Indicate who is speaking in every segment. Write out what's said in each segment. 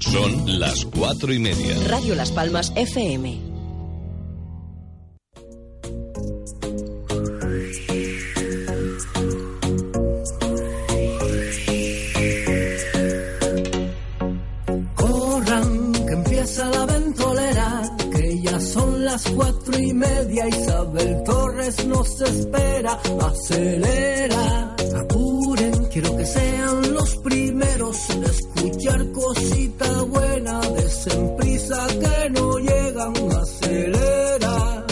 Speaker 1: Son las cuatro y media.
Speaker 2: Radio Las Palmas FM.
Speaker 3: Corran, que empieza la ventolera, que ya son las cuatro y media. Isabel Torres nos espera, acelera, apuren, quiero que sean los primeros en escuchar cosita buena, desen prisa que no llegan, acelera.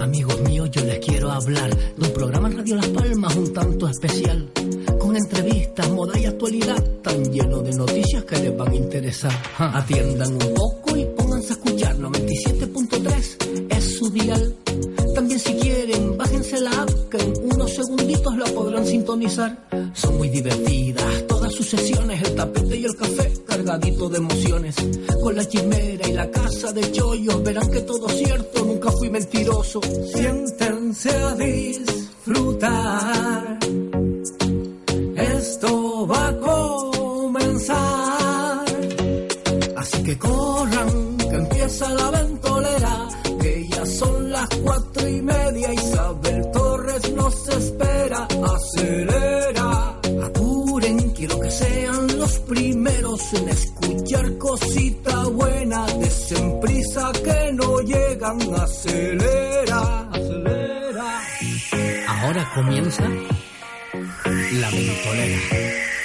Speaker 4: Amigos míos, yo les quiero hablar de un programa en Radio Las Palmas un tanto especial, con entrevistas, moda y actualidad, tan lleno de noticias que les van a interesar. Ja, Atiendan un poco y pónganse a escuchar 97.3 es su dial. También si quieren, bájense la app segunditos la podrán sintonizar. Son muy divertidas todas sus sesiones, el tapete y el café cargadito de emociones. Con la chimera y la casa de chollos verán que todo es cierto, nunca fui mentiroso.
Speaker 3: Siéntense a disfrutar. Esto va a comenzar. Así que corran, que empieza la ventolera. Acelera, apuren, quiero que sean los primeros en escuchar cosita buena. Desen prisa que no llegan. Acelera, acelera.
Speaker 4: Ahora comienza la ventolera.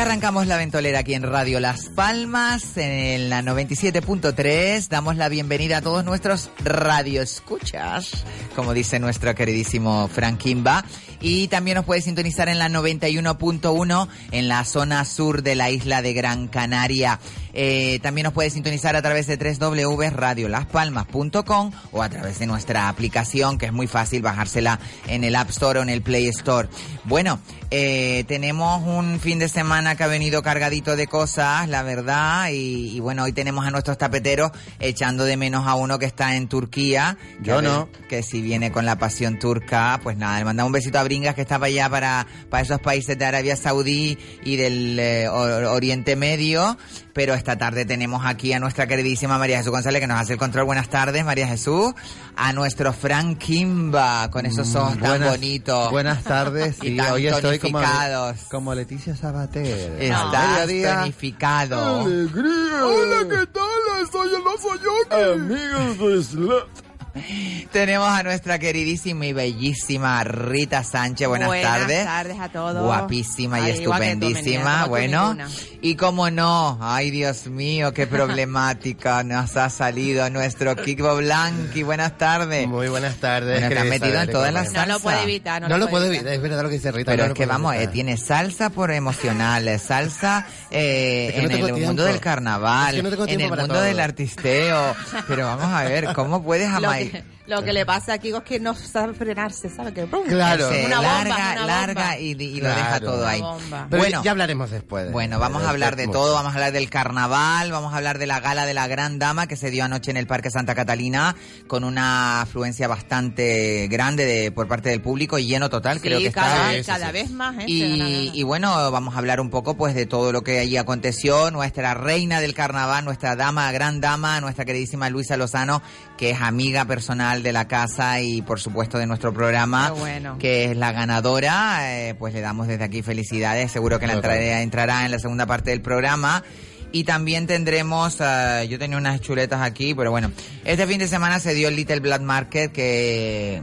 Speaker 5: Arrancamos la ventolera aquí en Radio Las Palmas, en la 97.3. Damos la bienvenida a todos nuestros radioescuchas, como dice nuestro queridísimo Frank Kimba. Y también nos puede sintonizar en la 91.1 en la zona sur de la isla de Gran Canaria. Eh, también nos puede sintonizar a través de www.radiolaspalmas.com o a través de nuestra aplicación, que es muy fácil bajársela en el App Store o en el Play Store. Bueno, eh, tenemos un fin de semana que ha venido cargadito de cosas, la verdad, y, y bueno, hoy tenemos a nuestros tapeteros echando de menos a uno que está en Turquía. que
Speaker 6: Yo
Speaker 5: ver-
Speaker 6: no.
Speaker 5: Que si viene con la pasión turca, pues nada, le mandamos un besito a Bringas que estaba allá para, para esos países de Arabia Saudí y del eh, Oriente Medio. Pero esta tarde tenemos aquí a nuestra queridísima María Jesús González que nos hace el control. Buenas tardes, María Jesús. A nuestro Frank Kimba con esos ojos tan
Speaker 6: Mm, Buenas-
Speaker 5: bonitos.
Speaker 6: Buenas tardes.
Speaker 5: Y
Speaker 6: Y
Speaker 5: tan
Speaker 6: hoy estoy como,
Speaker 5: tonificados.
Speaker 6: como Leticia Sabater.
Speaker 5: Estás tonificado.
Speaker 6: ¡Alegría! Hola, ¿qué tal? Soy el oso Amigos de Slut.
Speaker 5: Tenemos a nuestra queridísima y bellísima Rita Sánchez. Buenas,
Speaker 7: Buenas
Speaker 5: tardes.
Speaker 7: tardes a todos.
Speaker 5: Guapísima y
Speaker 7: Ay, tú,
Speaker 5: estupendísima.
Speaker 7: menina,
Speaker 5: bueno, y como no, ay Dios mío, qué problemática nos ha salido nuestro Kiko Blanqui. Buenas tardes.
Speaker 6: Muy buenas tardes.
Speaker 5: Bueno,
Speaker 6: querida
Speaker 5: metido en todas
Speaker 6: ¿cómo
Speaker 5: las
Speaker 6: estás?
Speaker 7: No lo puede evitar. No,
Speaker 6: No lo puedo evitar, es verdad lo que dice Rita.
Speaker 5: Pero
Speaker 6: no
Speaker 5: es
Speaker 6: lo
Speaker 5: que vamos, eh, tiene salsa por emocionales, salsa eh,
Speaker 6: Es que no
Speaker 5: en el
Speaker 6: tiempo.
Speaker 5: mundo del carnaval,
Speaker 6: Es que no tengo
Speaker 5: en el mundo
Speaker 6: todo.
Speaker 5: del artisteo. Pero vamos a ver, ¿cómo puedes
Speaker 7: Lo
Speaker 5: amar?
Speaker 7: Lo que le pasa aquí es que no sabe frenarse, ¿sabe? Que ¡pum!
Speaker 6: Claro.
Speaker 5: Se
Speaker 7: Una bomba,
Speaker 5: larga,
Speaker 7: una
Speaker 5: larga y, y lo deja todo ahí.
Speaker 6: Pero
Speaker 5: bueno,
Speaker 6: ya hablaremos después. de-
Speaker 5: Bueno, vamos
Speaker 6: de-
Speaker 5: a hablar de todo, vamos a hablar del carnaval, vamos a hablar de la gala de la Gran Dama que se dio anoche en el Parque Santa Catalina con una afluencia bastante grande de, por parte del público y lleno total,
Speaker 7: Sí,
Speaker 5: creo que
Speaker 7: cada,
Speaker 5: está.
Speaker 6: Sí, sí,
Speaker 7: cada
Speaker 6: sí.
Speaker 7: vez más gente.
Speaker 5: Y,
Speaker 7: gana, gana.
Speaker 5: y bueno, vamos a hablar un poco pues de todo lo que allí aconteció, nuestra reina del carnaval, nuestra dama, gran dama, nuestra queridísima Luisa Lozano, que es amiga personal de la casa y por supuesto de nuestro programa,
Speaker 7: Qué bueno.
Speaker 5: que es la ganadora, eh, pues le damos desde aquí felicidades, seguro que la entrará, entrará en la segunda parte del programa. Y también tendremos, eh, yo tenía unas chuletas aquí, pero bueno, este fin de semana se dio el Little Black Market, que,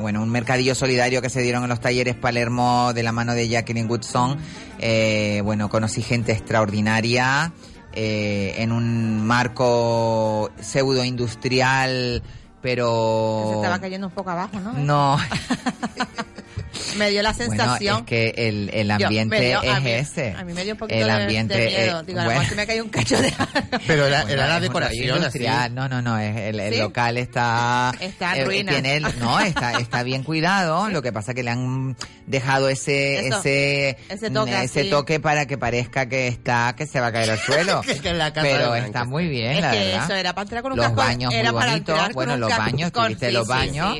Speaker 5: bueno, un mercadillo solidario que se dieron en los talleres Palermo de la mano de Jacqueline Woodson. Eh, bueno, conocí gente extraordinaria eh, en un marco pseudo industrial, pero...
Speaker 7: Se estaba cayendo un poco abajo, ¿no?
Speaker 5: No,
Speaker 7: Me dio la
Speaker 5: bueno,
Speaker 7: sensación.
Speaker 5: es que el, el ambiente
Speaker 7: dio-
Speaker 5: es
Speaker 7: a mí-
Speaker 5: ese.
Speaker 7: A mí me dio un poquito
Speaker 5: el
Speaker 7: de-
Speaker 5: ambiente
Speaker 7: de, miedo.
Speaker 5: eh,
Speaker 7: Digo, a lo
Speaker 5: bueno.
Speaker 7: mejor se me cayó un cacho de...
Speaker 6: Pero era,
Speaker 5: Bueno,
Speaker 6: era la decoración así.
Speaker 5: industrial. No, no, no, es el, el
Speaker 7: ¿Sí?
Speaker 5: local está
Speaker 7: Está en
Speaker 5: eh,
Speaker 7: ruinas.
Speaker 5: tiene el- no, está está bien cuidado, lo que pasa que le han dejado ese
Speaker 7: Eso,
Speaker 5: ese
Speaker 7: ese toque
Speaker 5: ese
Speaker 7: así.
Speaker 5: toque para que parezca que está que se va a caer al suelo.
Speaker 6: Que- la casa de
Speaker 5: Pero está muy bien,
Speaker 7: Es
Speaker 5: la
Speaker 7: que
Speaker 5: verdad.
Speaker 7: eso era para entrar con un
Speaker 5: los
Speaker 7: casco.
Speaker 5: baños
Speaker 7: era
Speaker 5: muy bonitos, bueno, los baños, tuviste
Speaker 7: sí,
Speaker 5: los
Speaker 7: sí,
Speaker 5: baños.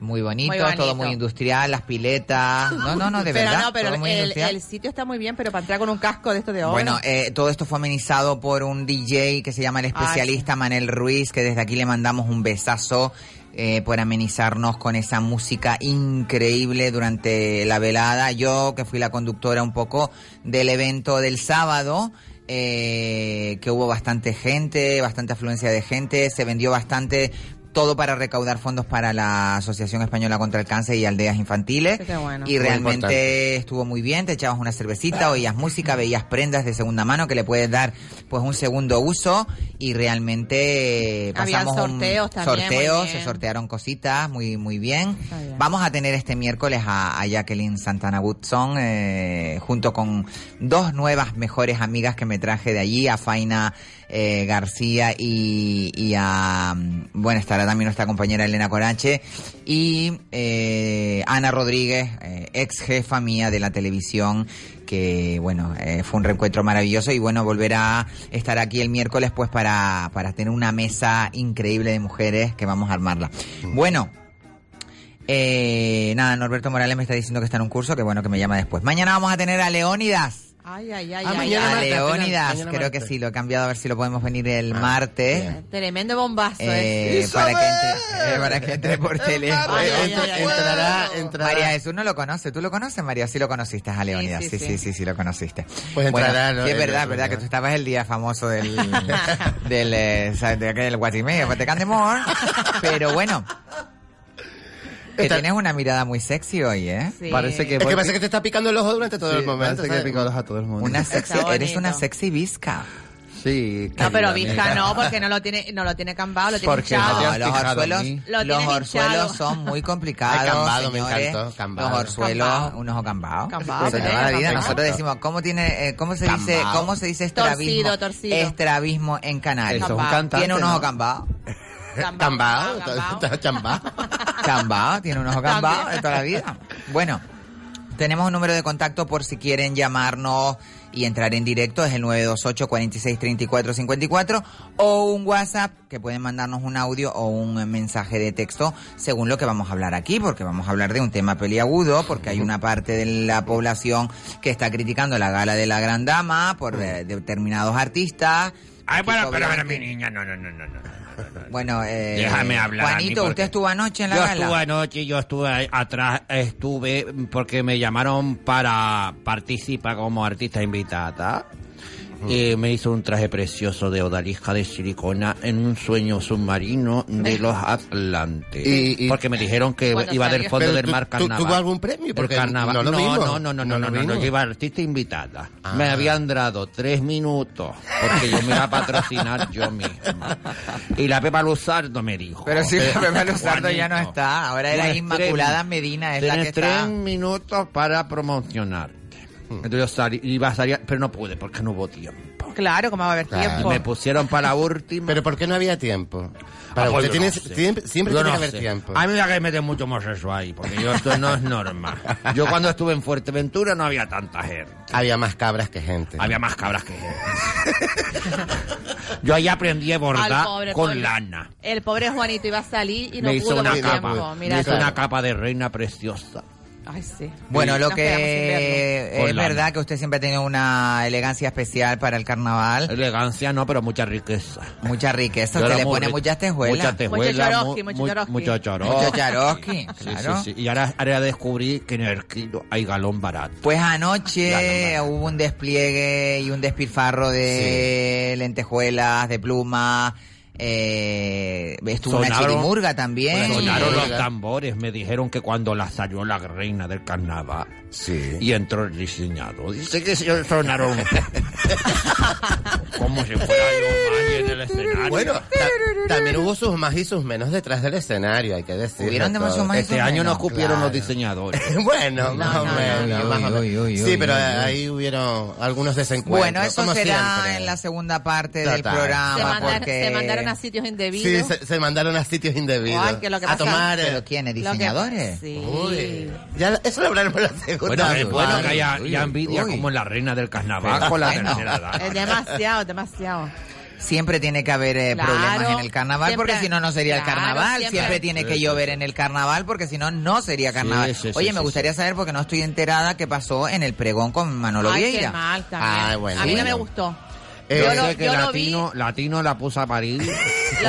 Speaker 5: Muy
Speaker 7: bonito.
Speaker 5: todo muy industrial, las piletas. No, no, no, de
Speaker 7: pero
Speaker 5: verdad.
Speaker 7: no, pero
Speaker 5: todo muy
Speaker 7: el, sitio está muy bien, pero para entrar con un casco de esto de oro.
Speaker 5: Bueno, eh, todo esto fue amenizado por un DJ que se llama el especialista Manel Ruiz, que desde aquí le mandamos un besazo eh, por amenizarnos con esa música increíble durante la velada. Yo, que fui la conductora un poco del evento del sábado, eh, que hubo bastante gente, bastante afluencia de gente, se vendió bastante todo para recaudar fondos para la Asociación Española contra el Cáncer y Aldeas Infantiles.
Speaker 7: Qué bueno.
Speaker 5: Y
Speaker 6: Muy
Speaker 5: realmente
Speaker 6: importante.
Speaker 5: estuvo muy bien, te echabas una cervecita, oías música, veías prendas de segunda mano que le puedes dar pues un segundo uso y realmente eh, pasamos un-
Speaker 7: sorteos también, muy
Speaker 5: sorteos,
Speaker 7: bien.
Speaker 5: se sortearon cositas muy muy bien. Vamos a tener este miércoles a, a Jacqueline Santana Woodson eh, junto con dos nuevas mejores amigas que me traje de allí, a Faina eh, García y, y a mm, bueno estará también nuestra compañera Elena Corache y eh, Ana Rodríguez, eh, ex jefa mía de la televisión que bueno eh, fue un reencuentro maravilloso y bueno volver a estar aquí el miércoles pues para, para tener una mesa increíble de mujeres que vamos a armarla. Bueno, eh, nada, Norberto Morales me está diciendo que está en un curso, que bueno que me llama después. Mañana vamos a tener a Leónidas.
Speaker 7: Ay, ay, ay,
Speaker 6: Ah,
Speaker 7: ay,
Speaker 6: mañana
Speaker 5: A
Speaker 7: ay.
Speaker 6: martes,
Speaker 5: Leónidas,
Speaker 6: mañana
Speaker 5: creo que
Speaker 6: martes.
Speaker 5: sí, lo he cambiado a ver si lo podemos venir el martes.
Speaker 6: bien.
Speaker 7: Tremendo bombazo,
Speaker 5: eh,
Speaker 7: ¿eh?
Speaker 5: para, que entre, eh, para que entre por teléfono.
Speaker 6: Entrará, entrará.
Speaker 5: María Jesús no lo conoce. ¿Tú lo conoces, María? Sí lo conociste a Leónidas. Sí
Speaker 7: sí,
Speaker 5: sí
Speaker 7: sí.
Speaker 5: sí, sí, lo conociste.
Speaker 6: Pues
Speaker 5: bueno,
Speaker 6: entrará, ¿no?
Speaker 5: sí, es verdad, verdad, que tú estabas el día famoso del, del, eh, ¿sabes? de aquel Guatimé, de Candemore. Pero bueno, Que
Speaker 8: Está-
Speaker 5: tienes una mirada muy sexy hoy, ¿eh?
Speaker 7: Sí.
Speaker 9: Parece que...
Speaker 8: Es que parece que te está picando el ojo durante todo
Speaker 9: Sí,
Speaker 8: el momento.
Speaker 9: Parece que
Speaker 8: ¿sabes?
Speaker 9: pico los a todo el mundo.
Speaker 5: Una sexy, eres una sexy visca.
Speaker 9: Sí.
Speaker 7: No, pero Vizca no, porque no lo tiene, no lo tiene cambado, lo tiene
Speaker 9: Porque
Speaker 7: hinchado.
Speaker 9: no
Speaker 5: los orzuelos.
Speaker 7: Lo
Speaker 5: los orzuelos son muy complicados,
Speaker 8: Ay, cambado, me encantó, cambado.
Speaker 5: Los orzuelos,
Speaker 7: Cambado.
Speaker 5: un ojo cambado.
Speaker 7: Cambado,
Speaker 5: Se la vida. Nosotros decimos, ¿cómo tiene, eh, cómo se dice, cómo se dice estrabismo?
Speaker 7: Torcido, torcido.
Speaker 5: Estrabismo en Canarias.
Speaker 9: Eso es un
Speaker 7: Cambao.
Speaker 9: cantante,
Speaker 5: Tiene un ojo
Speaker 9: ¿no?
Speaker 5: cambado.
Speaker 7: Cambao.
Speaker 8: Cambao.
Speaker 5: Cambao, tiene un ojo de toda la vida. Bueno, tenemos un número de contacto por si quieren llamarnos y entrar en directo, es el 928-463454 o un WhatsApp que pueden mandarnos un audio o un mensaje de texto según lo que vamos a hablar aquí, porque vamos a hablar de un tema peliagudo, porque hay una parte de la población que está criticando la gala de la Gran Dama por determinados artistas.
Speaker 10: Ay, bueno, pero, pero mi niña, no, no, no, no. no.
Speaker 5: Bueno, eh,
Speaker 10: Déjame hablar
Speaker 5: Juanito, ¿usted estuvo anoche en la
Speaker 10: yo
Speaker 5: gala?
Speaker 10: estuve anoche, yo estuve atrás, estuve porque me llamaron para participar como artista invitada. Y me hizo un traje precioso de odalisca de silicona en un sueño submarino de los Atlantes.
Speaker 8: Y- y-
Speaker 10: porque me dijeron que iba del fondo del
Speaker 8: tú-
Speaker 10: mar carnaval.
Speaker 8: ¿Tuvo algún premio? Porque
Speaker 10: carnaval.
Speaker 8: no lo
Speaker 10: no,
Speaker 8: vimos.
Speaker 10: no, no, no, no,
Speaker 8: No
Speaker 10: no, no, yo iba artista invitada.
Speaker 8: Ah.
Speaker 10: Me habían dado tres minutos porque yo me iba a patrocinar yo misma. Y la Pepa Luzardo me dijo.
Speaker 5: Pero si la Pepa Luzardo ya no está, ahora es la
Speaker 10: tienes
Speaker 5: Inmaculada
Speaker 10: tres-
Speaker 5: Medina, es la que
Speaker 10: tres
Speaker 5: está...
Speaker 10: minutos para promocionarte. Entonces yo salí, iba a salir, pero no pude porque no hubo tiempo.
Speaker 7: Claro, como va a haber
Speaker 8: Claro.
Speaker 10: Y
Speaker 7: tiempo.
Speaker 10: me pusieron para la última.
Speaker 8: Pero ¿por qué no había tiempo? Para
Speaker 10: Ah, pues
Speaker 8: usted
Speaker 10: yo
Speaker 8: tiene,
Speaker 10: no sé.
Speaker 8: siempre siempre
Speaker 10: Yo
Speaker 8: tiene
Speaker 10: no
Speaker 8: que haber
Speaker 10: sé.
Speaker 8: tiempo.
Speaker 10: A mí me da que meter mucho más eso ahí, porque yo esto no es normal. Yo cuando estuve en Fuerteventura no había tanta gente.
Speaker 8: Había más cabras que gente.
Speaker 10: Había más cabras que gente. Yo ahí aprendí a
Speaker 7: Al
Speaker 10: bordar
Speaker 7: pobre,
Speaker 10: con
Speaker 7: pobre.
Speaker 10: lana.
Speaker 7: El pobre Juanito iba a salir y no
Speaker 10: me hizo
Speaker 7: pudo
Speaker 10: una
Speaker 7: por
Speaker 10: capa.
Speaker 7: tiempo.
Speaker 10: me
Speaker 7: Mira,
Speaker 10: hizo una capa de reina preciosa.
Speaker 7: Ay, sí.
Speaker 5: Bueno, lo
Speaker 7: quedamos sin
Speaker 5: que es verdad que usted siempre ha tenido una elegancia especial para el carnaval,
Speaker 10: Elegancia no, pero mucha riqueza.
Speaker 5: mucha riqueza, usted le pone
Speaker 10: rico.
Speaker 5: muchas tejuelas.
Speaker 10: Mucha tejuela.
Speaker 7: Charovsky,
Speaker 10: mu-
Speaker 7: mucho
Speaker 10: Sí, sí,
Speaker 5: claro.
Speaker 10: sí. Y ahora, ahora descubrí que en el kilo hay galón barato.
Speaker 5: Pues anoche hubo un despliegue y un despilfarro de lentejuelas, de plumas, eh, estuvo una
Speaker 10: Sonaron-
Speaker 5: chirimurga también.
Speaker 10: Sonaron los tambores, me dijeron que cuando la salió la reina del carnaval
Speaker 8: Sí.
Speaker 10: y entró el diseñador, dice que se sonaron como si fuera yo Maggi en el escenario.
Speaker 8: Bueno, ta- también hubo sus más y sus menos detrás del escenario, hay que decir.
Speaker 5: Hubieron demasiado más y
Speaker 10: este
Speaker 5: sus
Speaker 10: año
Speaker 5: menos.
Speaker 10: nos cupieron
Speaker 8: claro.
Speaker 10: los diseñadores.
Speaker 8: bueno,
Speaker 7: No,
Speaker 8: más o
Speaker 7: no, no,
Speaker 8: menos.
Speaker 5: no.
Speaker 8: sí, pero ahí hubieron algunos desencuentros.
Speaker 5: Bueno, eso
Speaker 8: como
Speaker 5: será
Speaker 8: siempre.
Speaker 5: en la segunda parte del
Speaker 8: Total.
Speaker 5: programa.
Speaker 7: Se, mandaron,
Speaker 5: porque...
Speaker 7: se mandaron a sitios
Speaker 8: Sí,
Speaker 7: indebidos.
Speaker 8: se, se mandaron a sitios indebidos.
Speaker 7: Ay, que lo que
Speaker 8: a
Speaker 7: pasa-
Speaker 8: tomar. eh,
Speaker 5: ¿Pero quiénes?
Speaker 7: Lo que-
Speaker 5: ¿Diseñadores?
Speaker 7: Sí.
Speaker 8: Uy, ya, eso lo hablaremos la
Speaker 10: Bueno, es bueno que haya, envidia
Speaker 5: uy.
Speaker 10: como en la reina del carnaval con la
Speaker 5: Bueno.
Speaker 10: tercera edad.
Speaker 7: Es demasiado, demasiado.
Speaker 5: Siempre tiene que haber eh,
Speaker 7: Claro,
Speaker 5: problemas en el carnaval,
Speaker 7: siempre-
Speaker 5: porque si no, no sería el carnaval. Siempre,
Speaker 7: siempre-
Speaker 5: tiene que llover en el carnaval, porque si no, no sería carnaval.
Speaker 10: sí, sí,
Speaker 5: Oye,
Speaker 10: sí,
Speaker 5: me
Speaker 10: sí,
Speaker 5: gustaría saber, porque no estoy enterada, qué pasó en el pregón con Manolo
Speaker 7: Ay, qué
Speaker 5: Vieira.
Speaker 7: mal también.
Speaker 8: Ay, bueno,
Speaker 7: a mí no me gustó.
Speaker 8: Eh,
Speaker 10: Yo que
Speaker 7: yo lo vi-
Speaker 10: latino, latino la puso a parir.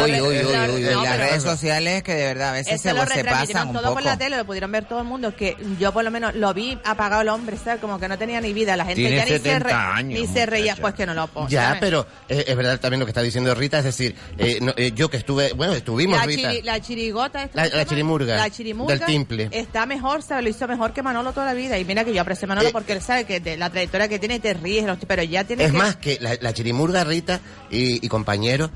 Speaker 5: Uy, uy, uy, uy,
Speaker 7: no,
Speaker 5: las redes sociales que de verdad a veces se,
Speaker 7: lo
Speaker 5: se pasan un
Speaker 7: todo
Speaker 5: poco.
Speaker 7: por la tele, lo pudieron ver todo el mundo, que yo por lo menos lo vi apagado el hombre, ¿sabes? Como que no tenía ni vida, la gente
Speaker 10: Tiene
Speaker 7: ya ni se,
Speaker 10: 70
Speaker 7: re-
Speaker 10: años,
Speaker 7: ni se reía, pues que no lo pongo.
Speaker 8: Ya,
Speaker 7: ¿sabes?
Speaker 8: pero eh, es verdad también lo que está diciendo Rita, es decir, eh, no, eh, yo que estuve, bueno, estuvimos
Speaker 7: la,
Speaker 8: Rita.
Speaker 7: chiri- la chirigota esta
Speaker 8: La-
Speaker 7: ¿cómo se
Speaker 8: la chirimurga,
Speaker 7: la chirimurga
Speaker 8: del timple.
Speaker 7: está mejor ¿sabes? lo hizo mejor que Manolo toda la vida y mira que yo aprecio a Manolo
Speaker 8: Eh,
Speaker 7: porque él sabe que de la trayectoria que tiene te ríes pero ya tiene
Speaker 8: Es
Speaker 7: que
Speaker 8: más, que la, la chirimurga Rita y, y compañeros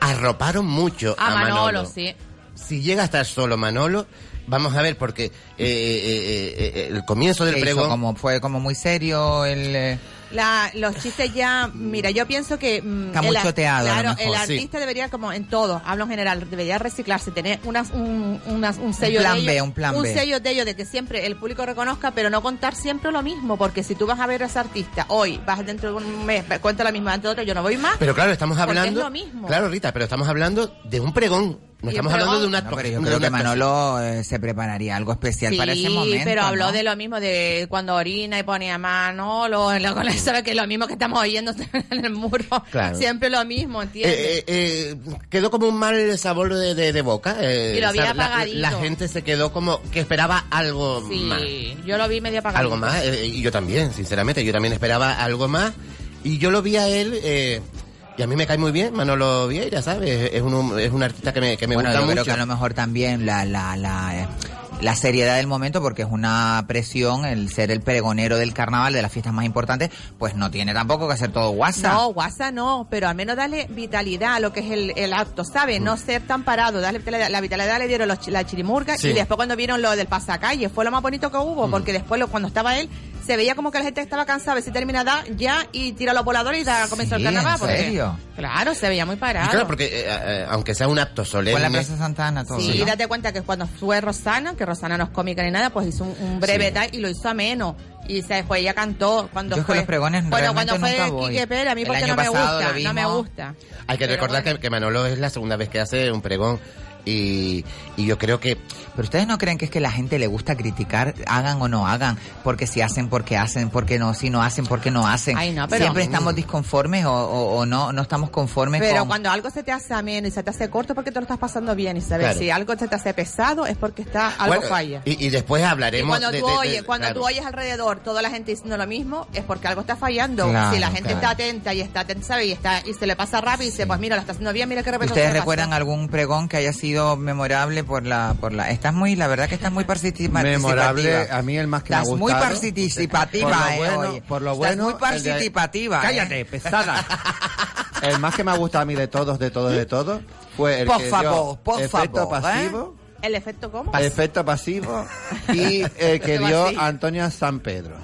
Speaker 8: arroparon mucho a,
Speaker 7: a Manolo, sí.
Speaker 8: Si llega a estar solo Manolo, vamos a ver, porque eh, eh, eh, eh, el comienzo del pregón...
Speaker 5: como, fue como muy serio el...
Speaker 7: La, los chistes ya, mira, yo pienso que... mm,
Speaker 5: Está
Speaker 7: el
Speaker 5: muy
Speaker 7: ar-
Speaker 5: choteado, a lo
Speaker 7: Claro,
Speaker 5: mejor,
Speaker 7: el
Speaker 8: sí.
Speaker 7: artista debería, como en todo, hablo en general, debería reciclarse, tener unas, un, unas- un sello
Speaker 5: plan
Speaker 7: de
Speaker 5: B, un plan B.
Speaker 7: sello de ello, de que siempre el público reconozca, pero no contar siempre lo mismo, porque si tú vas a ver a ese artista hoy, vas dentro de un mes, cuenta la misma, dentro de otro, yo no voy más.
Speaker 8: Pero claro, estamos hablando...
Speaker 7: es lo mismo.
Speaker 8: Claro, Rita, pero estamos hablando de un pregón. No estamos hablando de una...
Speaker 5: No, pero yo
Speaker 8: de
Speaker 5: creo que Manolo eh, se prepararía algo especial para ese
Speaker 7: Sí,
Speaker 5: momento.
Speaker 7: pero habló
Speaker 5: ¿no?
Speaker 7: de lo mismo de cuando orina y ponía mano, lo, lo, con eso que es lo mismo que estamos oyendo en el muro.
Speaker 8: Claro.
Speaker 7: Siempre lo mismo, ¿entiendes?
Speaker 8: Eh, eh, eh, quedó como un mal sabor de, de- de boca. eh,
Speaker 7: Y lo vi
Speaker 8: la-
Speaker 7: apagadito.
Speaker 8: La, gente se quedó como que esperaba algo más.
Speaker 7: sí, yo lo vi medio apagado.
Speaker 8: Algo más. eh, y yo también, sinceramente. Yo también esperaba algo más. Y yo lo vi a él... y a mí me cae muy bien, Manolo Vieira, ¿sabes? Es un, es un artista que me, que me
Speaker 5: bueno,
Speaker 8: gusta
Speaker 5: yo
Speaker 8: mucho.
Speaker 5: creo que a lo mejor también la, la, la, eh, la seriedad del momento, porque es una presión el ser el pregonero del carnaval, de las fiestas más importantes, pues no tiene tampoco que hacer todo guasa.
Speaker 7: No, guasa no, pero al menos darle vitalidad a lo que es el, el acto, ¿sabes? No ser tan parado, darle vitalidad. La vitalidad le dieron los, la chirimurga
Speaker 8: Sí.
Speaker 7: y después cuando vieron lo del pasacalle, fue lo más bonito que hubo, porque después lo- cuando estaba él, se veía como que la gente estaba cansada, a ver si termina da, ya y tira los voladores y da comienzo el carnaval.
Speaker 5: ¿en
Speaker 7: porque-
Speaker 5: serio?
Speaker 7: Claro, se veía muy
Speaker 8: Y
Speaker 7: parado.
Speaker 8: claro, porque eh, eh, aunque sea un acto solemne...
Speaker 5: Con la Plaza Santana, todo.
Speaker 7: Sí,
Speaker 5: ¿no?
Speaker 7: y date cuenta que cuando fue Rosana, que Rosana no es cómica ni nada, pues hizo un, un breve
Speaker 8: Sí.
Speaker 7: tal y lo hizo ameno. Y se fue, ella cantó cuando
Speaker 5: Yo que
Speaker 7: fue.
Speaker 5: los pregones
Speaker 7: bueno, cuando fue
Speaker 5: nunca voy.
Speaker 7: Quique Pérez, a mí
Speaker 5: El
Speaker 7: porque
Speaker 5: año
Speaker 7: no me gusta, no me gusta.
Speaker 8: Hay que
Speaker 7: Pero
Speaker 8: recordar
Speaker 7: bueno.
Speaker 8: que, que Manolo es la segunda vez que hace un pregón y, y yo creo que
Speaker 5: Pero ustedes no creen que es que la gente le gusta criticar, hagan o no hagan, porque si hacen, porque hacen, porque no, si no hacen, porque no hacen.
Speaker 7: Ay, no, pero-
Speaker 5: Siempre estamos disconformes o, o- o no, no estamos conformes
Speaker 7: Pero
Speaker 5: con...
Speaker 7: cuando algo se te hace ameno y se te hace corto, porque te lo estás pasando bien. Y sabes,
Speaker 8: Claro.
Speaker 7: si algo se te hace pesado, es porque está algo
Speaker 8: Bueno,
Speaker 7: falla.
Speaker 8: Y, y después
Speaker 7: Y
Speaker 8: hablaremos
Speaker 7: cuando,
Speaker 8: de-
Speaker 7: tú,
Speaker 8: de- de-
Speaker 7: oyes, cuando
Speaker 8: claro.
Speaker 7: tú oyes alrededor toda la gente diciendo lo mismo, es porque algo está fallando.
Speaker 5: Claro,
Speaker 7: si la gente está atenta y está atenta, ¿sabes? Y, está, y se le pasa rápido y dice, pues mira, lo está haciendo bien, mira qué repente
Speaker 5: ¿Ustedes recuerdan algún pregón que haya sido memorable por la, por la, estás muy, la verdad que estás muy participa- participativa.
Speaker 10: Memorable, a mí el más que me ha
Speaker 5: Estás muy
Speaker 10: gustado.
Speaker 5: participativa,
Speaker 10: Por lo
Speaker 5: eh,
Speaker 10: bueno-
Speaker 5: oye.
Speaker 10: por lo
Speaker 5: Estás
Speaker 10: bueno,
Speaker 5: muy
Speaker 10: el de-
Speaker 5: participativa. eh.
Speaker 10: Cállate, pesada. el más que me ha gustado a mí de todos, de todos, de todos, fue el
Speaker 5: Por
Speaker 10: que dio
Speaker 5: favor, por
Speaker 10: efecto
Speaker 5: favor, ¿eh?
Speaker 10: pasivo,
Speaker 7: ¿El efecto cómo?
Speaker 10: efecto pasivo y el que dio. Antonia San Pedro.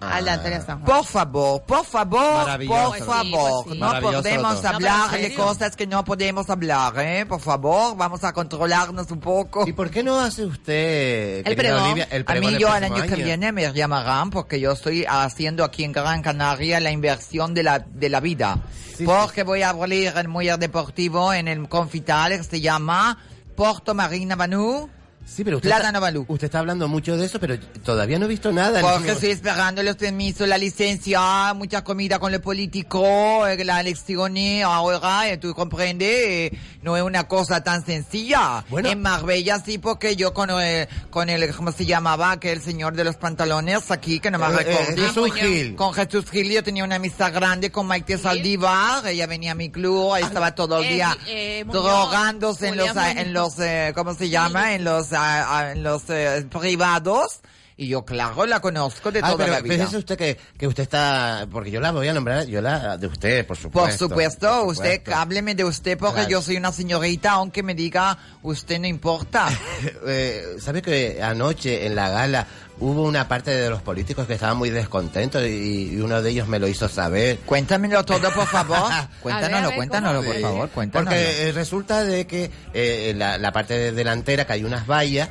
Speaker 7: Al de Antonio San Juan.
Speaker 5: Por favor, por favor, por
Speaker 7: Sí,
Speaker 5: favor,
Speaker 7: pues sí.
Speaker 5: no podemos
Speaker 10: todo.
Speaker 5: hablar
Speaker 7: No,
Speaker 5: de cosas que no podemos hablar, ¿eh? Por favor, vamos a controlarnos un poco.
Speaker 8: ¿Y por qué no hace usted,
Speaker 7: El pregón.
Speaker 8: Olivia, el
Speaker 5: A
Speaker 8: pregón
Speaker 5: mí yo el
Speaker 8: próximo
Speaker 5: año que viene me llamarán porque yo estoy haciendo aquí en Gran Canaria la inversión de la, de la vida.
Speaker 8: Sí,
Speaker 5: porque voy a abrir el muelle deportivo en el Confital que se llama Porto Marina Banú.
Speaker 8: Sí, pero usted
Speaker 5: Plátano
Speaker 8: está,
Speaker 5: Balú.
Speaker 8: usted está hablando mucho de eso, pero todavía no he visto nada.
Speaker 5: Porque estoy esperando los permisos, la licencia, mucha comida con los políticos, eh, las elecciones ahora, eh, tú comprendes, eh, no es una cosa tan sencilla.
Speaker 8: Bueno.
Speaker 5: En Marbella sí, porque yo con el, con el, ¿cómo se llamaba? Aquel señor de los pantalones aquí, que no me
Speaker 8: Eh, eh,
Speaker 5: recordé.
Speaker 8: Jesús Gil.
Speaker 5: Con Jesús Gil yo tenía una amistad grande con Maite Saldívar, ella venía a mi club, ahí estaba todo el
Speaker 7: eh,
Speaker 5: día
Speaker 7: eh, Muñoz,
Speaker 5: drogándose en los, en los, eh, ¿cómo se llama? En los, ah, ah, en los eh, privados. Y yo, claro, la conozco de
Speaker 8: Ah,
Speaker 5: toda
Speaker 8: pero
Speaker 5: la vida.
Speaker 8: fíjese usted que, que usted está... Porque yo la voy a nombrar, yo la de usted, por supuesto.
Speaker 5: Por supuesto,
Speaker 8: por
Speaker 5: usted,
Speaker 8: supuesto.
Speaker 5: hábleme de usted porque
Speaker 8: Claro.
Speaker 5: yo soy una señorita, aunque me diga usted no importa.
Speaker 8: Eh, ¿Sabe que anoche en la gala hubo una parte de los políticos que estaban muy descontentos y, y uno de ellos me lo hizo saber?
Speaker 5: Cuéntamelo todo, por favor. Cuéntanoslo,
Speaker 7: ver,
Speaker 5: cuéntanoslo, por favor, cuéntanoslo.
Speaker 8: Porque eh, resulta de que eh, la, la parte de- delantera, que hay unas vallas,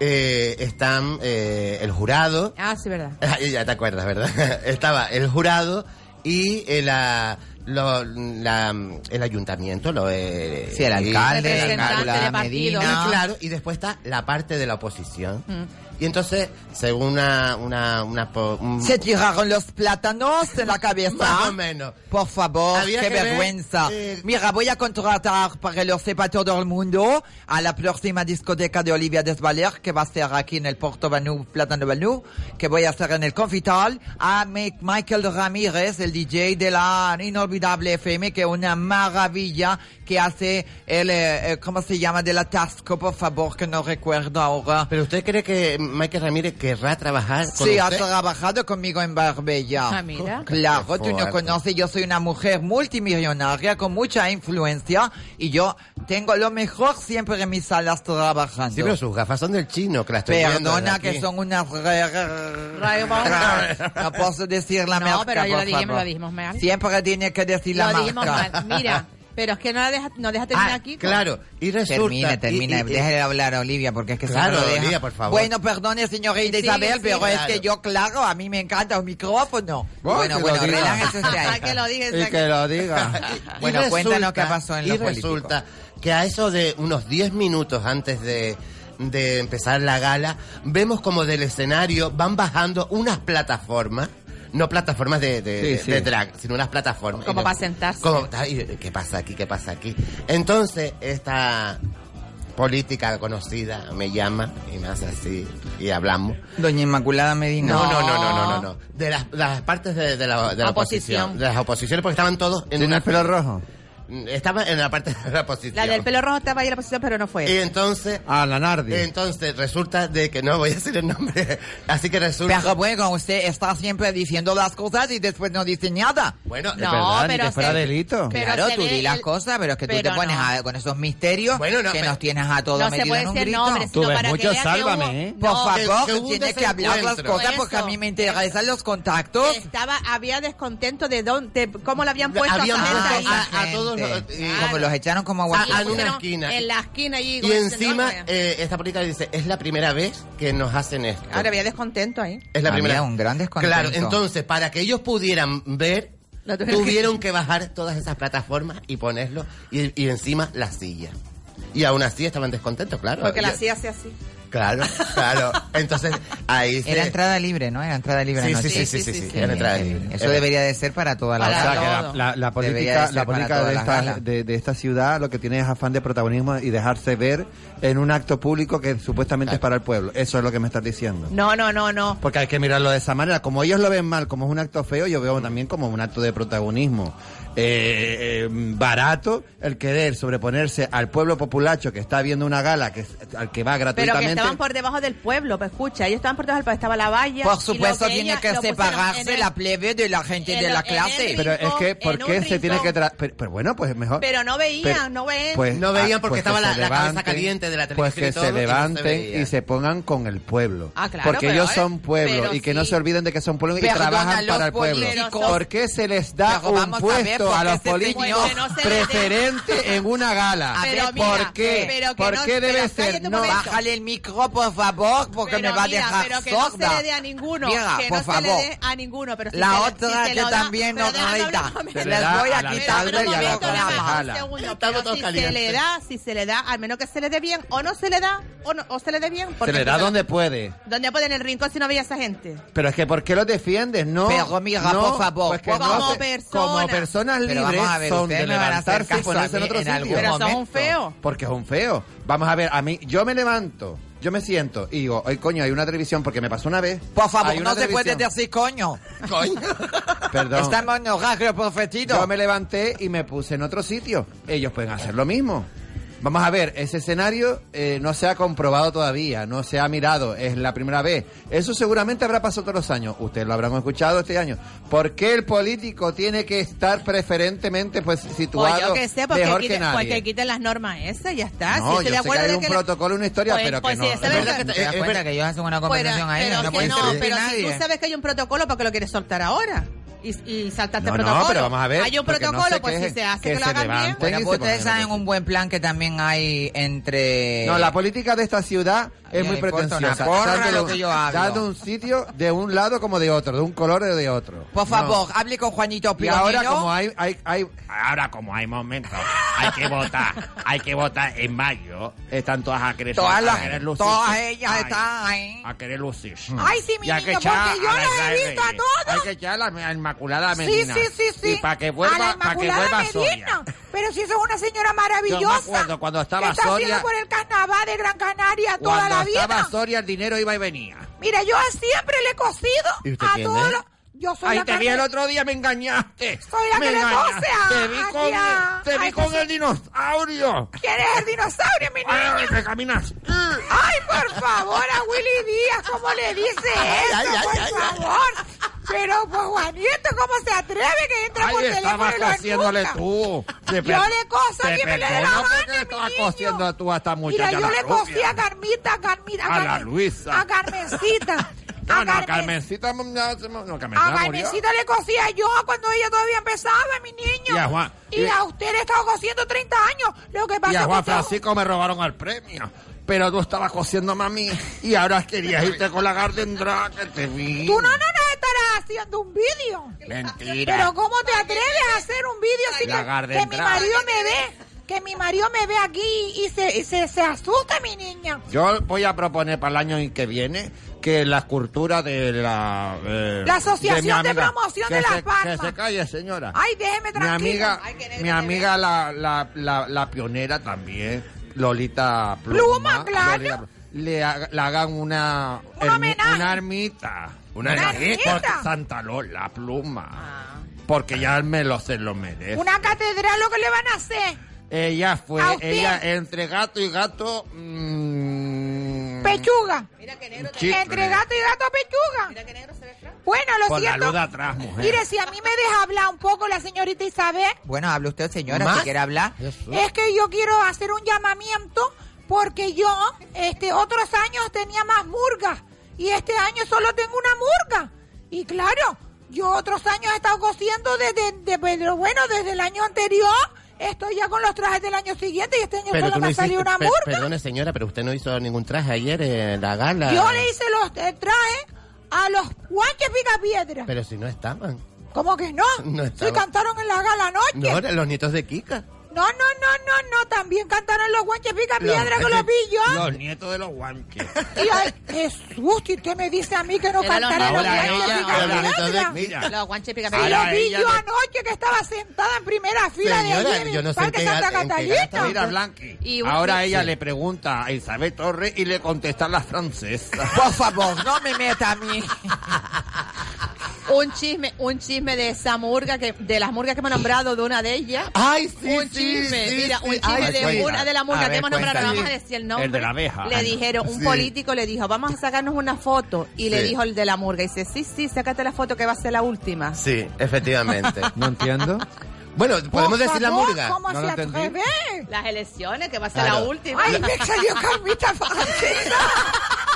Speaker 8: eh, están eh, el jurado,
Speaker 7: Ah, sí, verdad.
Speaker 8: Ya te acuerdas, ¿verdad? Estaba el jurado y el, ah, lo- la- el ayuntamiento, lo, eh,
Speaker 5: Sí, el alcalde, la alcalde. Medina.
Speaker 8: y claro, y después está la parte de la oposición.
Speaker 7: Mm.
Speaker 8: Y entonces, según una... una, una po- un-
Speaker 5: Se tiraron los plátanos en la cabeza.
Speaker 8: más o menos.
Speaker 5: Por favor,
Speaker 8: Había
Speaker 5: qué
Speaker 8: ver,
Speaker 5: vergüenza.
Speaker 8: eh,
Speaker 5: Mira, voy a contratar para que lo sepa todo el mundo a la próxima discoteca de Olivia Desvaler que va a ser aquí en el Porto Banú, Plátano Banú, que voy a hacer en el Confital, a Mi- Michael Ramírez, el DJ de la inolvidable FM, que es una maravilla que hace el, eh, eh, ¿cómo se llama? De la Tasco, por favor, que no recuerdo ahora.
Speaker 8: ¿Pero usted cree que Michael Ramírez querrá trabajar con
Speaker 5: Sí, ha
Speaker 8: usted?
Speaker 5: trabajado conmigo en Barbella.
Speaker 7: Ah, mira.
Speaker 5: Claro, tú no conoces, yo soy una mujer multimillonaria con mucha influencia y yo tengo lo mejor siempre en mis salas trabajando.
Speaker 8: Sí, pero sus gafas son del chino, que las estoy viendo
Speaker 5: Perdona
Speaker 8: aquí.
Speaker 5: que son unas... No puedo decir la
Speaker 7: No,
Speaker 5: marca,
Speaker 7: pero yo
Speaker 5: por
Speaker 7: lo dijimos,
Speaker 5: favor.
Speaker 7: lo dijimos mal.
Speaker 5: Siempre tiene que decir la
Speaker 7: Lo
Speaker 5: marca.
Speaker 7: dijimos mal. Mira, pero es que no la deja, no deja terminar
Speaker 8: Ah,
Speaker 7: aquí.
Speaker 8: claro, y resulta...
Speaker 5: Termine, termine,
Speaker 8: y- y-
Speaker 5: déjele hablar a Olivia porque es que
Speaker 8: Claro,
Speaker 5: se lo deja.
Speaker 8: Olivia, por favor.
Speaker 5: Bueno, perdone señorita
Speaker 7: Sí,
Speaker 5: Isabel,
Speaker 7: sí,
Speaker 5: pero es
Speaker 8: claro.
Speaker 5: que yo, claro, a mí me encanta el micrófono.
Speaker 10: Bueno,
Speaker 5: bueno,
Speaker 10: que
Speaker 5: bueno,
Speaker 10: lo diga.
Speaker 5: relájese usted ahí.
Speaker 7: Ah, que lo diga,
Speaker 10: Y que lo diga.
Speaker 8: Y
Speaker 5: Bueno, cuéntanos qué pasó en
Speaker 8: y
Speaker 5: los políticos.
Speaker 8: resulta que a eso de unos 10 minutos antes de, de empezar la gala, vemos como del escenario van bajando unas plataformas. No plataformas de, de,
Speaker 10: Sí,
Speaker 8: de-
Speaker 10: sí.
Speaker 8: de drag, sino unas plataformas.
Speaker 7: Como para sentarse.
Speaker 8: como- ay, ¿Qué pasa aquí? ¿Qué pasa aquí? Entonces, esta política conocida me llama y me hace así y hablamos.
Speaker 5: Doña Inmaculada Medina.
Speaker 8: No, no, no, no, no, no, no. De las, las partes de, de la, de la
Speaker 7: Oposición.
Speaker 8: oposición. De las oposiciones, porque estaban todos en
Speaker 10: ¿Tiene
Speaker 8: una
Speaker 10: el pelo rojo?
Speaker 8: Estaba en la parte de la posición.
Speaker 7: La del pelo rojo estaba ahí en la posición, pero no fue.
Speaker 8: Y entonces,
Speaker 10: Ah, la Nardi.
Speaker 8: entonces resulta de que no voy a decir el nombre. Así que resulta.
Speaker 5: Pero bueno, usted está siempre diciendo las cosas y después no dice nada.
Speaker 8: Bueno,
Speaker 7: No,
Speaker 10: verdad, ni
Speaker 7: pero
Speaker 10: que fuera
Speaker 7: se-
Speaker 10: delito.
Speaker 7: pero
Speaker 5: claro, tú di las
Speaker 7: el-
Speaker 5: cosas, pero es que tú te pones
Speaker 7: no.
Speaker 5: a- con esos misterios
Speaker 8: Bueno, no,
Speaker 5: que
Speaker 8: pero-
Speaker 5: nos tienes a todos
Speaker 7: No se
Speaker 5: metidos
Speaker 7: puede
Speaker 5: en un grito.
Speaker 7: nombres,
Speaker 10: Tú
Speaker 7: sino
Speaker 10: ves
Speaker 7: para
Speaker 10: mucho,
Speaker 7: que vean que
Speaker 10: sálvame,
Speaker 7: hubo-
Speaker 10: ¿eh?
Speaker 5: Por favor,
Speaker 8: que-
Speaker 5: tú tienes que hablar las cosas porque a mí me interesan los contactos.
Speaker 7: Estaba, había descontento de dónde, de cómo le habían puesto a-
Speaker 8: a todos
Speaker 5: Gente.
Speaker 8: y-
Speaker 5: Como los echaron como
Speaker 8: en una esquina.
Speaker 7: En la esquina allí.
Speaker 8: Y encima,
Speaker 7: "No,
Speaker 8: eh, esta política dice, es la primera vez que nos hacen esto.
Speaker 7: Ahora había descontento ahí.
Speaker 8: Es la
Speaker 5: Había
Speaker 8: primera.
Speaker 5: un gran descontento.
Speaker 8: Claro, entonces, para que ellos pudieran ver,
Speaker 7: tuvieron
Speaker 8: que bajar todas esas plataformas y ponerlo, y, y encima la silla. Y aún así estaban descontentos, claro.
Speaker 7: Porque la hacía así así.
Speaker 8: Claro, claro. Entonces, ahí se...
Speaker 5: Era entrada libre, ¿no? Era entrada libre
Speaker 8: Sí, sí, sí, sí, sí, era entrada libre.
Speaker 5: Eso
Speaker 8: Era-
Speaker 5: debería de ser para toda la
Speaker 7: Para
Speaker 10: O sea, que la, política,
Speaker 5: de
Speaker 10: la política de, esta, de esta ciudad lo que tiene es afán de protagonismo y dejarse ver en un acto público que supuestamente es para el pueblo. Eso es lo que me estás diciendo.
Speaker 7: No, no, no, no.
Speaker 10: Porque hay que mirarlo de esa manera. Como ellos lo ven mal, como es un acto feo, yo veo también como un acto de protagonismo. Eh, eh, barato el querer sobreponerse al pueblo populacho que está viendo una gala que al que va
Speaker 7: Pero que
Speaker 10: gratuitamente.
Speaker 7: estaban por debajo del pueblo, pues escucha, ellos estaban por debajo del pueblo, estaba la valla.
Speaker 5: Por supuesto,
Speaker 7: que
Speaker 5: tiene que separarse
Speaker 7: el-
Speaker 5: la plebe de la gente
Speaker 7: en
Speaker 5: de la clase.
Speaker 10: pero es que, ¿por qué se tiene que tra- pero, pero bueno, pues mejor.
Speaker 7: Pero no veían,
Speaker 10: Pero-
Speaker 7: no ven.
Speaker 10: Pues,
Speaker 8: No veían
Speaker 10: ah,
Speaker 8: porque
Speaker 10: pues
Speaker 8: estaba
Speaker 10: que
Speaker 8: la-
Speaker 10: se
Speaker 8: la cabeza caliente de la
Speaker 10: Pues que
Speaker 8: televisión y todo,
Speaker 10: se
Speaker 8: y no se
Speaker 10: levanten y se pongan con el pueblo.
Speaker 7: Ah, claro,
Speaker 10: porque
Speaker 7: pero,
Speaker 10: ellos
Speaker 7: ¿eh?
Speaker 10: son pueblo
Speaker 7: Pero
Speaker 10: y que no se olviden de que son pueblo y trabajan para el pueblo. ¿Por qué se les da
Speaker 5: Pero
Speaker 10: un
Speaker 5: ver,
Speaker 10: puesto
Speaker 5: ¿por
Speaker 10: a los
Speaker 5: este
Speaker 10: políticos
Speaker 7: no
Speaker 10: preferente en una gala? ¿Por
Speaker 7: mira,
Speaker 10: qué?
Speaker 7: pero que
Speaker 10: ¿Por
Speaker 7: no-
Speaker 10: qué debe
Speaker 7: pero
Speaker 10: ser?
Speaker 7: un
Speaker 10: No.
Speaker 5: Bájale el micro, por favor, porque
Speaker 7: Pero
Speaker 5: me va a dejar
Speaker 7: pero que no se le dé a ninguno.
Speaker 5: Mira,
Speaker 7: que
Speaker 5: por
Speaker 7: no
Speaker 5: favor.
Speaker 7: se le dé a ninguno. Pero si
Speaker 5: La
Speaker 7: se
Speaker 5: otra
Speaker 7: si
Speaker 5: que
Speaker 7: lo da-
Speaker 5: también.
Speaker 10: Se le
Speaker 5: Les
Speaker 10: da
Speaker 5: voy a quitar
Speaker 10: a la
Speaker 7: si se le da, si se le da, al menos que se le dé bien, o no se le da, o, no, o se le dé bien.
Speaker 10: Se le da donde puede.
Speaker 7: ¿Dónde puede en el rincón si no veía a esa gente?
Speaker 10: Pero es que ¿por qué los defiendes? No.
Speaker 5: Pero mira,
Speaker 10: no,
Speaker 5: por favor,
Speaker 10: pues
Speaker 7: como
Speaker 10: no se-
Speaker 7: persona.
Speaker 10: Personas
Speaker 5: Pero
Speaker 10: libres
Speaker 5: vamos a ver,
Speaker 10: son de
Speaker 5: me van a hacer
Speaker 10: levantarse y ponerse en otro
Speaker 5: en
Speaker 10: sitio.
Speaker 7: Pero son un feo.
Speaker 10: Porque es un feo. Vamos a ver, a mí, yo me levanto, yo me siento y digo, oye, coño, hay una televisión, porque me pasó una vez.
Speaker 5: Por favor, no se puede
Speaker 10: televisión.
Speaker 5: decir coño.
Speaker 8: Coño.
Speaker 10: Perdón.
Speaker 5: Estamos en horario profetido.
Speaker 10: Yo me levanté y me puse en otro sitio. Ellos pueden hacer lo mismo. Vamos a ver, ese escenario eh, no se ha comprobado todavía, no se ha mirado, es la primera vez. Eso seguramente habrá pasado todos los años. Ustedes lo habrán escuchado este año. ¿Por qué el político tiene que estar preferentemente pues situado
Speaker 7: yo que sé, porque,
Speaker 10: mejor que
Speaker 7: quiten,
Speaker 10: nadie?
Speaker 7: porque quiten las normas esas, ya está.
Speaker 10: No,
Speaker 7: si estoy
Speaker 10: yo
Speaker 7: de
Speaker 10: sé que
Speaker 7: acuerdo
Speaker 10: hay
Speaker 7: de
Speaker 10: un
Speaker 7: que la-
Speaker 10: protocolo, una historia,
Speaker 7: Pues-
Speaker 10: pero
Speaker 7: pues
Speaker 10: que
Speaker 7: sí,
Speaker 10: no. es
Speaker 7: es
Speaker 10: verdad
Speaker 7: verdad.
Speaker 5: ¿Te das
Speaker 8: Es
Speaker 5: cuenta
Speaker 8: verdad.
Speaker 5: que ellos hacen una conversación ahí?
Speaker 7: pero
Speaker 5: No
Speaker 7: que
Speaker 5: pueden
Speaker 7: no, pero si tú sabes que hay un protocolo, ¿para qué lo quieres soltar ahora? Y, y saltarte
Speaker 10: No,
Speaker 7: el
Speaker 10: no,
Speaker 7: protocolo.
Speaker 10: pero vamos a ver,
Speaker 7: Hay un
Speaker 10: porque no
Speaker 7: protocolo,
Speaker 10: se
Speaker 7: pues si se hace
Speaker 10: que
Speaker 7: que, lo
Speaker 10: se
Speaker 7: hagan bien.
Speaker 5: Bueno, ustedes
Speaker 10: ponen
Speaker 5: saben un buen plan que también hay entre...
Speaker 10: No, la política de esta ciudad es muy pretenciosa.
Speaker 5: porra lo que yo hablo.
Speaker 10: Dando un sitio de un lado como de otro, de un color o de otro.
Speaker 5: Por
Speaker 10: No.
Speaker 5: favor, hable con Juanito
Speaker 10: Y ahora
Speaker 5: Pionero.
Speaker 10: como hay, hay, hay,
Speaker 9: Ahora, como hay momentos, hay que votar. Hay que votar en mayo. Están todas a querer,
Speaker 5: Todas
Speaker 9: a
Speaker 5: las-
Speaker 9: querer lucir.
Speaker 5: todas ellas
Speaker 9: Ay,
Speaker 5: están ahí.
Speaker 9: A querer lucir.
Speaker 5: Ay, sí, mi niño, porque yo
Speaker 9: a la
Speaker 5: las he visto a todas.
Speaker 9: Hay que echar a la Inmaculada
Speaker 11: Sí,
Speaker 9: Medina.
Speaker 11: sí, sí, sí.
Speaker 9: Y para que
Speaker 11: a la
Speaker 9: vuelva, para que
Speaker 11: Inmaculada
Speaker 9: vuelva
Speaker 11: Medina.
Speaker 9: Soria.
Speaker 11: Pero si eso es una señora
Speaker 9: Yo me
Speaker 11: maravillosa.
Speaker 9: acuerdo cuando
Speaker 11: que
Speaker 9: estaba
Speaker 11: está
Speaker 9: Soria.
Speaker 11: haciendo por el carnaval de Gran Canaria toda
Speaker 9: Cuando
Speaker 11: la vida.
Speaker 9: estaba Soria, el dinero iba y venía.
Speaker 11: Mira, yo siempre le he cosido
Speaker 9: ¿Y usted
Speaker 11: a todos los... Yo soy la
Speaker 9: te vi el otro día, me engañaste.
Speaker 11: Soy la
Speaker 9: me
Speaker 11: que le
Speaker 9: engañaste.
Speaker 11: cose a-
Speaker 9: Te vi
Speaker 11: aquí
Speaker 9: con,
Speaker 11: a-
Speaker 9: te vi
Speaker 11: a
Speaker 9: con
Speaker 11: ese-
Speaker 9: el dinosaurio.
Speaker 11: ¿Quién es el dinosaurio, mi niño?
Speaker 9: Ay, que caminas.
Speaker 11: Ay, por favor, a Willy Díaz, ¿cómo le dice eso?
Speaker 8: ay, ay,
Speaker 11: por
Speaker 8: ay, ay.
Speaker 11: favor. Pero, pues, Juanito, ¿cómo se atreve que entra por
Speaker 9: Ay,
Speaker 11: teléfono y lo
Speaker 9: cosiéndole
Speaker 11: enrusca?
Speaker 9: tú.
Speaker 11: Yo
Speaker 9: per-
Speaker 11: le coso a
Speaker 9: te
Speaker 11: quien me le dé la
Speaker 9: porque
Speaker 11: mi
Speaker 9: estabas
Speaker 11: niño.
Speaker 9: cosiendo tú a esta
Speaker 11: Mira,
Speaker 9: muchacha.
Speaker 11: yo
Speaker 9: la
Speaker 11: le cosí a Carmita, a Carmita,
Speaker 9: A la
Speaker 11: Carmen-
Speaker 9: Luisa.
Speaker 11: A Carmencita.
Speaker 9: No,
Speaker 11: a
Speaker 9: no,
Speaker 11: Carmen-
Speaker 9: Carmencita. No, no,
Speaker 11: A
Speaker 9: Carmencita.
Speaker 11: Carmencita le cosía yo cuando ella todavía empezaba, mi niño.
Speaker 9: Y a Juan-
Speaker 11: Y
Speaker 9: y-
Speaker 11: a usted le he estado cosiendo 30 años. Lo que pasa
Speaker 9: Y a Juan
Speaker 11: usted-
Speaker 9: Francisco me robaron el premio. Pero tú estabas cosiendo mami y ahora querías irte con la Garden Drag que te vi.
Speaker 11: Tú no, no nos estarás haciendo un vídeo.
Speaker 9: Mentira.
Speaker 11: Pero ¿cómo te atreves a hacer un vídeo sin que, que mi marido me ve? Que mi marido me ve aquí y se, y se, se asusta, mi niña.
Speaker 9: Yo voy a proponer para el año que viene que la escultura de la... eh,
Speaker 11: La Asociación de Promoción de Las Palmas.
Speaker 9: Que se calle, señora.
Speaker 11: Ay, déjeme
Speaker 9: mi
Speaker 11: tranquilo.
Speaker 9: amiga,
Speaker 11: Ay, que nene
Speaker 9: mi amiga la, la, la, la pionera también, Lolita Pluma.
Speaker 11: Pluma, claro.
Speaker 9: Lolita le, ha- le hagan una...
Speaker 11: Un homenaje.
Speaker 9: Una ermita.
Speaker 8: Una
Speaker 11: Una
Speaker 8: ermita.
Speaker 9: Santa Lola, Pluma. porque ya me lo se lo merece.
Speaker 11: Una catedral lo que le van a hacer.
Speaker 9: Ella fue, ella entre gato y gato. mm,
Speaker 11: Pechuga.
Speaker 9: chicle.
Speaker 11: Entre gato y gato pechuga. Bueno, lo
Speaker 9: Con la
Speaker 11: siento.
Speaker 9: luz de atrás, mujer.
Speaker 11: Mire, si a mí me deja hablar un poco la señorita Isabel,
Speaker 5: Bueno, hable usted, señora,
Speaker 11: ¿Más?
Speaker 5: si quiere hablar.
Speaker 11: es que yo quiero hacer un llamamiento porque yo, este, otros años tenía más murgas y este año solo tengo una murga. Y claro, yo otros años he estado cosiendo desde, de- pero bueno, desde el año anterior. Estoy ya con los trajes del año siguiente y este año
Speaker 8: Pero
Speaker 11: solo me
Speaker 8: no
Speaker 11: ha salido
Speaker 8: hiciste,
Speaker 11: una
Speaker 8: pe-
Speaker 11: murga.
Speaker 8: perdone señora, pero usted no hizo ningún traje ayer en la gala.
Speaker 11: Yo le hice los eh, trajes a los guanches picapiedra.
Speaker 8: Pero si no estaban.
Speaker 11: ¿Cómo que no?
Speaker 8: No estaban.
Speaker 11: cantaron en la gala anoche.
Speaker 8: No, eran los nietos de Kika.
Speaker 11: No, no, no, no, no. También cantaron los guanches pica piedra que los yo.
Speaker 9: Los nietos de los guanches.
Speaker 11: Y ay, Jesús, y usted me dice a mí que no
Speaker 7: Era los
Speaker 11: cantaron los guanches pica piedra.
Speaker 9: mira,
Speaker 7: Los guanches pica
Speaker 11: Y lo vi yo anoche que estaba sentada en primera fila
Speaker 8: Señora,
Speaker 11: de allí en
Speaker 8: yo
Speaker 11: el
Speaker 8: no sé en
Speaker 11: Parque
Speaker 8: qué
Speaker 11: Santa Catalina.
Speaker 9: Mira, Blanqui. Ahora ella le pregunta a Isabel Torres y le contesta la francesa.
Speaker 5: Por favor, no me meta a mí.
Speaker 7: Un chisme, un chisme de esa murga, que, de las murgas que hemos nombrado, de una de ellas.
Speaker 8: Ay, sí,
Speaker 7: un
Speaker 8: sí,
Speaker 7: chisme,
Speaker 8: sí,
Speaker 7: mira,
Speaker 8: sí.
Speaker 7: un chisme
Speaker 8: Ay,
Speaker 7: de
Speaker 8: cuenta.
Speaker 7: una de las murgas
Speaker 5: ver,
Speaker 7: que hemos nombrado, no vamos a decir el nombre.
Speaker 9: El de la abeja.
Speaker 7: Le dijeron, un
Speaker 8: Sí.
Speaker 7: político le dijo, vamos a sacarnos una foto. Y le
Speaker 8: Sí.
Speaker 7: dijo el de la murga, y dice, sí, sí, sácate la foto que va a ser la última.
Speaker 8: Sí, efectivamente.
Speaker 9: No entiendo.
Speaker 8: bueno, podemos
Speaker 11: Por
Speaker 8: decir la
Speaker 11: favor,
Speaker 8: murga.
Speaker 11: ¿Cómo
Speaker 9: No
Speaker 11: se atreve?
Speaker 7: Las elecciones, que va a ser
Speaker 8: Claro.
Speaker 7: la última.
Speaker 11: Ay, me salió Carmita francesa.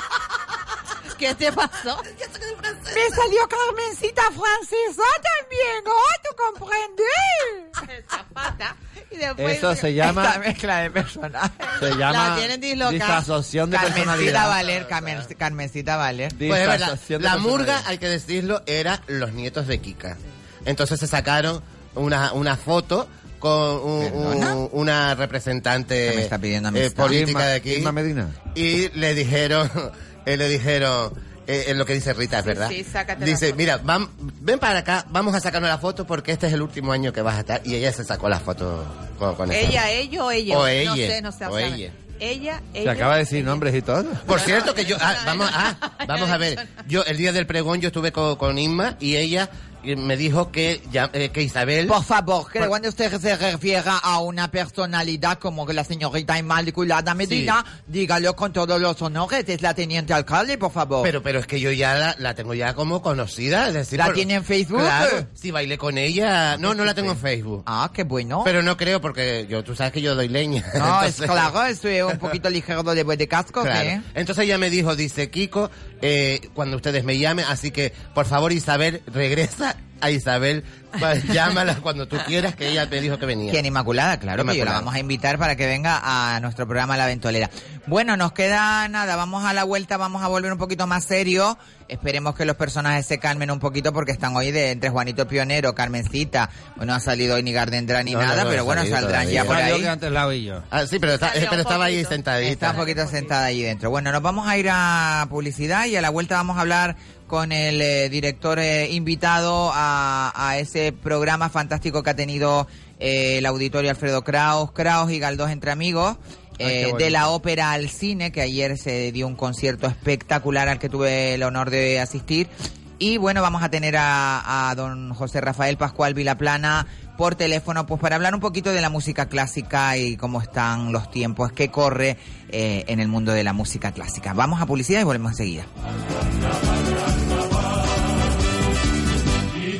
Speaker 7: ¿Qué te pasó?
Speaker 11: Me salió Carmencita francesa también. Oh, ¿tú comprendes?
Speaker 7: Zapata. Y después...
Speaker 9: Eso se
Speaker 5: Esta
Speaker 9: llama,
Speaker 5: mezcla de personajes.
Speaker 9: se llama
Speaker 7: tienen dislocada.
Speaker 9: disasociación de
Speaker 5: Carmencita
Speaker 9: personalidad.
Speaker 5: Valer, Carmen- Carmencita Valer.
Speaker 8: Pues es verdad,
Speaker 9: Disasociación de
Speaker 8: la murga, hay que decirlo, era los nietos de Kika. Entonces se sacaron una, una foto con un-
Speaker 5: ¿Perdona?
Speaker 8: un- una representante
Speaker 5: ¿Qué me está pidiendo
Speaker 8: eh, política
Speaker 9: Irma-
Speaker 8: de aquí.
Speaker 9: Irma Medina.
Speaker 8: Y le dijeron, eh, le dijeron, eh, es lo que dice Rita, es
Speaker 7: Sí,
Speaker 8: verdad.
Speaker 7: sí, sácate la
Speaker 8: dice,
Speaker 7: foto.
Speaker 8: mira, vam- ven para acá, vamos a sacarnos la foto porque este es el último año que vas a estar. Y ella se sacó la foto con, con.
Speaker 7: Ella, ellos o ella.
Speaker 8: O
Speaker 7: No
Speaker 8: ella,
Speaker 7: sé, no sé.
Speaker 8: o
Speaker 7: sea,
Speaker 8: ella.
Speaker 7: Ella,
Speaker 9: Se
Speaker 7: ella.
Speaker 9: acaba de decir nombres y todo.
Speaker 8: Por cierto que yo, ah, vamos, ah, vamos a ver, yo el día del pregón yo estuve con, con Inma y ella me dijo que ya, eh, que Isabel
Speaker 5: Por favor, que
Speaker 8: Por-
Speaker 5: cuando usted se refiera a una personalidad como que la señorita Inmaculada Medina, dígalo con todos los honores, es la teniente alcalde, por favor.
Speaker 8: Pero, pero es que yo ya la, la tengo ya como conocida. Es decir,
Speaker 5: ¿La
Speaker 8: por-
Speaker 5: tiene en Facebook?
Speaker 8: Claro, si bailé con ella. No, no la tengo en Facebook.
Speaker 5: ah, qué bueno.
Speaker 8: Pero no creo porque yo, tú sabes que yo doy leña.
Speaker 5: no, es claro, estoy un poquito ligero de, de casco,
Speaker 8: Claro.
Speaker 5: ¿sí?
Speaker 8: Entonces ella me dijo, dice Kiko, eh, cuando ustedes me llamen, así que por favor Isabel, regresa a Isabel, pa- llámala cuando tú quieras, que ella me dijo que venía.
Speaker 5: ¿Quién Inmaculada? Claro, que yo la
Speaker 8: Inmaculada.
Speaker 5: vamos a invitar para que venga a nuestro programa La Ventolera. Bueno, nos queda nada, vamos a la vuelta, vamos a volver un poquito más serio. Esperemos que los personajes se calmen un poquito porque están hoy de entre Juanito Pionero, Carmencita. Bueno, no ha salido hoy ni Gardendra ni
Speaker 8: No,
Speaker 5: nada,
Speaker 8: no
Speaker 5: pero bueno, saldrán ya por ahí.
Speaker 9: que antes la oí yo.
Speaker 8: Ah, sí, pero, está- pero estaba ahí sentadita.
Speaker 5: Está un poquito sentada ahí dentro. Bueno, nos vamos a ir a publicidad y a la vuelta vamos a hablar con el eh, director eh, invitado a, a ese programa fantástico que ha tenido eh, el auditorio Alfredo Kraus, Kraus y Galdós entre amigos.
Speaker 9: Ay,
Speaker 5: eh, de la ópera al cine, que ayer se dio un concierto espectacular al que tuve el honor de asistir. Y bueno, vamos a tener a, a don José Rafael Pascual Vilaplana por teléfono, pues para hablar un poquito de la música clásica y cómo están los tiempos que corre eh, en el mundo de la música clásica. Vamos a publicidad y volvemos enseguida.
Speaker 3: y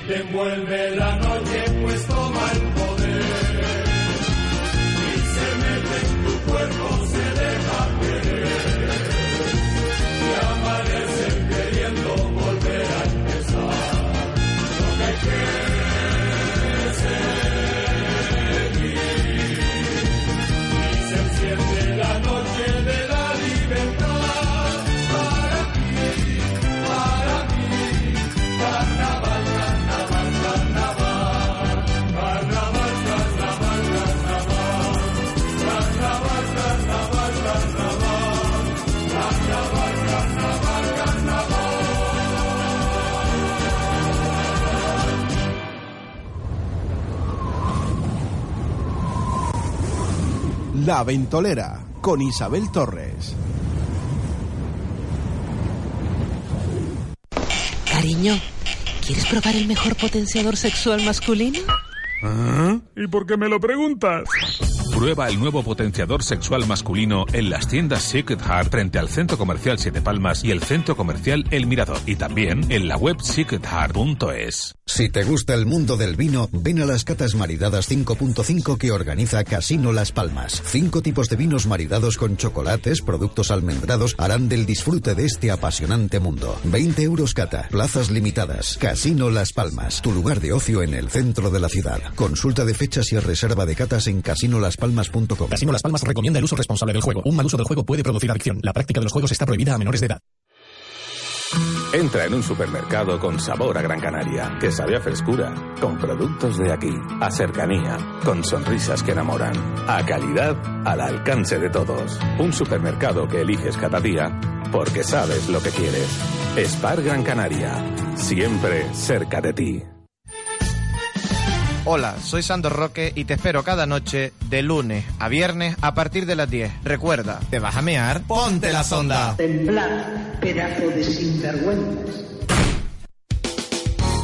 Speaker 3: La
Speaker 12: Ventolera con Isabel Torres.
Speaker 2: Cariño, ¿Quieres probar el mejor potenciador sexual masculino?
Speaker 13: ¿Ah? ¿Y por qué me lo preguntas? Prueba el nuevo potenciador sexual masculino en las tiendas Secret Heart frente al Centro Comercial Siete Palmas y el Centro Comercial El Mirador. Y también en la web secretheart.es.
Speaker 14: Si te gusta el mundo del vino, ven a las catas maridadas 5.5 que organiza Casino Las Palmas. Cinco tipos de vinos maridados con chocolates, productos almendrados harán del disfrute de este apasionante mundo. 20 euros cata, plazas limitadas. Casino Las Palmas, tu lugar de ocio en el centro de la ciudad. Consulta de fechas y reserva de catas en casinolaspalmas.com.
Speaker 15: Casino Las Palmas recomienda el uso responsable del juego. Un mal uso del juego puede producir adicción. La práctica de los juegos está prohibida a menores de edad.
Speaker 16: Entra en un supermercado con sabor a Gran Canaria, que sabe a frescura, con productos de aquí, a cercanía, con sonrisas que enamoran, a calidad al alcance de todos. Un supermercado que eliges cada día porque sabes lo que quieres. Spar Gran Canaria, siempre cerca de ti.
Speaker 17: Hola, soy Sandro Roque y te espero cada noche de lunes a viernes a partir de las 10. Recuerda, ¿te vas a mear? ¡Ponte la sonda!
Speaker 18: Pedazo de sinvergüenzas.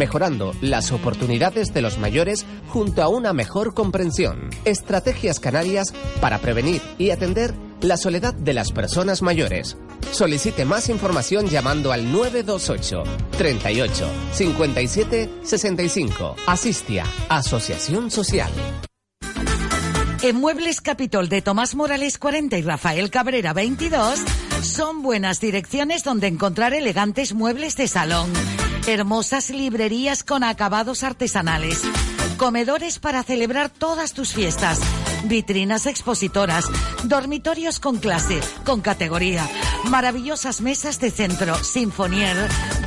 Speaker 19: mejorando las oportunidades de los mayores junto a una mejor comprensión. Estrategias canarias para prevenir y atender la soledad de las personas mayores. Solicite más información llamando al 928 38 57 65. Asistia, Asociación Social.
Speaker 20: En Muebles Capitol de Tomás Morales 40 y Rafael Cabrera 22 son buenas direcciones donde encontrar elegantes muebles de salón, hermosas librerías con acabados artesanales, comedores para celebrar todas tus fiestas, vitrinas expositoras, dormitorios con clase, con categoría, maravillosas mesas de centro, sinfonier,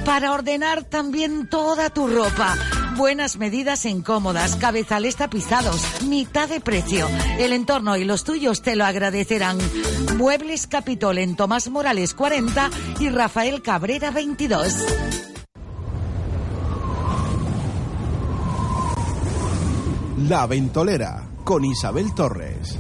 Speaker 20: para ordenar también toda tu ropa. Buenas medidas en cómodas, cabezales tapizados, mitad de precio. El entorno y los tuyos te lo agradecerán. Muebles Capitol en Tomás Morales 40 y Rafael Cabrera 22.
Speaker 12: La Ventolera con Isabel Torres.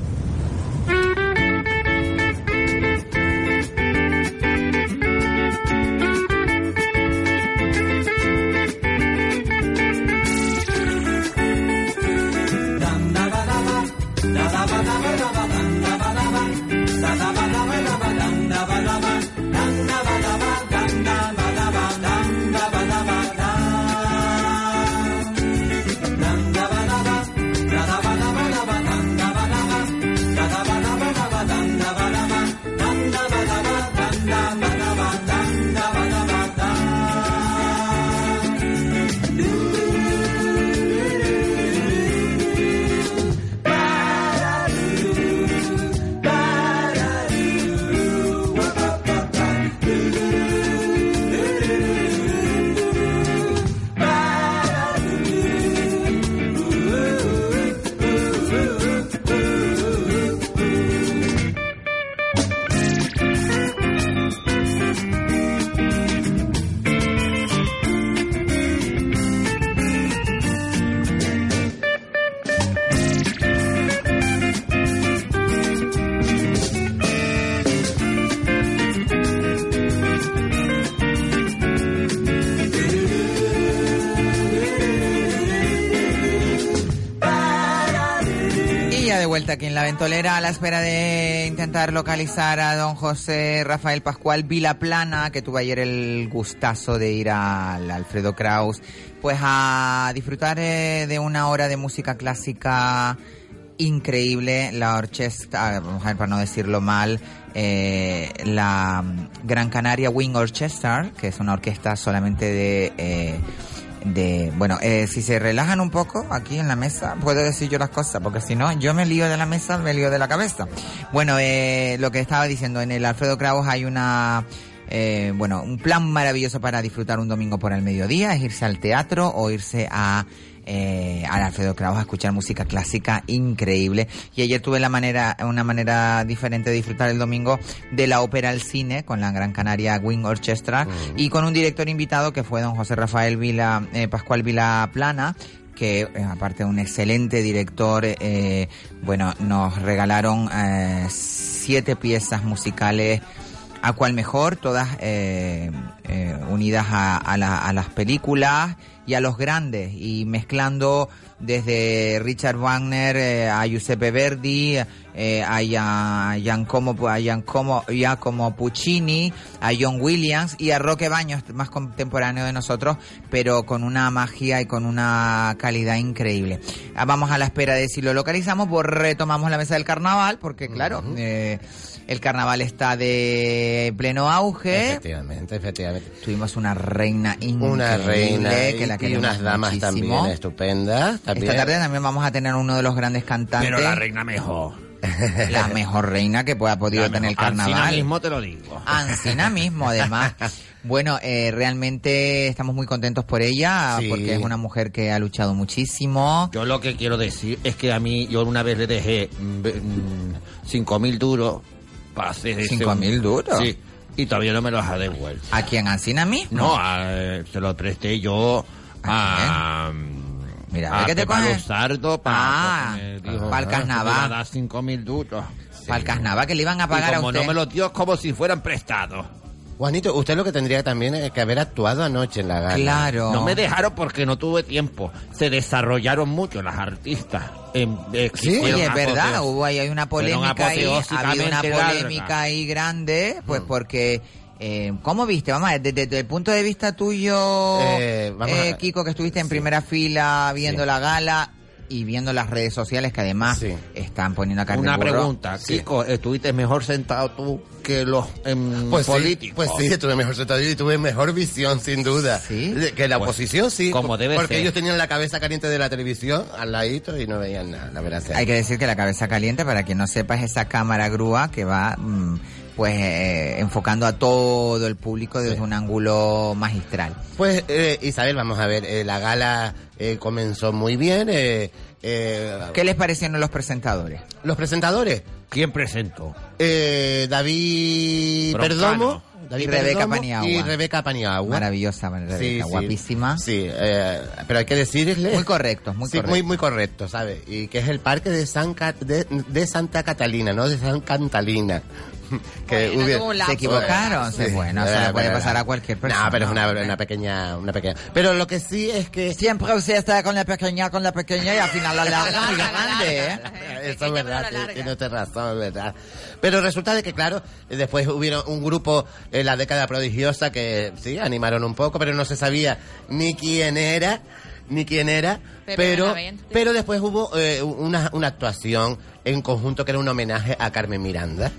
Speaker 5: Aquí en la ventolera a la espera de intentar localizar a don José Rafael Pascual Vilaplana, que tuvo ayer el gustazo de ir al Alfredo Kraus, pues a disfrutar eh, de una hora de música clásica increíble, la orquesta, vamos a ver para no decirlo mal, eh, la Gran Canaria Wing Orchestra, que es una orquesta solamente de... eh, de bueno eh, si se relajan un poco aquí en la mesa puedo decir yo las cosas porque si no yo me lío de la mesa me lío de la cabeza. Bueno eh, lo que estaba diciendo en el Alfredo Kraus hay una eh, bueno, un plan maravilloso para disfrutar un domingo por el mediodía es irse al teatro o irse a eh, al Alfredo Kraus a escuchar música clásica increíble. Y ayer tuve la manera, una manera diferente de disfrutar el domingo de la ópera al cine con la Gran Canaria Wing Orchestra y con un director invitado que fue don José Rafael Vila, eh, Pascual Vila Plana que eh, aparte de un excelente director, eh, bueno, nos regalaron eh, siete piezas musicales a cual mejor, todas eh, unidas a, a la- a las películas y a los grandes, y mezclando desde Richard Wagner eh, a Giuseppe Verdi, eh, a Gia- Giancomo, a Giancomo, Giacomo Puccini, a John Williams y a Roque Baños, más contemporáneo de nosotros, pero con una magia y con una calidad increíble. Ah, Vamos a la espera de si lo localizamos, pues retomamos la mesa del carnaval, porque claro, eh, el carnaval está de pleno auge.
Speaker 8: Efectivamente, efectivamente.
Speaker 5: Tuvimos una reina increíble.
Speaker 8: Una reina
Speaker 5: que la
Speaker 8: y, y
Speaker 5: queremos
Speaker 8: unas damas
Speaker 5: muchísimo.
Speaker 8: también estupendas. También.
Speaker 5: Esta tarde también vamos a tener uno de los grandes cantantes.
Speaker 10: Pero la reina mejor.
Speaker 5: La mejor reina que pueda podido tener el
Speaker 10: mejor. Ancina
Speaker 5: carnaval.
Speaker 10: mismo te lo digo.
Speaker 5: Ancina mismo, además. Bueno, eh, realmente estamos muy contentos por ella,
Speaker 10: Sí.
Speaker 5: porque es una mujer que ha luchado muchísimo.
Speaker 10: Yo lo que quiero decir es que a mí, yo una vez le dejé mm, mm, cinco mil duros para hacer
Speaker 5: ¿Cinco mil duros?
Speaker 10: Sí, y todavía no me los ha devuelto.
Speaker 5: ¿A quién? ¿Ancina mismo?
Speaker 10: No, a- eh, se lo presté yo a...
Speaker 5: A
Speaker 10: a
Speaker 5: ver qué te
Speaker 10: Pepa
Speaker 5: coges.
Speaker 10: Luzardo para
Speaker 5: Ah, para el carnaval.
Speaker 10: dar cinco mil duros.
Speaker 5: Para el carnaval que le iban a pagar
Speaker 10: y
Speaker 5: a
Speaker 10: como
Speaker 5: usted.
Speaker 10: no me los dio, es como si fueran prestados.
Speaker 8: Juanito, usted lo que tendría también es que haber actuado anoche en la gala.
Speaker 10: No me dejaron porque no tuve tiempo. Se desarrollaron mucho las artistas. En, eh,
Speaker 5: Sí, es verdad, hubo ahí hay una polémica ahí, ha habido una polémica ahí grande, pues porque eh, ¿cómo viste? Vamos a ver, desde, desde el punto de vista tuyo,
Speaker 8: Eh, vamos
Speaker 5: eh, Kiko, que estuviste en primera fila viendo la gala y viendo las redes sociales que además están poniendo a carne
Speaker 10: Una pregunta, Kiko, ¿estuviste mejor sentado tú que los em,
Speaker 8: Pues sí,
Speaker 10: políticos?
Speaker 8: pues sí, tuve mejor sentado y tuve mejor visión, sin duda. Que la
Speaker 10: Pues,
Speaker 8: oposición sí.
Speaker 10: como debe
Speaker 8: Porque
Speaker 10: ser.
Speaker 8: ellos tenían la cabeza caliente de la televisión al ladito y no veían nada, la verdad. sea.
Speaker 5: Hay que decir que la cabeza caliente, para quien no sepa, es esa cámara grúa que va mm, pues eh, enfocando a todo el público desde un ángulo magistral.
Speaker 8: Pues eh, Isabel, vamos a ver, eh, la gala eh, comenzó muy bien. eh, eh,
Speaker 5: ¿Qué les parecieron los presentadores?
Speaker 8: Los presentadores.
Speaker 10: ¿Quién presentó?
Speaker 8: Eh, David
Speaker 5: Broncano.
Speaker 8: Perdomo. David
Speaker 5: Y Rebeca Paniagua.
Speaker 8: Y Rebeca Paniagua.
Speaker 5: Maravillosa, Rebeca, guapísima.
Speaker 8: Sí, eh, pero hay que decirle...
Speaker 5: Muy correctos, muy
Speaker 8: sí,
Speaker 5: correctos.
Speaker 8: Muy, muy correcto, ¿sabes? Y que es el parque de, San Ca- de, de Santa Catalina, no de San Cantalina. que
Speaker 5: Bueno,
Speaker 8: hubiera-.
Speaker 5: Se equivocaron, sí, bueno, eso le puede pasar a cualquier persona.
Speaker 8: No, pero es una, una pequeña, una pequeña. Pero lo que sí es que...
Speaker 5: Siempre usted está con la pequeña, con la pequeña y al final la larga muy grande, ¿eh?
Speaker 8: Eso es verdad, tiene usted razón, es verdad. Pero resulta de que, claro, después hubieron un grupo en la década prodigiosa que, sí, animaron un poco, pero no se sabía ni quién era, ni quién era,
Speaker 7: Pero
Speaker 8: pero después hubo eh, una, una actuación en conjunto que era un homenaje a Carmen Miranda.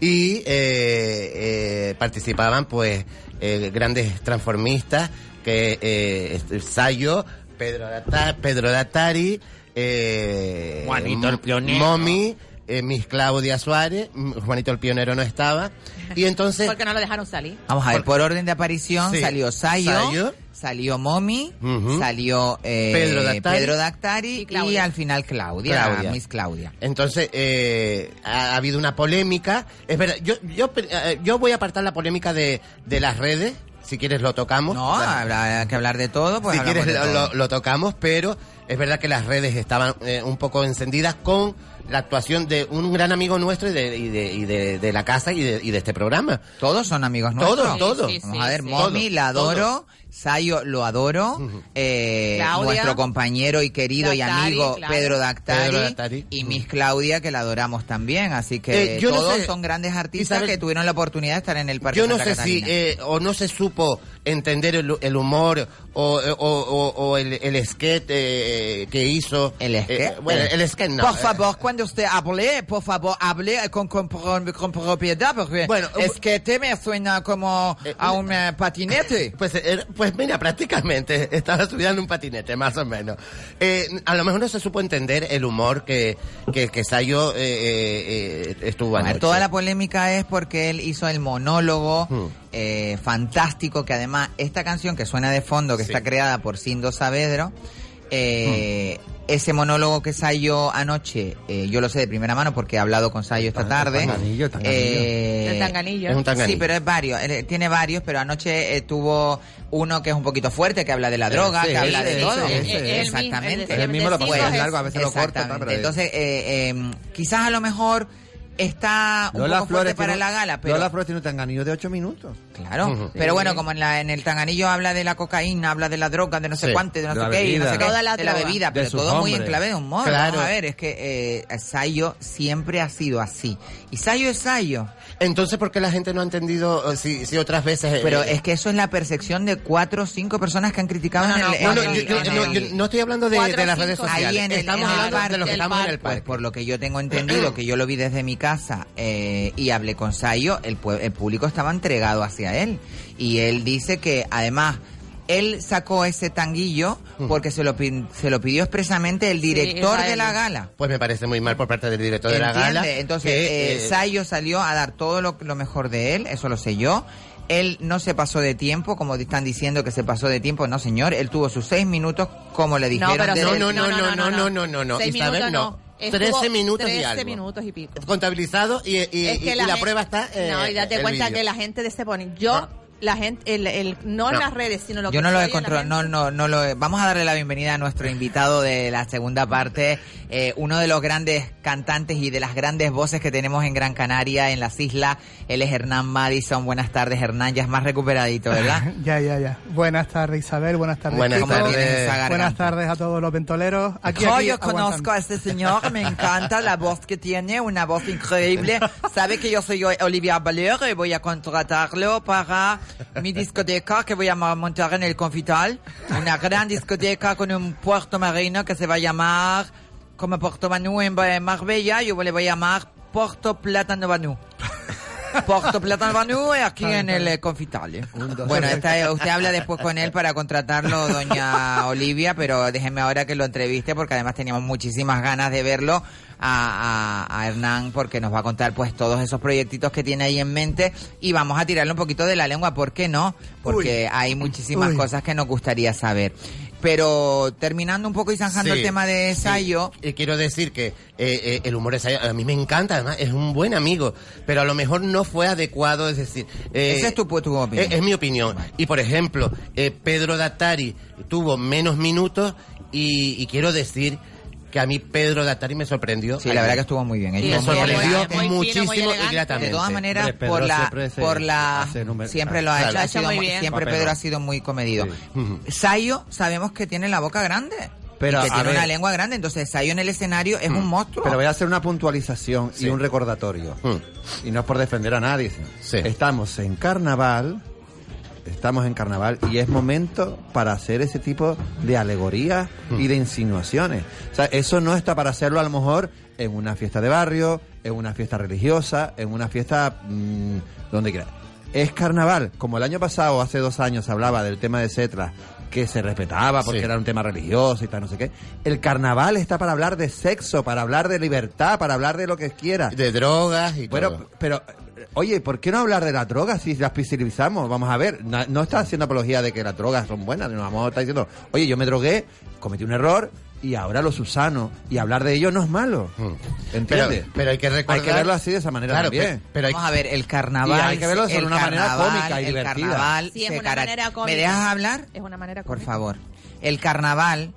Speaker 8: Y eh, eh, participaban, pues, eh, grandes transformistas, que eh, Sayo, Pedro, Data- Pedro Datari, eh,
Speaker 10: Juanito el Pionero.
Speaker 8: Momi, eh, Miss Claudia Suárez, Juanito el Pionero no estaba. Y entonces...
Speaker 7: Porque no lo dejaron salir.
Speaker 5: Vamos a ver, por orden de aparición
Speaker 8: Sí.
Speaker 5: salió Sayo,
Speaker 8: Sayo.
Speaker 5: Salió Momi, salió eh,
Speaker 8: Pedro Dactari.
Speaker 5: Pedro Dactari y, al final Claudia,
Speaker 8: Claudia.
Speaker 5: Miss Claudia.
Speaker 8: Entonces, eh, ha, ha habido una polémica. Es verdad, yo, yo, eh, yo voy a apartar la polémica de, de las redes. Si quieres lo tocamos.
Speaker 5: No, habrá que hablar de todo, pues
Speaker 8: si quieres lo,
Speaker 5: todo.
Speaker 8: lo- lo tocamos, pero es verdad que las redes estaban eh, un poco encendidas con la actuación de un gran amigo nuestro y de, y de, y de, de la casa y de, y de este programa.
Speaker 5: Todos son amigos
Speaker 8: Todos,
Speaker 5: nuestros.
Speaker 8: todos.
Speaker 5: Vamos a ver,
Speaker 8: sí.
Speaker 5: Momi la adoro. Sayo lo adoro, eh,
Speaker 7: Claudia.
Speaker 5: nuestro compañero y querido y
Speaker 7: Dactari,
Speaker 5: amigo
Speaker 7: claro.
Speaker 5: Pedro Dactari,
Speaker 8: Pedro Dactari.
Speaker 5: y Miss Claudia que la adoramos también, así que
Speaker 8: Eh, yo no
Speaker 5: todos
Speaker 8: sé,
Speaker 5: son grandes artistas
Speaker 8: Isabel,
Speaker 5: que tuvieron la oportunidad de estar en el Parque
Speaker 8: Yo no
Speaker 5: Santa
Speaker 8: sé si
Speaker 5: Catalina.
Speaker 8: eh, o no se supo entender el, el humor o, o, o- o el, el sketch eh, que hizo.
Speaker 5: ¿El sketch?
Speaker 8: Eh, bueno, el sketch no.
Speaker 5: Por
Speaker 8: eh,
Speaker 5: favor, cuando usted hable, por favor, hable con, con, con- con propiedad, porque
Speaker 8: Bueno,
Speaker 5: es que te me suena como a un eh, patinete.
Speaker 8: Pues, eh, pues mira, prácticamente estaba estudiando un patinete, más o menos. Eh, a lo mejor no se supo entender el humor que, que, que Sayo eh, eh, eh, estuvo anoche.
Speaker 5: toda la polémica es porque él hizo el monólogo
Speaker 8: Hmm.
Speaker 5: eh, fantástico, que además esta canción que suena de fondo, que está creada por Sindo Saavedra, eh, ese monólogo que Sayo anoche, eh, yo lo sé de primera mano porque he hablado con Sayo esta tarde.
Speaker 8: tanganillo, tanganillo.
Speaker 5: Eh,
Speaker 7: El tanganillo.
Speaker 8: Es un tanganillo.
Speaker 5: Sí, pero es varios, eh, tiene varios, pero anoche eh, tuvo uno que es un poquito fuerte, que habla de la droga,
Speaker 8: sí,
Speaker 5: que habla de
Speaker 8: ese,
Speaker 5: todo. Exactamente.
Speaker 10: Él mismo lo
Speaker 7: es-
Speaker 10: largo, a veces lo corta.
Speaker 5: Entonces, eh, eh, quizás a lo mejor está un
Speaker 10: Lola
Speaker 5: poco
Speaker 10: Flores
Speaker 5: fuerte para la gala, pero
Speaker 10: Lola Flores tiene un tanganillo de 8 minutos.
Speaker 5: Claro, pero bueno, como en, la, en el tanganillo habla de la cocaína, habla de la droga, de no sé
Speaker 10: Sí,
Speaker 5: cuánto, de no
Speaker 10: de
Speaker 5: sé qué, y no
Speaker 10: bebida.
Speaker 5: sé qué,
Speaker 7: la
Speaker 5: de la bebida, pero todo muy en clave de humor.
Speaker 8: Claro.
Speaker 5: Vamos a ver, es que eh, Sayo siempre ha sido así. Y Sayo es Sayo.
Speaker 8: Entonces, ¿por qué la gente no ha entendido eh, si, si otras veces... eh,
Speaker 5: Pero
Speaker 8: eh,
Speaker 5: es que eso es la percepción de cuatro o cinco personas que han criticado
Speaker 7: No,
Speaker 5: en
Speaker 7: no,
Speaker 5: el...
Speaker 8: No,
Speaker 5: en
Speaker 8: no,
Speaker 5: el-
Speaker 8: yo, yo-
Speaker 5: en
Speaker 8: no,
Speaker 5: el-
Speaker 8: yo no estoy hablando de,
Speaker 7: Cuatro
Speaker 8: de las redes sociales.
Speaker 5: Ahí en el-
Speaker 8: estamos
Speaker 5: en el
Speaker 8: hablando
Speaker 5: parque,
Speaker 8: de los que estamos en el
Speaker 5: Pues
Speaker 8: parque.
Speaker 5: por lo que yo tengo entendido, que yo lo vi desde mi casa eh, y hablé con Sayo, el, el público estaba entregado hacia él. Y él dice que además él sacó ese tanguillo porque se lo, se lo pidió expresamente el director de la gala.
Speaker 8: Pues me parece muy mal por parte del director de la gala.
Speaker 5: Entonces,
Speaker 8: que,
Speaker 5: eh,
Speaker 8: eh,
Speaker 5: Sayo salió a dar todo lo, lo mejor de él, eso lo sé yo. Él no se pasó de tiempo, como están diciendo que se pasó de tiempo. No, señor, él tuvo sus seis minutos, como le dijeron.
Speaker 7: pero
Speaker 5: desde
Speaker 8: no, no, no, no, no, no, no, no, no.
Speaker 7: Seis
Speaker 8: Isabel,
Speaker 7: minutos
Speaker 8: no.
Speaker 7: no. Estuvo
Speaker 8: 13 minutos y
Speaker 7: 13
Speaker 8: algo.
Speaker 7: minutos y pico.
Speaker 8: Contabilizado y, y-
Speaker 7: Es que
Speaker 8: y la,
Speaker 7: gente-
Speaker 8: prueba está. eh,
Speaker 7: no, y date cuenta que la gente de ese pone. Yo, la gente, el, el, no, en
Speaker 5: No.
Speaker 7: las redes, sino lo que
Speaker 5: Yo no lo
Speaker 7: se
Speaker 5: he
Speaker 7: oye en la
Speaker 5: controlado,
Speaker 7: gente.
Speaker 5: no, no, no lo he- Vamos a darle la bienvenida a nuestro invitado de la segunda parte, eh, uno de los grandes cantantes y de las grandes voces que tenemos en Gran Canaria, en las islas. Él es Hernán Madison. Buenas tardes, Hernán. Ya es más recuperadito, ¿verdad?
Speaker 21: Ya, ya, ya. Buenas tardes, Isabel. Buenas tardes,
Speaker 8: Buenas
Speaker 21: chicos.
Speaker 5: ¿Cómo tienes esa garganta?
Speaker 21: Buenas tardes a todos los ventoleros. Aquí, aquí,
Speaker 5: yo
Speaker 21: aguantando.
Speaker 5: conozco a este señor, me encanta la voz que tiene, una voz increíble. Sabe que yo soy Olivia Baler y voy a contratarlo para mi discoteca que voy a montar en el Confital. Una gran discoteca con un puerto marino que se va a llamar, como Puerto Banú en Marbella, yo le voy a llamar Puerto Plátano. Puerto Plátano Banú aquí en el eh, Confital. ¿eh? Bueno, esta- usted habla después con él para contratarlo, doña Olivia, pero déjeme ahora que lo entreviste porque además teníamos muchísimas ganas de verlo a, a- a Hernán porque nos va a contar pues todos esos proyectitos que tiene ahí en mente y vamos a tirarle un poquito de la lengua, ¿por qué no? Porque hay muchísimas
Speaker 21: Uy.
Speaker 5: cosas que nos gustaría saber. Pero terminando un poco y zanjando
Speaker 8: Sí,
Speaker 5: el tema de
Speaker 8: sí.
Speaker 5: Sayo,
Speaker 8: Y quiero decir que eh, eh, el humor de Sayo a mí me encanta, además es un buen amigo, pero a lo mejor no fue adecuado, es decir... eh,
Speaker 5: esa es tu, tu opinión.
Speaker 8: Es, mi opinión. Y por ejemplo, Pedro Dattari tuvo menos minutos y, y quiero decir que a mí Pedro Dattari me sorprendió.
Speaker 5: Sí, la verdad que estuvo muy bien.
Speaker 8: Y
Speaker 5: Estuvo
Speaker 8: me
Speaker 5: muy
Speaker 8: sorprendió
Speaker 5: elegante.
Speaker 8: muchísimo
Speaker 7: muy
Speaker 8: y gratamente.
Speaker 5: De todas maneras,
Speaker 10: Pedro
Speaker 5: por la,
Speaker 10: siempre se
Speaker 5: por la, siempre lo ha
Speaker 10: Claro.
Speaker 5: hecho,
Speaker 7: ha
Speaker 5: sido
Speaker 7: muy
Speaker 5: muy-
Speaker 7: bien.
Speaker 5: siempre
Speaker 10: Papelón.
Speaker 5: Pedro ha sido muy comedido.
Speaker 10: Ujú.
Speaker 5: Sayo, sabemos que tiene la boca grande.
Speaker 10: Pero,
Speaker 5: y que tiene
Speaker 10: ver.
Speaker 5: una lengua grande, entonces Sayo en el escenario es un monstruo.
Speaker 10: Pero voy a hacer una puntualización
Speaker 8: Sí.
Speaker 10: y un recordatorio.
Speaker 8: Mm.
Speaker 10: Y no es por defender a nadie.
Speaker 8: Sí.
Speaker 10: Estamos en carnaval. Estamos en carnaval y es momento para hacer ese tipo de alegorías y de insinuaciones. O sea, eso no está para hacerlo a lo mejor en una fiesta de barrio, en una fiesta religiosa, en una fiesta mm, donde quiera. Es carnaval. Como el año pasado, hace dos años, se hablaba del tema de Cetra, que se respetaba porque
Speaker 8: Sí.
Speaker 10: era un tema religioso y tal, no sé qué. El carnaval está para hablar de sexo, para hablar de libertad, para hablar de lo que quiera.
Speaker 8: De drogas y
Speaker 10: Bueno,
Speaker 8: todo.
Speaker 10: pero, oye, ¿por qué no hablar de las drogas si las visibilizamos? Vamos a ver, na- no está haciendo apología de que las drogas son buenas, no vamos a estar diciendo, oye, yo me drogué, cometí un error y ahora lo subsano y hablar de ello no es malo. ¿Entiendes?
Speaker 8: Pero, pero hay que recordar...
Speaker 10: Hay que verlo así de esa manera
Speaker 8: Claro,
Speaker 10: también.
Speaker 8: pero hay-
Speaker 5: Vamos a ver, el carnaval.
Speaker 10: Y hay que verlo
Speaker 5: el
Speaker 10: una manera cómica y
Speaker 5: el
Speaker 10: divertida.
Speaker 5: carnaval
Speaker 7: Sí, es una
Speaker 5: cara-
Speaker 7: manera cómica.
Speaker 5: ¿Me dejas hablar?
Speaker 7: Es una manera
Speaker 5: Por
Speaker 7: cómica.
Speaker 5: favor. El carnaval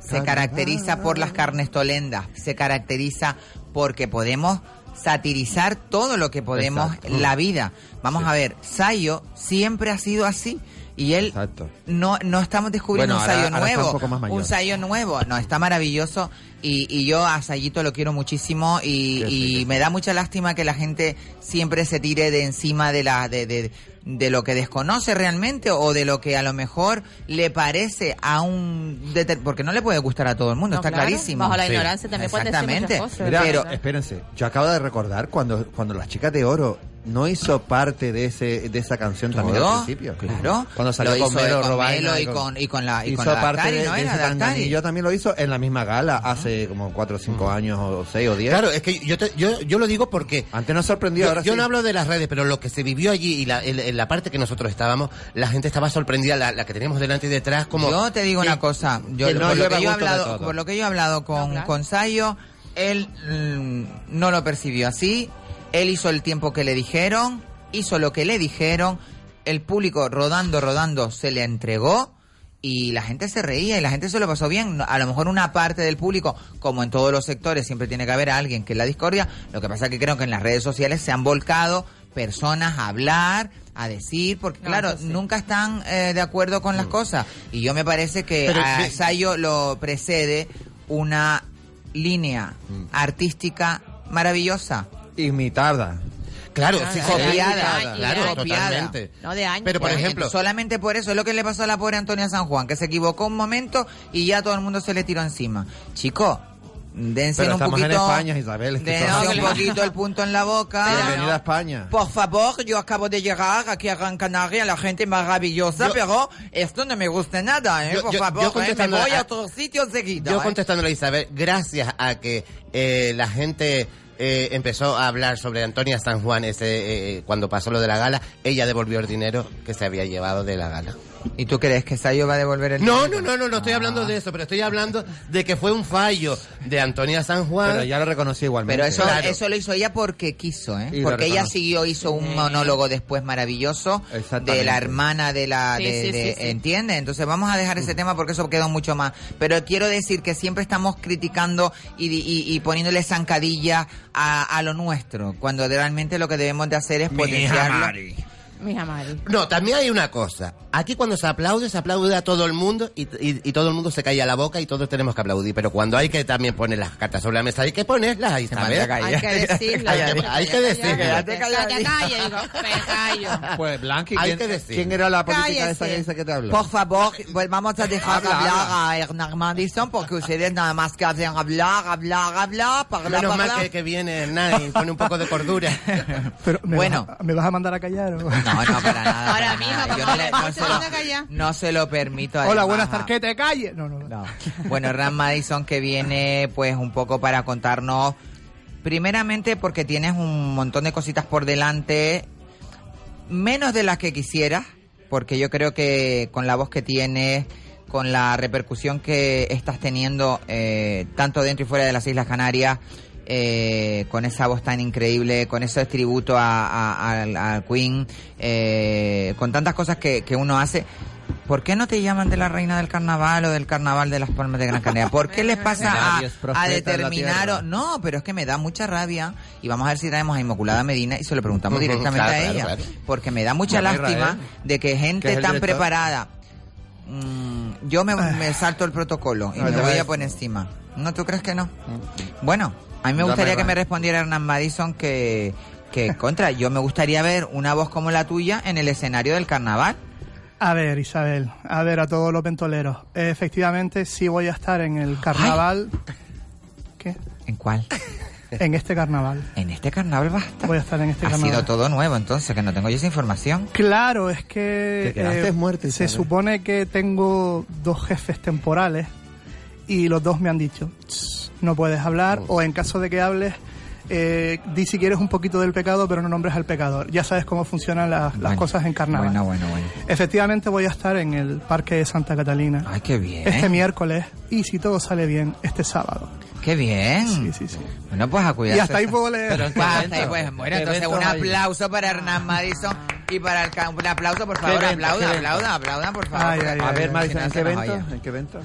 Speaker 5: se caracteriza por las carnestolendas, se caracteriza porque podemos satirizar todo lo que podemos
Speaker 10: Exacto.
Speaker 5: la vida. Vamos a ver, Sayo siempre ha sido así y él
Speaker 10: Exacto.
Speaker 5: no no estamos descubriendo
Speaker 10: Bueno,
Speaker 5: un
Speaker 10: ahora-
Speaker 5: Sayo nuevo,
Speaker 10: un poco más mayor.
Speaker 5: un Sayo nuevo, no está maravilloso y, y yo a Sayito lo quiero muchísimo y,
Speaker 10: sí,
Speaker 5: y
Speaker 10: sí.
Speaker 5: me da mucha lástima que la gente siempre se tire de encima de la de, de, de lo que desconoce realmente o de lo que a lo mejor le parece a un deter- porque no le puede gustar a todo el mundo,
Speaker 7: No,
Speaker 5: está
Speaker 7: claro.
Speaker 5: clarísimo.
Speaker 7: Bajo la ignorancia también pueden decir muchas
Speaker 5: Exactamente.
Speaker 7: cosas.
Speaker 10: Mira,
Speaker 5: pero
Speaker 10: espérense, yo acabo de recordar cuando, cuando las chicas de oro
Speaker 9: no hizo parte de ese de esa canción también
Speaker 5: Todo,
Speaker 9: al principio.
Speaker 5: claro.
Speaker 9: Cuando salió
Speaker 5: Lo
Speaker 9: con Melo
Speaker 5: con Melo y con- y con la- y
Speaker 9: hizo
Speaker 5: con la
Speaker 9: parte
Speaker 5: Dactari,
Speaker 9: de,
Speaker 5: ¿no
Speaker 9: de ese
Speaker 5: Dactari.
Speaker 9: Tanganillo también lo hizo en la misma gala hace como cuatro o cinco años o seis o diez.
Speaker 8: Claro, es que yo, te- yo, yo lo digo porque...
Speaker 9: Antes nos sorprendió,
Speaker 8: Yo,
Speaker 9: ahora
Speaker 8: yo
Speaker 9: sí.
Speaker 8: no hablo de las redes, pero lo que se vivió allí y la, en, en la parte que nosotros estábamos, la gente estaba sorprendida, la, la que teníamos delante y detrás, como...
Speaker 5: Yo te digo
Speaker 8: que-
Speaker 5: una cosa, yo,
Speaker 8: no
Speaker 5: por, lo que yo he hablado, por lo que yo he hablado con, con Sayo, él mm, no lo percibió así, él hizo el tiempo que le dijeron, hizo lo que le dijeron, el público rodando, rodando se le entregó y la gente se reía y la gente se lo pasó bien. A lo mejor una parte del público, como en todos los sectores, siempre tiene que haber alguien que es la discordia. Lo que pasa es que creo que en las redes sociales se han volcado personas a hablar, a decir, porque
Speaker 7: No,
Speaker 5: claro,
Speaker 7: sí.
Speaker 5: nunca están eh, de acuerdo con las cosas. Y yo me parece que
Speaker 8: Pero,
Speaker 5: a Sayo lo precede una línea artística maravillosa.
Speaker 9: Imitada.
Speaker 8: Claro,
Speaker 5: Claro,
Speaker 8: sí, sí,
Speaker 5: copiada,
Speaker 8: sí,
Speaker 5: claro, copiada.
Speaker 8: totalmente.
Speaker 7: No de años.
Speaker 8: Pero, por
Speaker 5: Pues,
Speaker 8: ejemplo-
Speaker 5: solamente por eso es lo que le pasó a la pobre Antonia San Juan, que se equivocó un momento y ya todo el mundo se le tiró encima. Chico, dense
Speaker 9: Pero
Speaker 5: un
Speaker 9: estamos en
Speaker 5: poquito,
Speaker 9: España, Isabel. es que
Speaker 5: dense un poquito el punto en la boca.
Speaker 9: Bienvenida a España.
Speaker 5: Por favor, yo acabo de llegar aquí a Gran Canaria, la gente maravillosa, pero esto no me gusta nada, ¿eh?
Speaker 8: Yo-
Speaker 5: Por
Speaker 8: yo-
Speaker 5: favor,
Speaker 8: yo
Speaker 5: ¿eh? me
Speaker 8: contestando
Speaker 5: voy
Speaker 8: a-
Speaker 5: a otro sitio enseguida.
Speaker 8: Yo
Speaker 5: ¿eh?
Speaker 8: contestándole a Isabel, gracias a que eh, la gente eh, empezó a hablar sobre Antonia San Juan ese, eh, cuando pasó lo de la gala, ella devolvió el dinero que se había llevado de la gala.
Speaker 5: ¿Y tú crees que Sayo va a devolver el
Speaker 8: No,
Speaker 5: dinero?
Speaker 8: no, no, no, no estoy hablando de eso, pero estoy hablando de que fue un fallo de Antonia San Juan.
Speaker 9: Pero ya lo reconocí igualmente.
Speaker 5: Pero eso,
Speaker 8: Claro.
Speaker 5: eso lo hizo ella porque quiso, ¿eh?
Speaker 9: Y
Speaker 5: Porque ella siguió, hizo un monólogo después maravilloso de la hermana de la...
Speaker 7: Sí,
Speaker 5: de,
Speaker 7: sí,
Speaker 5: de-
Speaker 7: sí, sí.
Speaker 5: ¿Entiendes? Entonces vamos a dejar ese tema porque eso quedó mucho más. Pero quiero decir que siempre estamos criticando y, y- y poniéndole zancadilla a, a lo nuestro, cuando realmente lo que debemos de hacer es potenciarlo.
Speaker 7: Mija Mari.
Speaker 8: No, también hay una cosa. Aquí cuando se aplaude, se aplaude a todo el mundo y, y- y todo el mundo se calla la boca y todos tenemos que aplaudir. Pero cuando hay que también poner las cartas sobre la mesa, hay que ponerlas,
Speaker 5: calla.
Speaker 7: Hay que decirlo.
Speaker 8: Hay que- hay que decirlo.
Speaker 7: Cállate, calla, digo, me callo.
Speaker 9: Pues, Blanqui,
Speaker 8: Hay
Speaker 9: ¿quién,
Speaker 8: que decir.
Speaker 9: ¿quién era la política
Speaker 7: Cállese.
Speaker 9: esa que dice que te habló?
Speaker 5: Por favor, pues vamos a dejar
Speaker 9: Habla,
Speaker 5: hablar
Speaker 9: habla.
Speaker 5: a Hernán Madison porque ustedes nada más que hacen hablar, hablar, hablar, para
Speaker 8: Menos mal que, que viene Hernán y pone un poco de cordura.
Speaker 21: Pero, ¿me,
Speaker 5: Bueno.
Speaker 21: vas a, ¿me vas a mandar a callar? o?
Speaker 5: No, no, para nada.
Speaker 7: Ahora
Speaker 5: para
Speaker 7: mismo,
Speaker 5: Yo no, le- se lo, no se lo permito.
Speaker 21: Hola,
Speaker 5: además,
Speaker 21: buenas
Speaker 5: a-
Speaker 21: tardes, que te calles. No, no, no.
Speaker 5: No. Bueno, Ram Madison que viene pues un poco para contarnos, primeramente porque tienes un montón de cositas por delante, menos de las que quisieras, porque yo creo que con la voz que tienes, con la repercusión que estás teniendo eh, tanto dentro y fuera de las Islas Canarias, eh, con esa voz tan increíble, con ese tributo a, a- Queen, eh, con tantas cosas que, que uno hace. ¿Por qué no te llaman de la reina del carnaval o del carnaval de las Palmas de Gran Canaria? ¿Por qué les pasa a, a determinar? o- No, pero es que me da mucha rabia. Y vamos a ver si traemos a Inmaculada Medina y se lo preguntamos directamente
Speaker 8: claro,
Speaker 5: a ella.
Speaker 8: claro.
Speaker 5: Porque me da mucha lástima
Speaker 9: Israel,
Speaker 5: de que gente tan preparada. Mm, yo me, me salto el protocolo y
Speaker 9: No,
Speaker 5: me voy a
Speaker 9: a-
Speaker 5: poner encima. ¿No tú crees que no? Bueno, a mí me
Speaker 9: Dame
Speaker 5: gustaría que me respondiera Hernán Madison que, que contra, yo me gustaría ver una voz como la tuya en el escenario del carnaval.
Speaker 21: A ver, Isabel, a ver, a todos los ventoleros. Efectivamente, sí voy a estar en el carnaval. ¿Qué?
Speaker 5: ¿En cuál?
Speaker 21: En este carnaval.
Speaker 5: En este carnaval va a estar.
Speaker 21: Voy a estar en este
Speaker 5: Ha
Speaker 21: carnaval.
Speaker 5: sido todo nuevo entonces, que no tengo yo esa información.
Speaker 21: Claro, es que
Speaker 9: Te quedaste
Speaker 21: eh,
Speaker 9: muerto,
Speaker 21: se supone que tengo dos jefes temporales y los dos me han dicho, "Tss, no puedes hablar o en caso de que hables, eh, di si quieres un poquito del pecado pero no nombres al pecador. Ya sabes cómo funcionan las, las
Speaker 5: Bueno,
Speaker 21: cosas en carnaval.
Speaker 5: Bueno, bueno, bueno.
Speaker 21: Efectivamente voy a estar en el Parque de Santa Catalina
Speaker 5: Ay, qué bien.
Speaker 21: este miércoles y si todo sale bien, este sábado.
Speaker 5: Qué bien.
Speaker 21: Sí, sí, sí.
Speaker 5: Bueno, pues a cuidarse.
Speaker 21: Y hasta ahí puedo leer.
Speaker 9: Pero ¿en qué
Speaker 5: Ah, hasta ahí, pues, bueno,
Speaker 9: ¿Qué
Speaker 5: entonces un aplauso para Hernán Madison y para el un aplauso, por favor, aplauda, aplauda, aplauda, por favor.
Speaker 21: Ay,
Speaker 5: porque
Speaker 21: ay,
Speaker 9: A ver, Madison, ¿en qué evento? ¿En qué evento?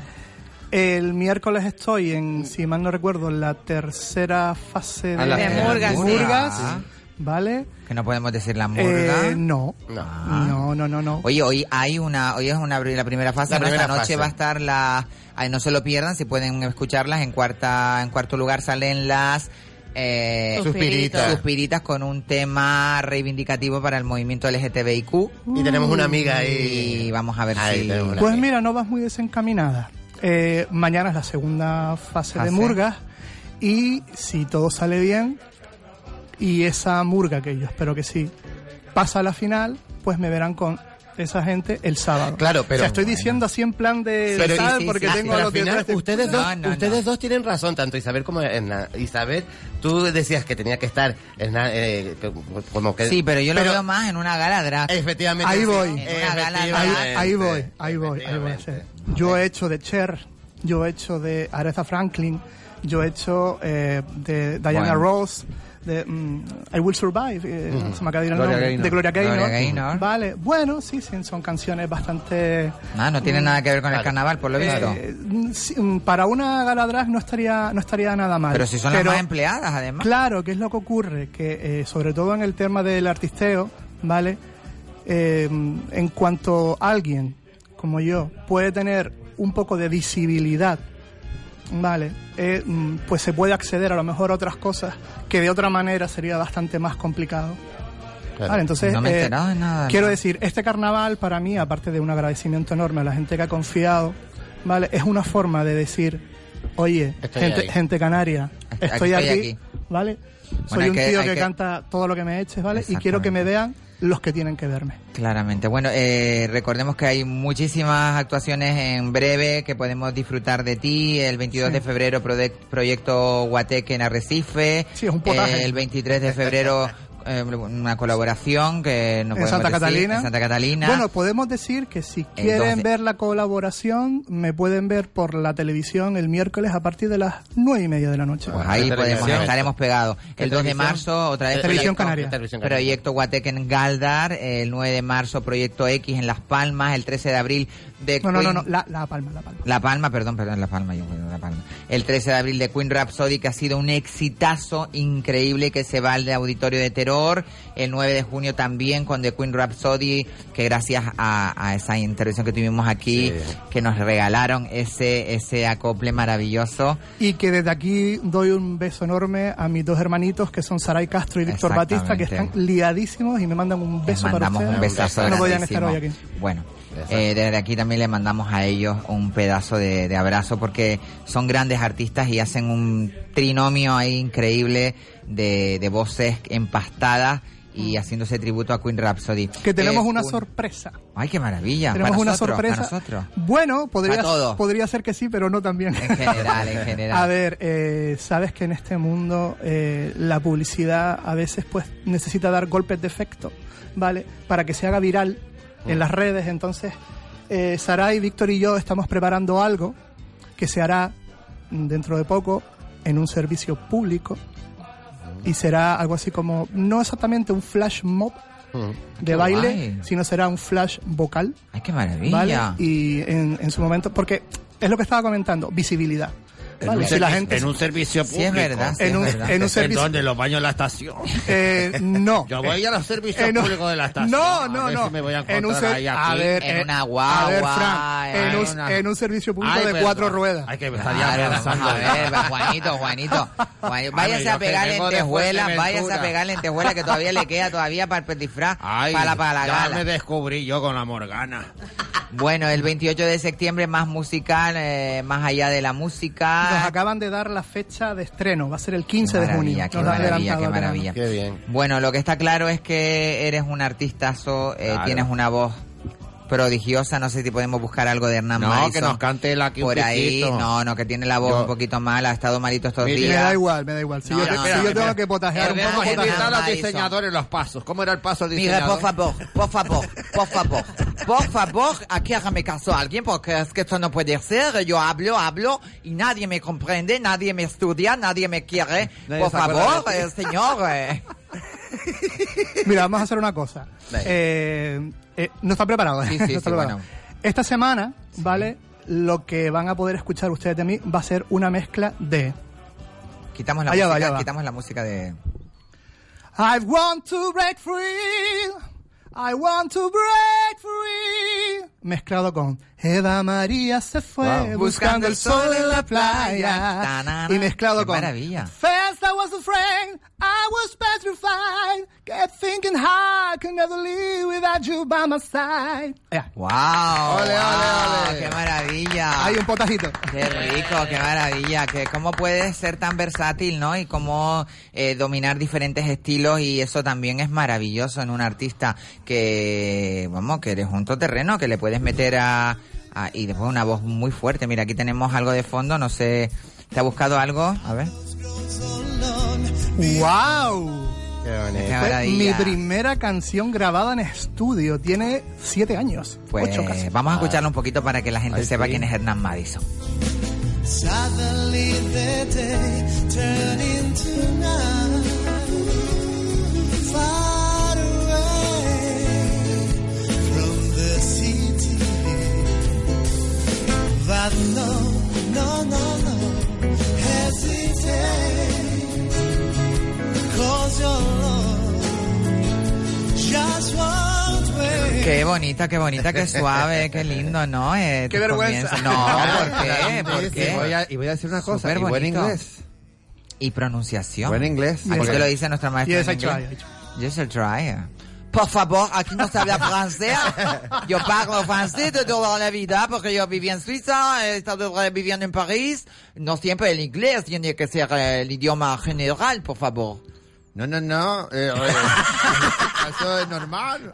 Speaker 21: El miércoles estoy en, si mal no recuerdo, en la tercera fase
Speaker 9: Ah,
Speaker 21: de,
Speaker 9: la
Speaker 7: De
Speaker 9: tercera.
Speaker 7: Murgas,
Speaker 5: Ah.
Speaker 21: ¿vale?
Speaker 5: Que no podemos decir la
Speaker 21: Eh,
Speaker 5: murga.
Speaker 21: no.
Speaker 5: Ah.
Speaker 21: No, no, no, no.
Speaker 5: Oye, hoy hay una, hoy es una la primera fase,
Speaker 8: La
Speaker 5: esta noche
Speaker 8: fase.
Speaker 5: va a estar la, ay, no se lo pierdan, si pueden escucharlas en cuarta, en cuarto lugar salen las eh,
Speaker 8: Suspiritas.
Speaker 5: suspiritas con un tema reivindicativo para el movimiento LGTBIQ
Speaker 8: Y tenemos una amiga ahí.
Speaker 5: y vamos a ver
Speaker 8: Ahí
Speaker 5: si
Speaker 21: Pues
Speaker 8: amiga.
Speaker 21: mira, no vas muy desencaminada. Eh, mañana es la segunda fase de
Speaker 5: Fase.
Speaker 21: Murgas y si todo sale bien, Y esa murga que yo espero que sí pasa a la final, pues me verán con esa gente el sábado.
Speaker 8: Claro, pero-
Speaker 21: O sea, estoy diciendo así en plan de
Speaker 8: Pero, sí, sí,
Speaker 21: porque
Speaker 8: sí,
Speaker 21: tengo
Speaker 8: pero
Speaker 21: a
Speaker 8: al
Speaker 21: los
Speaker 8: final, ustedes dos,
Speaker 21: No, no, no.
Speaker 8: ustedes dos tienen razón, tanto Isabel como Hernán. Isabel, tú decías que tenía que estar Hernán, eh, que- como que
Speaker 5: Sí, pero yo lo veo más en una gala drag.
Speaker 8: Efectivamente.
Speaker 21: Ahí
Speaker 8: sí,
Speaker 21: voy.
Speaker 5: En una gala
Speaker 21: Ahí,
Speaker 5: drag.
Speaker 21: ahí voy, ahí voy, ahí voy. Yo he hecho de Cher, yo he hecho de Aretha Franklin, yo he hecho eh, de Diana
Speaker 5: Bueno.
Speaker 21: Ross, de mm, I Will Survive, eh, se me acaba de ir el
Speaker 5: Gloria
Speaker 21: nombre,
Speaker 5: Gaynor.
Speaker 21: de Gloria Gaynor.
Speaker 5: Gloria Gaynor.
Speaker 21: Vale, bueno, sí, sí, son canciones bastante...
Speaker 5: Ah, no tiene nada que ver con el carnaval, por lo visto.
Speaker 21: Eh, mm, sí, mm, para una gala drag no estaría, no estaría nada mal.
Speaker 5: Pero si son
Speaker 21: Pero-
Speaker 5: las más empleadas, además.
Speaker 21: Claro, que es lo que ocurre, que eh, sobre todo en el tema del artisteo, ¿vale? Eh, en cuanto alguien como yo puede tener un poco de visibilidad, ¿vale? Eh, mm, pues se puede acceder a lo mejor a otras cosas que de otra manera sería bastante más complicado.
Speaker 5: Claro.
Speaker 21: Vale, entonces,
Speaker 5: No me he
Speaker 21: eh,
Speaker 5: nada,
Speaker 21: quiero decir, este carnaval para mí, aparte de un agradecimiento enorme a la gente que ha confiado, ¿vale? Es una forma de decir, oye,
Speaker 5: Estoy
Speaker 21: gente,
Speaker 5: ahí.
Speaker 21: gente canaria,
Speaker 5: Aquí
Speaker 21: estoy,
Speaker 5: estoy
Speaker 21: aquí,
Speaker 5: aquí.
Speaker 21: ¿vale?
Speaker 5: Bueno,
Speaker 21: Soy un
Speaker 5: que-
Speaker 21: tío que,
Speaker 5: que-
Speaker 21: canta todo lo que me eches, ¿vale? Y quiero que me vean los que tienen que verme.
Speaker 5: Claramente. Bueno, eh, recordemos que hay muchísimas actuaciones en breve que podemos disfrutar de ti. El 22
Speaker 21: Sí.
Speaker 5: de febrero, proyecto Guateque en Arrecife.
Speaker 21: Sí, es un potaje.
Speaker 5: Eh, el 23 de febrero, eh, una colaboración que no
Speaker 21: en Santa
Speaker 5: decir,
Speaker 21: Catalina.
Speaker 5: En Santa Catalina.
Speaker 21: Bueno, podemos decir que si quieren
Speaker 5: 12.
Speaker 21: ver la colaboración, me pueden ver por la televisión el miércoles a partir de las nueve y media de la noche.
Speaker 5: Pues ahí podemos, estaremos pegados.
Speaker 21: ¿Qué
Speaker 5: El 2 de marzo, otra vez
Speaker 21: Televisión
Speaker 5: proyecto,
Speaker 21: Canaria.
Speaker 8: Televisión Canaria.
Speaker 5: proyecto Guateque en Galdar. El 9 de marzo, Proyecto X en Las Palmas. El 13 de abril de
Speaker 21: No, no, no, no, la, la palma, la palma.
Speaker 5: La Palma, perdón, perdón, La Palma, yo La Palma. El 13 de abril de Queen Rhapsody, que ha sido un exitazo increíble, que se va al de Auditorio de Terror. El 9 de junio también con The Queen Rhapsody, que gracias a, a esa intervención que tuvimos aquí, que nos regalaron ese, ese acople maravilloso.
Speaker 21: Y que desde aquí doy un beso enorme a mis dos hermanitos que son Saray Castro y Víctor Batista, que están liadísimos y me mandan un beso para
Speaker 5: mandamos
Speaker 21: ustedes.
Speaker 5: un besazo
Speaker 21: No podían estar hoy aquí.
Speaker 5: Bueno, eh, desde aquí también le mandamos a ellos un pedazo de, de abrazo porque son grandes artistas y hacen un trinomio ahí increíble de, de voces empastadas y haciéndose tributo a Queen Rhapsody.
Speaker 21: Que tenemos una
Speaker 5: un-
Speaker 21: sorpresa.
Speaker 5: Ay, qué maravilla.
Speaker 21: Tenemos
Speaker 5: para
Speaker 21: una
Speaker 5: nosotros,
Speaker 21: sorpresa.
Speaker 5: Para nosotros.
Speaker 21: Bueno, podría, podría ser que sí, pero no también.
Speaker 5: En general, en general.
Speaker 21: A ver, eh, sabes que en este mundo eh, la publicidad a veces pues necesita dar golpes de efecto, ¿vale? Para que se haga viral
Speaker 5: Mm.
Speaker 21: En las redes. Entonces, eh, Saray, Víctor y yo estamos preparando algo que se hará mm, dentro de poco en un servicio público y será algo así como, no exactamente un flash mob de
Speaker 5: Qué
Speaker 21: baile,
Speaker 5: guay.
Speaker 21: sino será un flash vocal.
Speaker 5: Ay, qué maravilla.
Speaker 21: ¿vale? Y en, en su momento, porque es lo que estaba comentando, visibilidad. ¿Vale?
Speaker 10: un
Speaker 21: Si la gente
Speaker 10: en un servicio
Speaker 5: Sí, es
Speaker 10: público.
Speaker 5: verdad, sí,
Speaker 21: En
Speaker 5: es
Speaker 21: un-
Speaker 5: verdad.
Speaker 21: en un servicio-
Speaker 10: dónde? ¿En los baños de la estación?
Speaker 21: Eh, no.
Speaker 10: Yo voy a los servicios
Speaker 21: En un-
Speaker 10: públicos de la estación.
Speaker 21: No,
Speaker 10: a
Speaker 21: no,
Speaker 10: ver
Speaker 21: no.
Speaker 10: si me voy a
Speaker 21: En un ser-
Speaker 10: ahí
Speaker 21: a
Speaker 10: aquí.
Speaker 21: ver,
Speaker 5: En
Speaker 21: eh,
Speaker 5: una
Speaker 21: a ver,
Speaker 5: guagua,
Speaker 21: Fran, en,
Speaker 5: en
Speaker 21: un,
Speaker 5: una-
Speaker 21: en un servicio público
Speaker 10: Ay,
Speaker 21: de
Speaker 10: verdad.
Speaker 21: cuatro ruedas.
Speaker 10: Ay, que
Speaker 5: Claro, vamos
Speaker 10: pensando.
Speaker 5: a ver, Juanito, Juanito. Juanito, Váyase a en
Speaker 10: de
Speaker 5: tejuela, váyase a en tejuela que todavía le queda todavía para el disfraz, para, para la
Speaker 10: ya
Speaker 5: gala.
Speaker 10: me descubrí yo con la Morgana.
Speaker 5: Bueno, el 28 de septiembre más musical, eh, más allá de la
Speaker 21: Nos
Speaker 5: música.
Speaker 21: acaban de dar la fecha de estreno, va a ser el 15
Speaker 5: Qué
Speaker 21: de junio.
Speaker 5: qué maravilla, qué maravilla.
Speaker 8: Qué bien.
Speaker 5: Bueno, lo que está claro es que eres un artistazo, eh,
Speaker 10: Claro.
Speaker 5: tienes una voz prodigiosa, no sé si podemos buscar algo de Hernán
Speaker 10: No,
Speaker 5: Maison
Speaker 10: que nos cante él aquí un
Speaker 5: por ahí,
Speaker 10: poquito.
Speaker 5: no, no, que tiene la voz
Speaker 10: Yo-
Speaker 5: un poquito mal, ha estado malito estos
Speaker 10: Mire,
Speaker 21: Me
Speaker 5: días.
Speaker 21: da igual, me da igual. Si
Speaker 5: No,
Speaker 21: yo,
Speaker 5: no,
Speaker 21: te-
Speaker 5: no,
Speaker 21: si yo
Speaker 5: no,
Speaker 21: tengo que potajear un
Speaker 5: Hernán
Speaker 21: poco,
Speaker 10: a
Speaker 5: Maison.
Speaker 10: invitar a los diseñadores los pasos. ¿Cómo era el paso del
Speaker 5: Mira,
Speaker 10: diseñador?
Speaker 5: por favor, por favor, por favor, por favor, aquí hágame caso a alguien porque es que esto no puede ser. Yo hablo, hablo y nadie me comprende, nadie me estudia, nadie me quiere.
Speaker 9: Nadie
Speaker 5: por
Speaker 9: se acuerda
Speaker 5: favor,
Speaker 9: de
Speaker 5: eh, señor. eh.
Speaker 21: Mira, vamos a hacer una cosa. Eh, eh, no está preparado. ¿eh?
Speaker 5: Sí, sí,
Speaker 21: No
Speaker 5: sí,
Speaker 21: está preparado.
Speaker 5: bueno.
Speaker 21: Esta semana, ¿vale? Lo que van a poder escuchar ustedes de mí va a ser una mezcla de
Speaker 5: Quitamos la
Speaker 21: Allá va,
Speaker 5: música,
Speaker 21: allá va.
Speaker 5: quitamos la música de...
Speaker 21: I want to break free. I want to break free. Mezclado con Eva María se fue
Speaker 5: Wow.
Speaker 21: buscando el sol en la playa. Y mezclado
Speaker 5: Qué
Speaker 21: con
Speaker 5: maravilla.
Speaker 21: First I was afraid, I was petrified. Kept thinking how I could never live without you by my side.
Speaker 5: ¡Wow!
Speaker 21: Ole, ole,
Speaker 5: wow,
Speaker 21: ole.
Speaker 5: ¡Qué maravilla!
Speaker 21: Hay un potajito.
Speaker 5: Qué rico, qué maravilla, que cómo puedes ser tan versátil, ¿no? Y cómo eh, dominar diferentes estilos y eso también es maravilloso en un artista que, vamos, que eres un todoterreno, que le puedes meter a, a- y después una voz muy fuerte. Mira, aquí tenemos algo de fondo, no sé, ¿te ha buscado algo? A ver.
Speaker 21: ¡Wow!
Speaker 8: Qué
Speaker 5: Qué
Speaker 21: Fue mi primera canción grabada en estudio. Tiene siete años.
Speaker 5: Pues
Speaker 21: ocho casi.
Speaker 5: vamos a escucharlo un poquito para que la gente
Speaker 21: Ay,
Speaker 5: sepa
Speaker 21: sí.
Speaker 5: quién es Hernán Madison.
Speaker 22: Suddenly the day turned into night. But no, no, no, no. Hesitate. Cause your love just won't wait.
Speaker 5: Qué bonita, qué bonita, qué suave, qué lindo, ¿no? Eh,
Speaker 21: Qué vergüenza.
Speaker 5: No, ¿por qué? ¿Por
Speaker 10: Y
Speaker 5: qué?
Speaker 10: voy a, y voy a decir una cosa,
Speaker 5: Súper
Speaker 10: y buen inglés.
Speaker 5: Y pronunciación.
Speaker 10: Buen inglés.
Speaker 5: Te lo dice nuestra maestra.
Speaker 21: Yes, I try.
Speaker 5: Yes, I try. Por favor, aquí no se habla francés. Yo parlo francés de toda la vida porque yo viví en Suiza, he estado viviendo en París. No siempre el inglés tiene que ser el idioma general, por favor.
Speaker 10: No, no, no. eh, eh, eso es normal.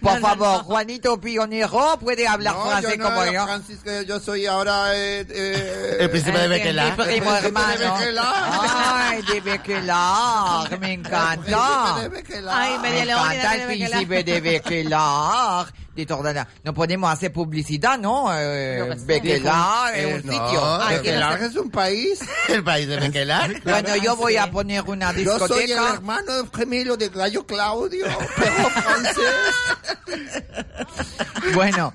Speaker 5: Por favor, Juanito Pionero puede hablar
Speaker 10: No,
Speaker 5: francés
Speaker 10: yo no,
Speaker 5: como yo.
Speaker 10: Francis, que yo soy ahora eh, eh,
Speaker 8: El príncipe de
Speaker 5: Eh,
Speaker 8: Bequelá.
Speaker 5: Mi primo
Speaker 10: El príncipe de
Speaker 5: hermano.
Speaker 10: Bequelá.
Speaker 5: Ay, de Bequelar, me encanta.
Speaker 10: de Bequelá.
Speaker 7: Ay, media
Speaker 5: Me
Speaker 7: leona
Speaker 5: encanta
Speaker 7: de
Speaker 5: el príncipe de Bequelar. De toda la- No podemos hacer publicidad, ¿no? Eh. Bequelar
Speaker 8: Eh,
Speaker 5: es un
Speaker 8: no,
Speaker 5: sitio.
Speaker 10: Bequelar es un país.
Speaker 8: El país de Bequelar.
Speaker 5: Bueno, yo voy a poner una
Speaker 10: Yo soy el
Speaker 5: discoteca.
Speaker 10: hermano gemelo de Gallo Claudio, pero francés.
Speaker 5: Bueno,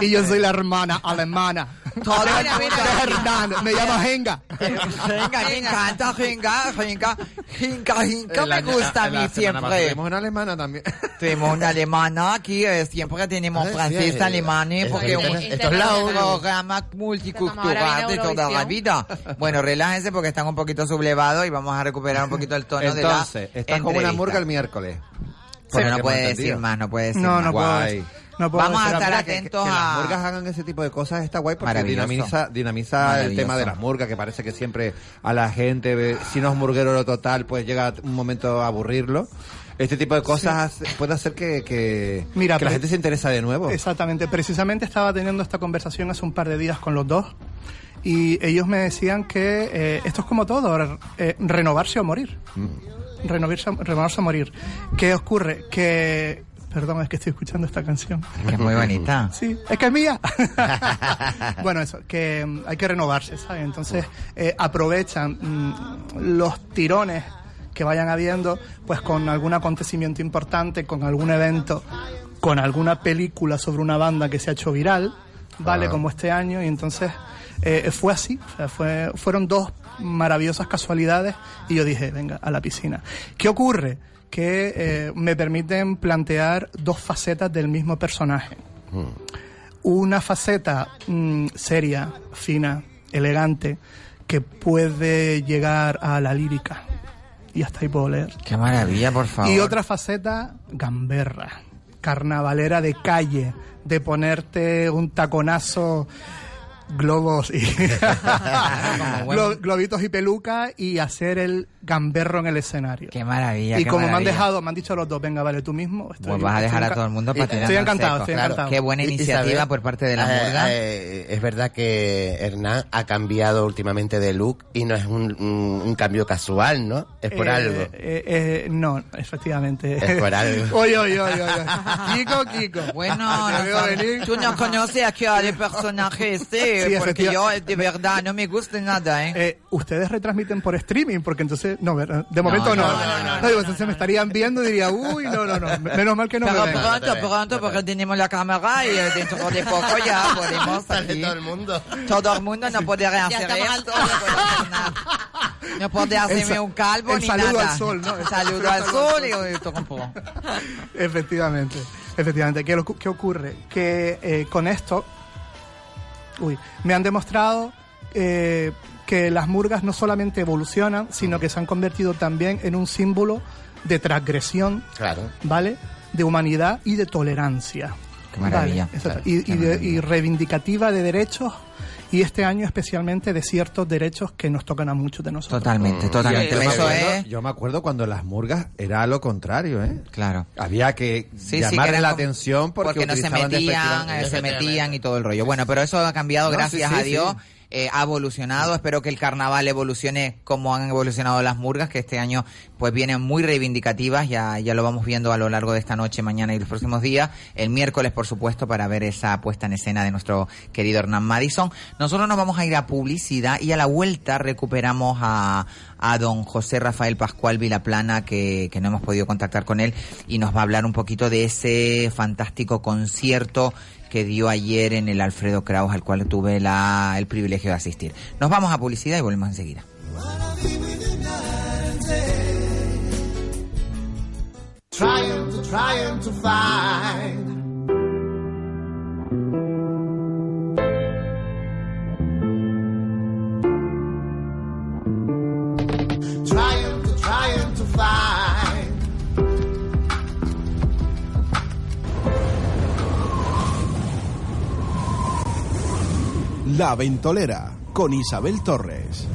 Speaker 21: Y yo soy la hermana alemana.
Speaker 5: todo el
Speaker 7: Mira, mira,
Speaker 21: de Hernán. Me llamo Henga.
Speaker 5: Venga, me encanta, Ringa, Ringa, Ringa,
Speaker 10: El
Speaker 5: me gusta a mí siempre.
Speaker 10: Tenemos una alemana también.
Speaker 5: Tenemos una alemana aquí, eh, siempre tenemos
Speaker 10: Ah,
Speaker 5: francés, alemanes,
Speaker 10: es
Speaker 5: porque un,
Speaker 10: esto-
Speaker 8: es la
Speaker 5: un programa multicultural de toda la vida. Bueno, relájense porque están un poquito sublevados y vamos a recuperar un poquito el tono
Speaker 10: Entonces,
Speaker 5: de la
Speaker 10: estás como una murga el miércoles.
Speaker 5: Pero no puede decir más, no puede decir
Speaker 21: No,
Speaker 5: más.
Speaker 21: no puedo.
Speaker 10: Guay.
Speaker 21: No puedo
Speaker 5: Vamos a estar
Speaker 10: Mira, que- que-
Speaker 5: atentos
Speaker 10: que las
Speaker 5: a...
Speaker 10: murgas hagan ese tipo de cosas está guay porque dinamiza, dinamiza el tema de las murgas, que parece que siempre a la gente, ve- si no es murguero lo total, pues llega un momento a aburrirlo. Este tipo de cosas puede hacer que, que,
Speaker 21: Mira,
Speaker 10: que la gente se interesa de nuevo.
Speaker 21: Exactamente. Precisamente estaba teniendo esta conversación hace un par de días con los dos. Y ellos me decían que eh, esto es como todo, eh, renovarse o morir. Renovarse, renovarse o morir. ¿Qué ocurre? Que... Perdón, es que estoy escuchando esta canción.
Speaker 5: Que es muy bonita.
Speaker 21: Sí, es que es mía. bueno, eso, que mm, hay que renovarse, ¿sabes? Entonces, eh, aprovechan mm, los tirones que vayan habiendo, pues con algún acontecimiento importante, con algún evento, con alguna película sobre una banda que se ha hecho viral, ¿vale?
Speaker 10: Ah.
Speaker 21: Como este año, y entonces eh, fue así, o sea, fue, fueron dos maravillosas casualidades y yo dije, venga, a la piscina. ¿Qué ocurre? Que eh, me permiten plantear dos facetas del mismo personaje una faceta mm, seria, fina, elegante, que puede llegar a la lírica. Y hasta ahí puedo leer.
Speaker 5: Qué maravilla, por favor.
Speaker 21: Y otra faceta gamberra, carnavalera de calle, de ponerte un taconazo, globos y Glo- globitos y peluca y hacer el gamberro en el escenario.
Speaker 5: Qué maravilla,
Speaker 21: y
Speaker 5: qué
Speaker 21: como me han dejado, me han dicho los dos, venga, vale, tú mismo. Estoy,
Speaker 5: Pues vas a dejar a todo el mundo para tirar
Speaker 21: Estoy
Speaker 5: al
Speaker 21: encantado, estoy
Speaker 5: Claro,
Speaker 21: encantado.
Speaker 5: Qué buena iniciativa por parte de la
Speaker 8: eh,
Speaker 5: murga.
Speaker 8: eh, es verdad que Hernán ha cambiado últimamente de look y no es un, un- un cambio casual, ¿no? Es por
Speaker 21: Eh,
Speaker 8: algo.
Speaker 21: eh, eh, no, efectivamente.
Speaker 8: Es por algo.
Speaker 21: oye, oye, oye, oye. Kiko, Kiko.
Speaker 5: Bueno, no tú no conoces a qué de personaje este,
Speaker 21: Sí,
Speaker 5: porque yo de verdad no me gusta nada, ¿eh?
Speaker 21: Eh, Ustedes retransmiten por streaming, porque entonces, no, ¿verdad? de momento
Speaker 5: no,
Speaker 21: no. entonces me estarían viendo y diría, uy, no, no, no. Menos mal que no
Speaker 5: Pero
Speaker 21: me ven.
Speaker 5: pronto, pronto, porque tenemos la cámara y eh, dentro de poco ya podemos aquí.
Speaker 8: todo el mundo.
Speaker 5: Todo el mundo no puede hacer esto, no puede hacer nada. No puede hacerme un calvo
Speaker 21: el
Speaker 5: ni
Speaker 21: saludo
Speaker 5: nada.
Speaker 21: al sol, ¿no? El
Speaker 5: Saludo al sol y todo un poco.
Speaker 21: Efectivamente, efectivamente. ¿Qué, qué ocurre? Que eh, con esto, uy, me han demostrado eh, que las murgas no solamente evolucionan, sino que se han convertido también en un símbolo de transgresión,
Speaker 8: Claro.
Speaker 21: ¿vale? De humanidad y de tolerancia.
Speaker 5: Qué maravilla.
Speaker 21: Vale, exacto.
Speaker 5: Claro,
Speaker 21: y,
Speaker 5: qué
Speaker 21: y de-
Speaker 5: maravilla.
Speaker 21: y reivindicativa de derechos y este año especialmente de ciertos derechos que nos tocan a muchos de nosotros.
Speaker 5: Totalmente, totalmente.
Speaker 9: Yo me,
Speaker 5: Eso
Speaker 9: acuerdo,
Speaker 5: es...
Speaker 9: yo me acuerdo cuando las murgas era lo contrario, ¿eh?
Speaker 5: Claro.
Speaker 9: Había que
Speaker 5: Sí, sí,
Speaker 9: llamarle
Speaker 5: que eran
Speaker 9: la
Speaker 5: como-
Speaker 9: atención porque,
Speaker 5: no se metían, eh, se metían y todo el rollo. Bueno, pero eso ha cambiado,
Speaker 9: No,
Speaker 5: gracias
Speaker 9: sí, sí,
Speaker 5: a Dios. Eh, ha evolucionado. Espero que el carnaval evolucione como han evolucionado las murgas, que este año pues vienen muy reivindicativas. Ya, ya lo vamos viendo a lo largo de esta noche, mañana y los próximos días. El miércoles, por supuesto, para ver esa puesta en escena de nuestro querido Hernán Madison. Nosotros nos vamos a ir a publicidad y a la vuelta recuperamos a, a don José Rafael Pascual Vilaplana, que, que no hemos podido contactar con él, y nos va a hablar un poquito de ese fantástico concierto que dio ayer en el Alfredo Kraus, al cual tuve la, el privilegio de asistir. Nos vamos a publicidad y volvemos enseguida.
Speaker 22: Trying.
Speaker 12: La Ventolera con Isabel Torres.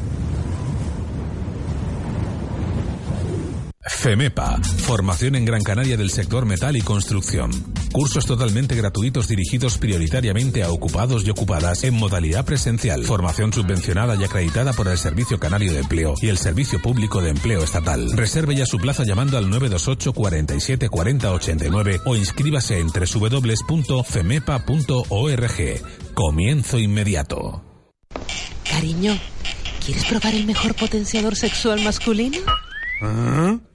Speaker 13: FEMEPA, formación en Gran Canaria del sector metal y construcción. Cursos totalmente gratuitos dirigidos prioritariamente a ocupados y ocupadas en modalidad presencial. Formación subvencionada y acreditada por el Servicio Canario de Empleo y el Servicio Público de Empleo Estatal. Reserve ya su plaza llamando al 928 47 40 89 o inscríbase en www.femepa.org. Comienzo inmediato.
Speaker 2: Cariño, ¿quieres probar el mejor potenciador sexual masculino?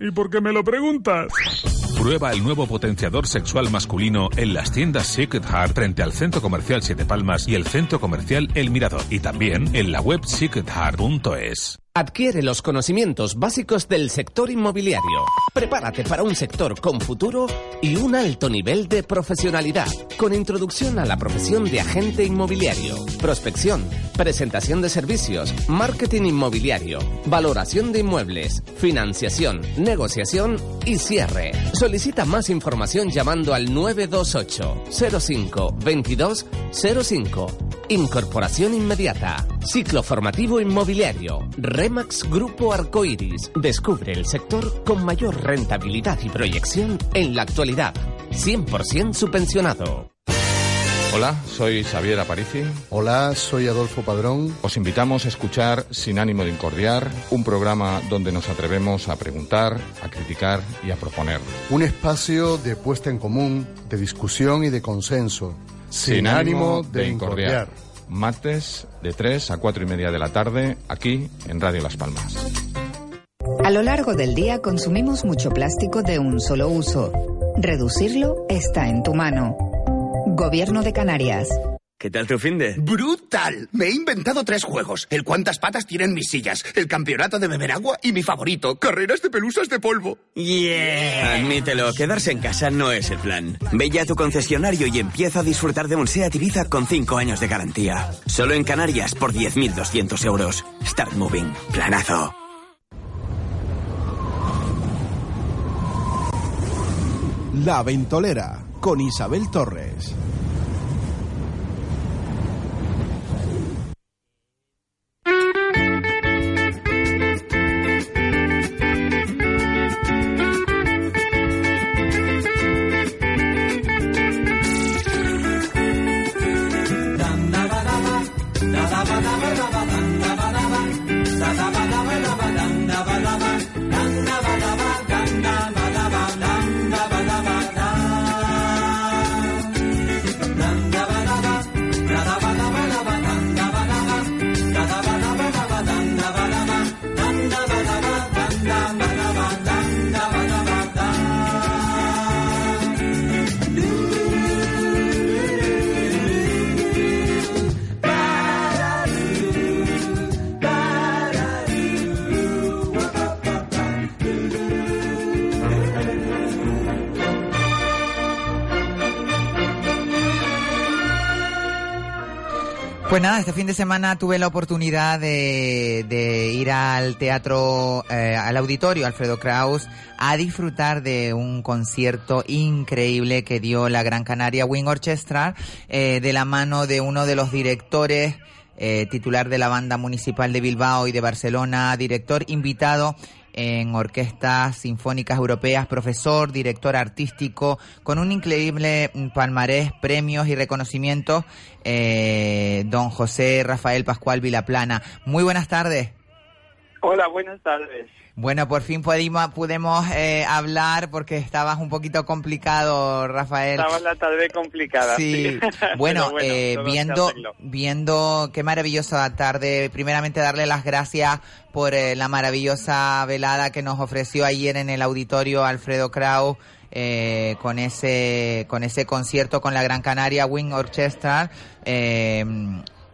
Speaker 13: ¿Y por qué me lo preguntas? Prueba el nuevo potenciador sexual masculino en las tiendas Secret Heart frente al Centro Comercial Siete Palmas y el Centro Comercial El Mirador. Y también en la web secretheart.es.
Speaker 19: Adquiere los conocimientos básicos del sector inmobiliario. Prepárate para un sector con futuro y un alto nivel de profesionalidad, con introducción a la profesión de agente inmobiliario, prospección, presentación de servicios, marketing inmobiliario, valoración de inmuebles, financiación, negociación y cierre. Solicita más información llamando al 928 05 22 05. Incorporación inmediata. Ciclo formativo inmobiliario. Remax Grupo Arcoiris. Descubre el sector con mayor rentabilidad y proyección en la actualidad. 100% subvencionado.
Speaker 23: Hola, soy Xavier Aparici.
Speaker 24: Hola, soy Adolfo Padrón.
Speaker 23: Os invitamos a escuchar Sin ánimo de incordiar, un programa donde nos atrevemos a preguntar, a criticar y a proponer.
Speaker 24: Un espacio de puesta en común, de discusión y de consenso.
Speaker 23: Sin, ánimo de incordiar. Martes de 3 a 4 y media de la tarde, aquí en Radio Las Palmas.
Speaker 25: A lo largo del día consumimos mucho plástico de un solo uso. Reducirlo está en tu mano. Gobierno de Canarias.
Speaker 26: ¿Qué tal tu fin de?
Speaker 27: ¡Brutal! Me he inventado tres juegos. El cuántas patas tienen mis sillas, el campeonato de beber agua y mi favorito, carreras de pelusas de polvo.
Speaker 26: Yeah. Admítelo, quedarse en casa no es el plan. Ve ya a tu concesionario y empieza a disfrutar de un SEAT Ibiza con 5 años de garantía. Solo en Canarias por 10.200 euros. Start Moving. Planazo.
Speaker 12: La Ventolera con Isabel Torres.
Speaker 5: Fin de semana tuve la oportunidad de, de ir al teatro, eh, al auditorio Alfredo Kraus, a disfrutar de un concierto increíble que dio la Gran Canaria Wing Orchestra, eh, de la mano de uno de los directores eh, titular de la banda municipal de Bilbao y de Barcelona, director invitado en orquestas sinfónicas europeas, profesor, director artístico, con un increíble palmarés, premios y reconocimientos, eh, don José Rafael Pascual Vilaplana. Muy buenas tardes.
Speaker 28: Hola, buenas tardes.
Speaker 5: Bueno, por fin pudimos, pudimos eh, hablar porque estabas un poquito complicado, Rafael.
Speaker 28: Estaba la tarde complicada.
Speaker 5: Sí.
Speaker 28: Sí.
Speaker 5: Bueno, eh, viendo, viendo qué maravillosa tarde. Primeramente darle las gracias por eh, la maravillosa velada que nos ofreció ayer en el auditorio Alfredo Kraus. eh, con ese con ese concierto con la Gran Canaria Wing Orchestra Eh,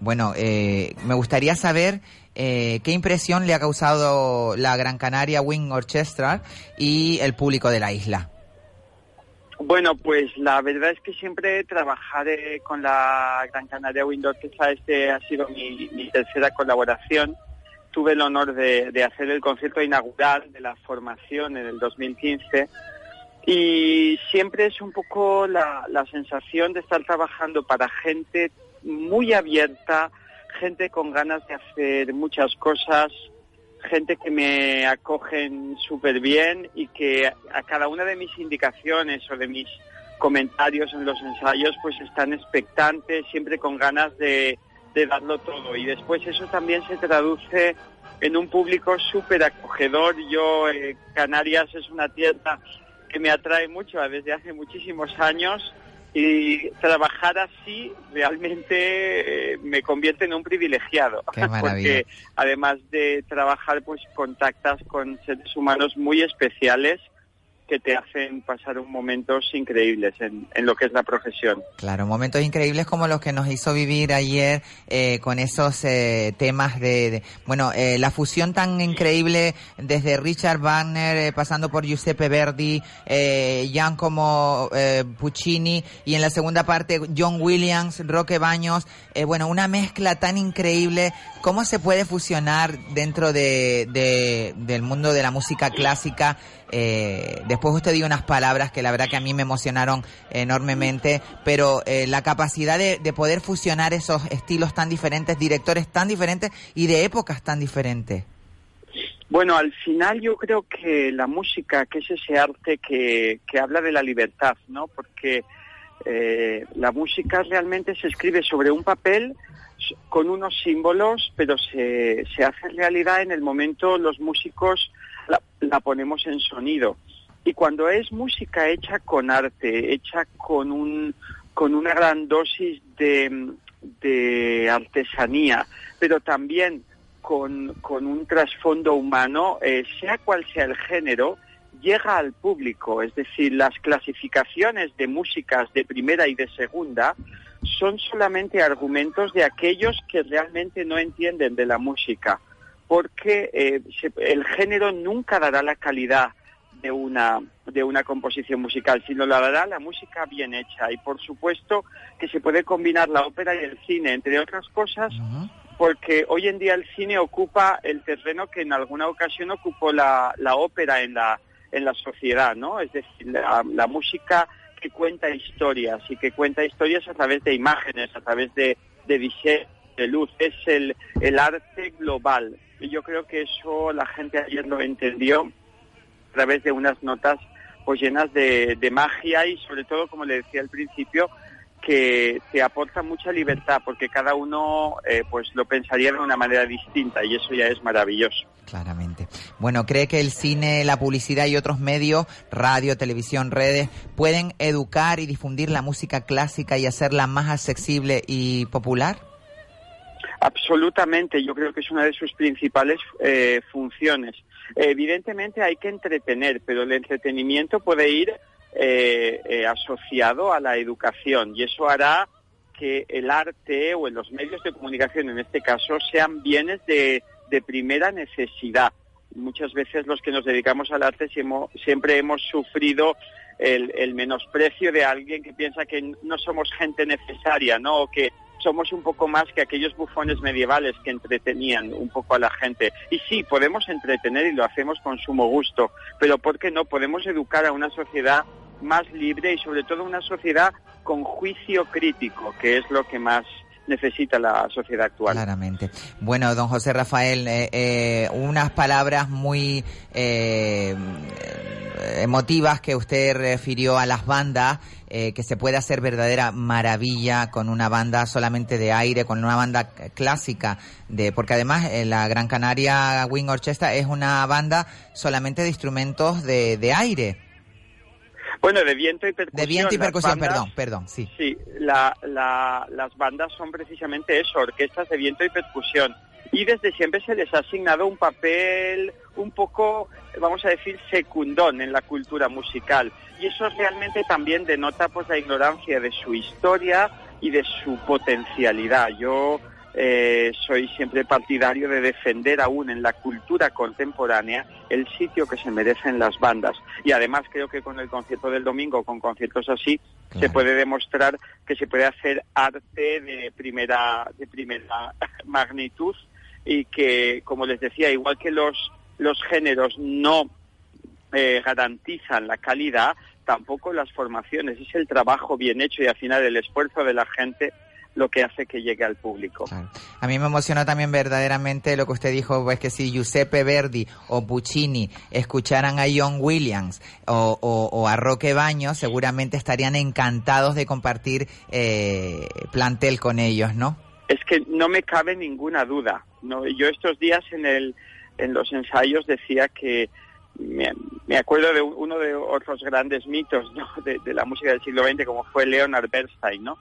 Speaker 5: bueno eh, me gustaría saber eh, qué impresión le ha causado la Gran Canaria Wing Orchestra y el público de la isla.
Speaker 28: Bueno, pues la verdad es que siempre trabajar eh, con la Gran Canaria Wind Orchestra, este ha sido mi, tercera colaboración. Tuve el honor de, hacer el concierto inaugural de la formación en el 2015 y siempre es un poco la sensación de estar trabajando para gente muy abierta, gente con ganas de hacer muchas cosas, gente que me acogen súper bien y que a cada una de mis indicaciones o de mis comentarios en los ensayos pues están expectantes, siempre con ganas de, darlo todo. Y después eso también se traduce en un público súper acogedor. Yo, eh, Canarias es una tierra que me atrae mucho desde hace muchísimos años y trabajar así realmente eh, me convierte en un privilegiado.
Speaker 5: Qué
Speaker 28: porque además de trabajar pues contactas con seres humanos muy especiales que te hacen pasar un momentos increíbles en, en lo que es la profesión.
Speaker 5: Claro, momentos increíbles como los que nos hizo vivir ayer eh, con esos eh, temas de, de- bueno, eh, la fusión tan increíble desde Richard Wagner, eh, pasando por Giuseppe Verdi, eh, Jan como eh, Puccini y en la segunda parte John Williams, Roque Baños, eh, bueno, una mezcla tan increíble. ¿Cómo se puede fusionar dentro de, de- del mundo de la música clásica? Eh, después usted dio unas palabras que la verdad que a mí me emocionaron enormemente, pero eh, la capacidad de, de poder fusionar esos estilos tan diferentes, directores tan diferentes y de épocas tan diferentes.
Speaker 28: Bueno, al final yo creo que la música, que es ese arte que, que habla de la libertad, ¿no? Porque eh, la música realmente se escribe sobre un papel con unos símbolos, pero se, se hace realidad en el momento los músicos la, ponemos en sonido. Y cuando es música hecha con arte, hecha con un con una gran dosis de, de artesanía, pero también con, con un trasfondo humano, eh, sea cual sea el género, llega al público. Es decir, las clasificaciones de músicas de primera y de segunda son solamente argumentos de aquellos que realmente no entienden de la música, porque eh, se- el género nunca dará la calidad de una de una composición musical, sino la dará la música bien hecha y por supuesto que se puede combinar la ópera y el cine, entre otras cosas, porque hoy en día el cine ocupa el terreno que en alguna ocasión ocupó la, la ópera en la en la sociedad, ¿no? Es decir, la, la música que cuenta historias y que cuenta historias a través de imágenes, a través de, de diseño, de luz, es el, el arte global. Y yo creo que eso la gente ayer lo entendió a través de unas notas pues llenas de, de magia y sobre todo, como le decía al principio, que te aporta mucha libertad porque cada uno eh, pues lo pensaría de una manera distinta y eso ya es maravilloso.
Speaker 5: Claramente. Bueno, ¿cree que el cine, la publicidad y otros medios, radio, televisión, redes, pueden educar y difundir la música clásica y hacerla más accesible y popular?
Speaker 28: Absolutamente, yo creo que es una de sus principales eh, funciones. Evidentemente hay que entretener, pero el entretenimiento puede ir eh, eh, asociado a la educación y eso hará que el arte o en los medios de comunicación en este caso sean bienes de, primera necesidad. Muchas veces los que nos dedicamos al arte siempre hemos sufrido el, menosprecio de alguien que piensa que no somos gente necesaria, ¿no? Que somos un poco más que aquellos bufones medievales que entretenían un poco a la gente. Y sí, podemos entretener y lo hacemos con sumo gusto, pero ¿por qué no? Podemos educar a una sociedad más libre y sobre todo una sociedad con juicio crítico, que es lo que más necesita la sociedad actual.
Speaker 5: Claramente. Bueno, don José Rafael, eh, eh, unas palabras muy eh, emotivas que usted refirió a las bandas, eh, que se puede hacer verdadera maravilla con una banda solamente de aire, con una banda clásica, de porque además eh, la Gran Canaria Wing Orchestra es una banda solamente de instrumentos de, de aire.
Speaker 28: Bueno, de viento y percusión.
Speaker 5: De viento y percusión,
Speaker 28: bandas-
Speaker 5: perdón, perdón, sí.
Speaker 28: Sí, la- la- las bandas son precisamente eso, orquestas de viento y percusión. Y desde siempre se les ha asignado un papel un poco, vamos a decir, secundón en la cultura musical. Y eso realmente también denota pues la ignorancia de su historia y de su potencialidad. Yo eh, soy siempre partidario de defender aún en la cultura contemporánea el sitio que se merecen las bandas. Y además creo que con el concierto del domingo, con conciertos así, se puede demostrar que se puede hacer arte de primera, de primera magnitud y que, como les decía, igual que los, los géneros no eh, garantizan la calidad, tampoco las formaciones. Es el trabajo bien hecho y al final el esfuerzo de la gente lo que hace que llegue al público.
Speaker 5: A mí me emocionó también verdaderamente lo que usted dijo, pues que si Giuseppe Verdi o Puccini escucharan a John Williams o, o- o a Roque Baños, seguramente estarían encantados de compartir eh, plantel con ellos, ¿no?
Speaker 28: Es que no me cabe ninguna duda. No, yo estos días en el en los ensayos decía que me, me acuerdo de uno de otros grandes mitos ¿no? de, de la música del siglo XX como fue Leonard Bernstein, ¿no?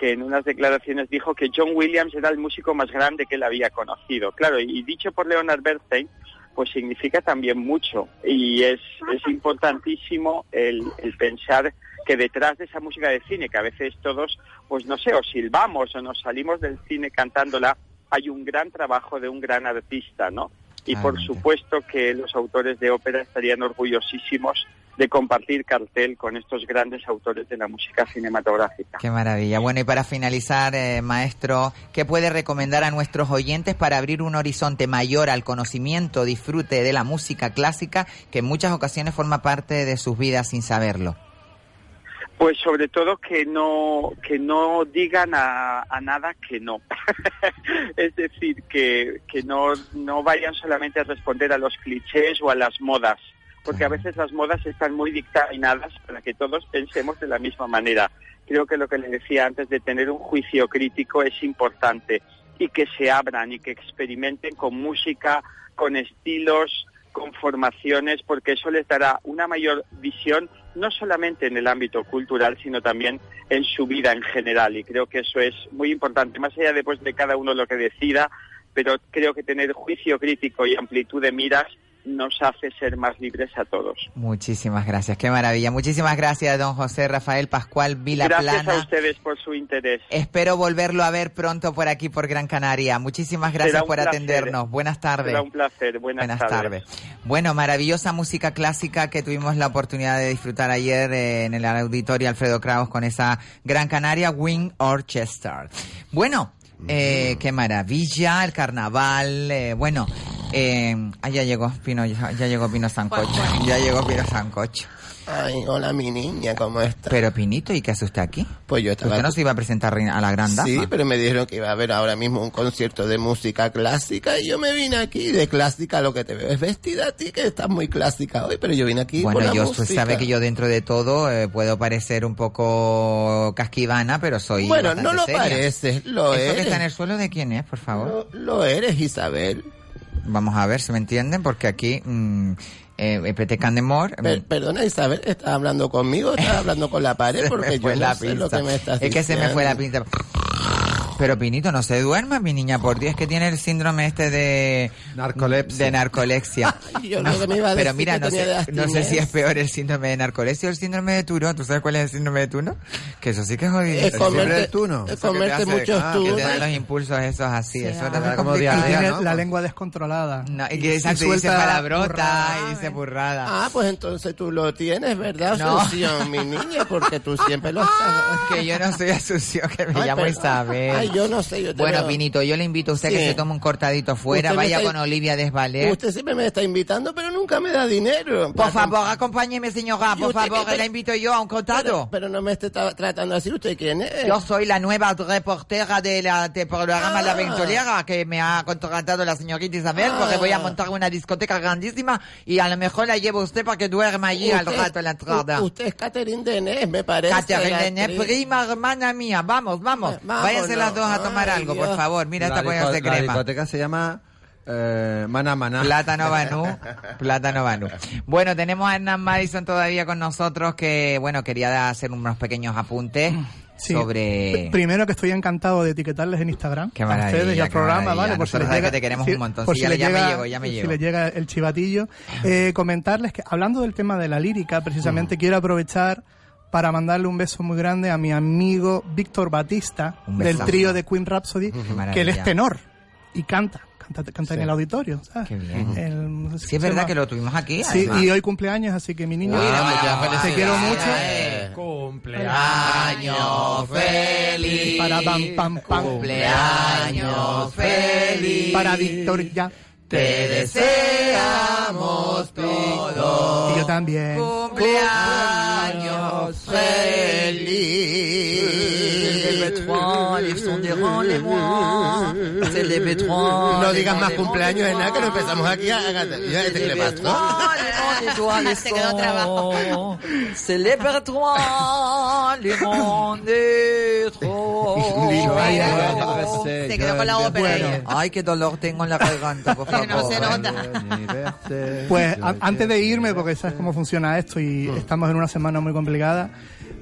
Speaker 28: Que en unas declaraciones dijo que John Williams era el músico más grande que él había conocido. Claro, y dicho por Leonard Bernstein, pues significa también mucho y es, es importantísimo el, el pensar que detrás de esa música de cine, que a veces todos, pues no sé, o silbamos o nos salimos del cine cantándola, hay un gran trabajo de un gran artista, ¿no? Y por supuesto que los autores de ópera estarían orgullosísimos de compartir cartel con estos grandes autores de la música cinematográfica.
Speaker 5: Qué maravilla. Bueno, y para finalizar, eh, maestro, ¿qué puede recomendar a nuestros oyentes para abrir un horizonte mayor al conocimiento, disfrute de la música clásica, que en muchas ocasiones forma parte de sus vidas sin saberlo?
Speaker 28: Pues sobre todo que no que no digan a, a nada que no. es decir, que, que no, no vayan solamente a responder a los clichés o a las modas, porque a veces las modas están muy dictaminadas para que todos pensemos de la misma manera. Creo que lo que le decía antes de tener un juicio crítico es importante y que se abran y que experimenten con música, con estilos, con formaciones, porque eso les dará una mayor visión no solamente en el ámbito cultural, sino también en su vida en general. Y creo que eso es muy importante, más allá después de cada uno lo que decida, pero creo que tener juicio crítico y amplitud de miras nos hace ser más libres a todos.
Speaker 5: Muchísimas gracias, qué maravilla. Muchísimas gracias, don José Rafael Pascual
Speaker 28: Gracias
Speaker 5: Vilaplana.
Speaker 28: a ustedes por su interés.
Speaker 5: Espero volverlo a ver pronto por aquí, por Gran Canaria. Muchísimas gracias por
Speaker 28: placer.
Speaker 5: atendernos. Buenas tardes.
Speaker 28: Será un placer. Buenas,
Speaker 5: Buenas tardes. Bueno, maravillosa música clásica que tuvimos la oportunidad de disfrutar ayer eh, en el auditorio Alfredo Kraus con esa Gran Canaria Wing Orchestra. Bueno, eh, qué maravilla, el carnaval, eh, bueno, eh, ah, ya llegó Pino, ya, ya llegó Pino Sancocho, ya llegó Pino Sancocho.
Speaker 8: Ay, hola mi niña, ¿cómo estás?
Speaker 5: Pero Pinito, ¿y qué hace usted aquí?
Speaker 8: Pues yo estaba...
Speaker 5: ¿Usted no se iba a presentar a la gran dama?
Speaker 8: Sí, pero me dijeron que iba a haber ahora mismo un concierto de música clásica y yo me vine aquí de clásica, lo que te veo es vestida a ti, que estás muy clásica hoy, pero yo vine aquí por
Speaker 5: Bueno,
Speaker 8: la
Speaker 5: yo
Speaker 8: música.
Speaker 5: sabe que yo dentro de todo eh, puedo parecer un poco casquivana, pero soy
Speaker 8: Bueno, no lo
Speaker 5: seria.
Speaker 8: pareces, lo
Speaker 5: ¿Eso que
Speaker 8: eres.
Speaker 5: está en el suelo de quién es, por favor?
Speaker 8: Lo, lo eres, Isabel.
Speaker 5: Vamos a ver si me entienden, porque aquí mm, eh, Pete Candemore...
Speaker 8: Per- perdona, Isabel, ¿estás hablando conmigo estás hablando con la pared? Porque yo
Speaker 5: fue
Speaker 8: no
Speaker 5: la
Speaker 8: sé lo que me estás
Speaker 5: Es que se me fue la
Speaker 8: diciendo.
Speaker 5: Pero Pinito, no se duerma, mi niña, por Dios, es que tiene el síndrome este de...
Speaker 9: Narcolepsia.
Speaker 5: De narcolepsia.
Speaker 8: Yo lo que me iba a
Speaker 5: Pero
Speaker 8: decir
Speaker 5: mira,
Speaker 8: que
Speaker 5: no sé, no sé si es peor el síndrome de narcolepsia o el síndrome de Tuno. ¿Tú sabes cuál es el síndrome de Tuno? Que eso sí que es jodido.
Speaker 8: Es
Speaker 5: El
Speaker 8: comerte-
Speaker 5: de Tuno.
Speaker 8: es comerte
Speaker 5: hace-
Speaker 8: muchos
Speaker 5: ah, Que te dan los impulsos esos así. eso
Speaker 21: ah,
Speaker 5: también
Speaker 21: como
Speaker 5: es
Speaker 21: diarrea, tiene la lengua descontrolada.
Speaker 5: No, y que y dice
Speaker 21: suelta
Speaker 5: palabrota y dice burrada.
Speaker 8: Ah, pues entonces tú lo tienes, ¿verdad,
Speaker 5: No.
Speaker 8: Asunción, mi niña? Porque tú siempre lo estás...
Speaker 5: Que yo no soy Asunción, que me
Speaker 8: Ay,
Speaker 5: llamo
Speaker 8: pero-
Speaker 5: Isabel.
Speaker 8: Ay, yo no sé. Yo
Speaker 5: Bueno,
Speaker 8: veo-
Speaker 5: Pinito, yo le invito a usted
Speaker 8: Sí.
Speaker 5: que se tome un cortadito fuera,
Speaker 8: Usted me
Speaker 5: vaya
Speaker 8: está-
Speaker 5: con Olivia Desvalés.
Speaker 8: Usted siempre me está invitando, pero nunca me da dinero.
Speaker 5: Por favor, acompáñeme, señora,
Speaker 8: ¿Y
Speaker 5: por favor,
Speaker 8: qué-
Speaker 5: la invito yo a un cortado.
Speaker 8: Pero, pero no me esté tra- tratando así. ¿Usted quién es?
Speaker 5: Yo soy la nueva reportera de la de programa La
Speaker 8: Ah.
Speaker 5: Ventolera que me ha contratado la señorita Isabel porque voy a montar una discoteca grandísima y a lo mejor la llevo a usted para que duerma allí al rato en la entrada.
Speaker 8: Usted es Catherine Denés, me parece.
Speaker 5: Catherine Deneuve, prima hermana mía, vamos, vamos. Váyanse las dos a tomar
Speaker 8: Ay,
Speaker 5: algo, por
Speaker 8: Dios.
Speaker 5: favor. Mira,
Speaker 9: la
Speaker 5: esta poniéndose
Speaker 9: disco- La
Speaker 5: crema.
Speaker 9: discoteca se llama eh, Mana Mana.
Speaker 5: Plátano Banú, Plátano Banú. Bueno, tenemos a Hernán Madison todavía con nosotros que, bueno, quería hacer unos pequeños apuntes
Speaker 21: Sí.
Speaker 5: sobre...
Speaker 21: Pr- Primero que estoy encantado de etiquetarles en Instagram.
Speaker 5: Qué
Speaker 21: a ustedes y al programa. ¿vale? Por si les llega,
Speaker 5: que te queremos
Speaker 21: si-
Speaker 5: un montón.
Speaker 21: por
Speaker 5: Sí,
Speaker 21: si
Speaker 5: ya-
Speaker 21: les
Speaker 5: ya me
Speaker 21: llega-
Speaker 5: llegó, ya me
Speaker 21: si les llega el chivatillo. Eh, comentarles que, hablando del tema de la lírica, precisamente quiero aprovechar para mandarle un beso muy grande a mi amigo Víctor Batista, del trío de Queen Rhapsody, que él es tenor y canta. Canta, canta en el auditorio, ¿sabes?
Speaker 5: Qué bien.
Speaker 21: El-
Speaker 5: Sí, es verdad que lo tuvimos aquí.
Speaker 21: Sí,
Speaker 5: además.
Speaker 21: y hoy cumpleaños, así que mi niño, te quiero mucho.
Speaker 5: Cumpleaños feliz.
Speaker 21: Para pam pam pam.
Speaker 5: Cumpleaños feliz.
Speaker 21: Para Víctor ya.
Speaker 5: Te deseamos todos.
Speaker 21: Y yo también.
Speaker 5: Cumpleaños feliz.
Speaker 8: No digas más cumpleaños en nada, que no empezamos aquí a... ya, este le pasó.
Speaker 7: Se quedó trabajo.
Speaker 5: Célèbre-toi les mondes
Speaker 7: Se quedó con la ópera.
Speaker 5: Ay, qué dolor tengo en la garganta, por favor.
Speaker 7: No se nota.
Speaker 21: Pues antes de irme, porque sabes cómo funciona esto y estamos en una semana muy complicada,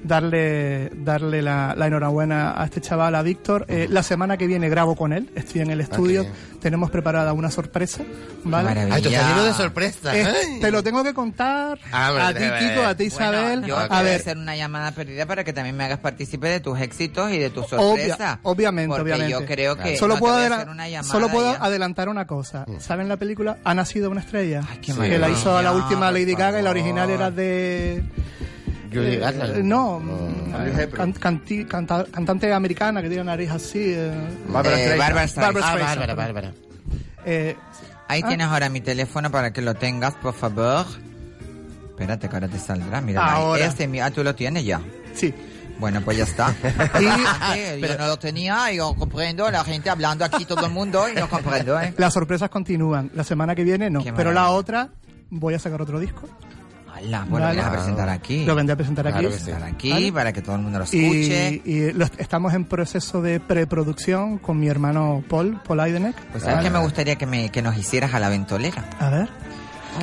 Speaker 21: darle darle la, la enhorabuena a este chaval, a Víctor. Eh, la semana que viene grabo con él, estoy en el estudio, tenemos preparada una sorpresa, ¿vale?
Speaker 5: maravilla.
Speaker 8: Ay, esto está lleno de sorpresas.
Speaker 21: Eh,
Speaker 8: Ay.
Speaker 21: te lo tengo que contar
Speaker 8: Ah,
Speaker 21: a ti, Kiko, a ti,
Speaker 5: Bueno,
Speaker 21: Isabel.
Speaker 5: yo
Speaker 21: a ver,
Speaker 5: hacer una llamada perdida para que también me hagas partícipe de tus éxitos y de tus
Speaker 21: Obvia-
Speaker 5: sorpresas.
Speaker 21: obviamente,
Speaker 5: Porque
Speaker 21: obviamente.
Speaker 5: yo creo que
Speaker 21: solo
Speaker 5: no te
Speaker 21: puedo, adela-
Speaker 5: hacer una llamada
Speaker 21: solo puedo
Speaker 5: ya.
Speaker 21: adelantar una cosa. ¿Saben la película Ha nacido una estrella?
Speaker 5: qué
Speaker 21: que la hizo la última Lady Gaga y la original era de... Eh,
Speaker 8: Garland.
Speaker 21: no, eh, can- canti- canta- cantante americana que tiene nariz así. eh,
Speaker 5: Bárbara Eh. Bárbara.
Speaker 21: Bárbara
Speaker 8: Ah, Bárbara,
Speaker 21: perdón.
Speaker 8: Bárbara.
Speaker 21: Eh,
Speaker 5: Ahí
Speaker 21: ah,
Speaker 5: tienes ahora mi teléfono para que lo tengas, por favor. Espérate que ahora te saldrá. Mira,
Speaker 21: Ahora.
Speaker 5: este, ah, tú lo tienes ya.
Speaker 21: Sí.
Speaker 5: Bueno, pues ya está.
Speaker 21: Y-
Speaker 5: Sí, yo no lo tenía, yo comprendo, la gente hablando aquí, todo el mundo, y no comprendo, ¿eh?
Speaker 21: Las sorpresas continúan. La semana que viene no,
Speaker 5: Qué
Speaker 21: pero la otra voy a sacar otro disco.
Speaker 5: Hala, bueno,
Speaker 21: Vale.
Speaker 5: lo a presentar aquí.
Speaker 21: Lo vendré a presentar aquí.
Speaker 5: Claro que sí. aquí,
Speaker 21: ¿Vale?
Speaker 5: para que todo el mundo lo escuche.
Speaker 21: Y, y lo- estamos en proceso de preproducción con mi hermano Paul, Paul Aidenek.
Speaker 5: Pues sabes
Speaker 21: ¿Vale?
Speaker 5: que me gustaría que, me, que nos hicieras a la ventolera.
Speaker 21: A ver.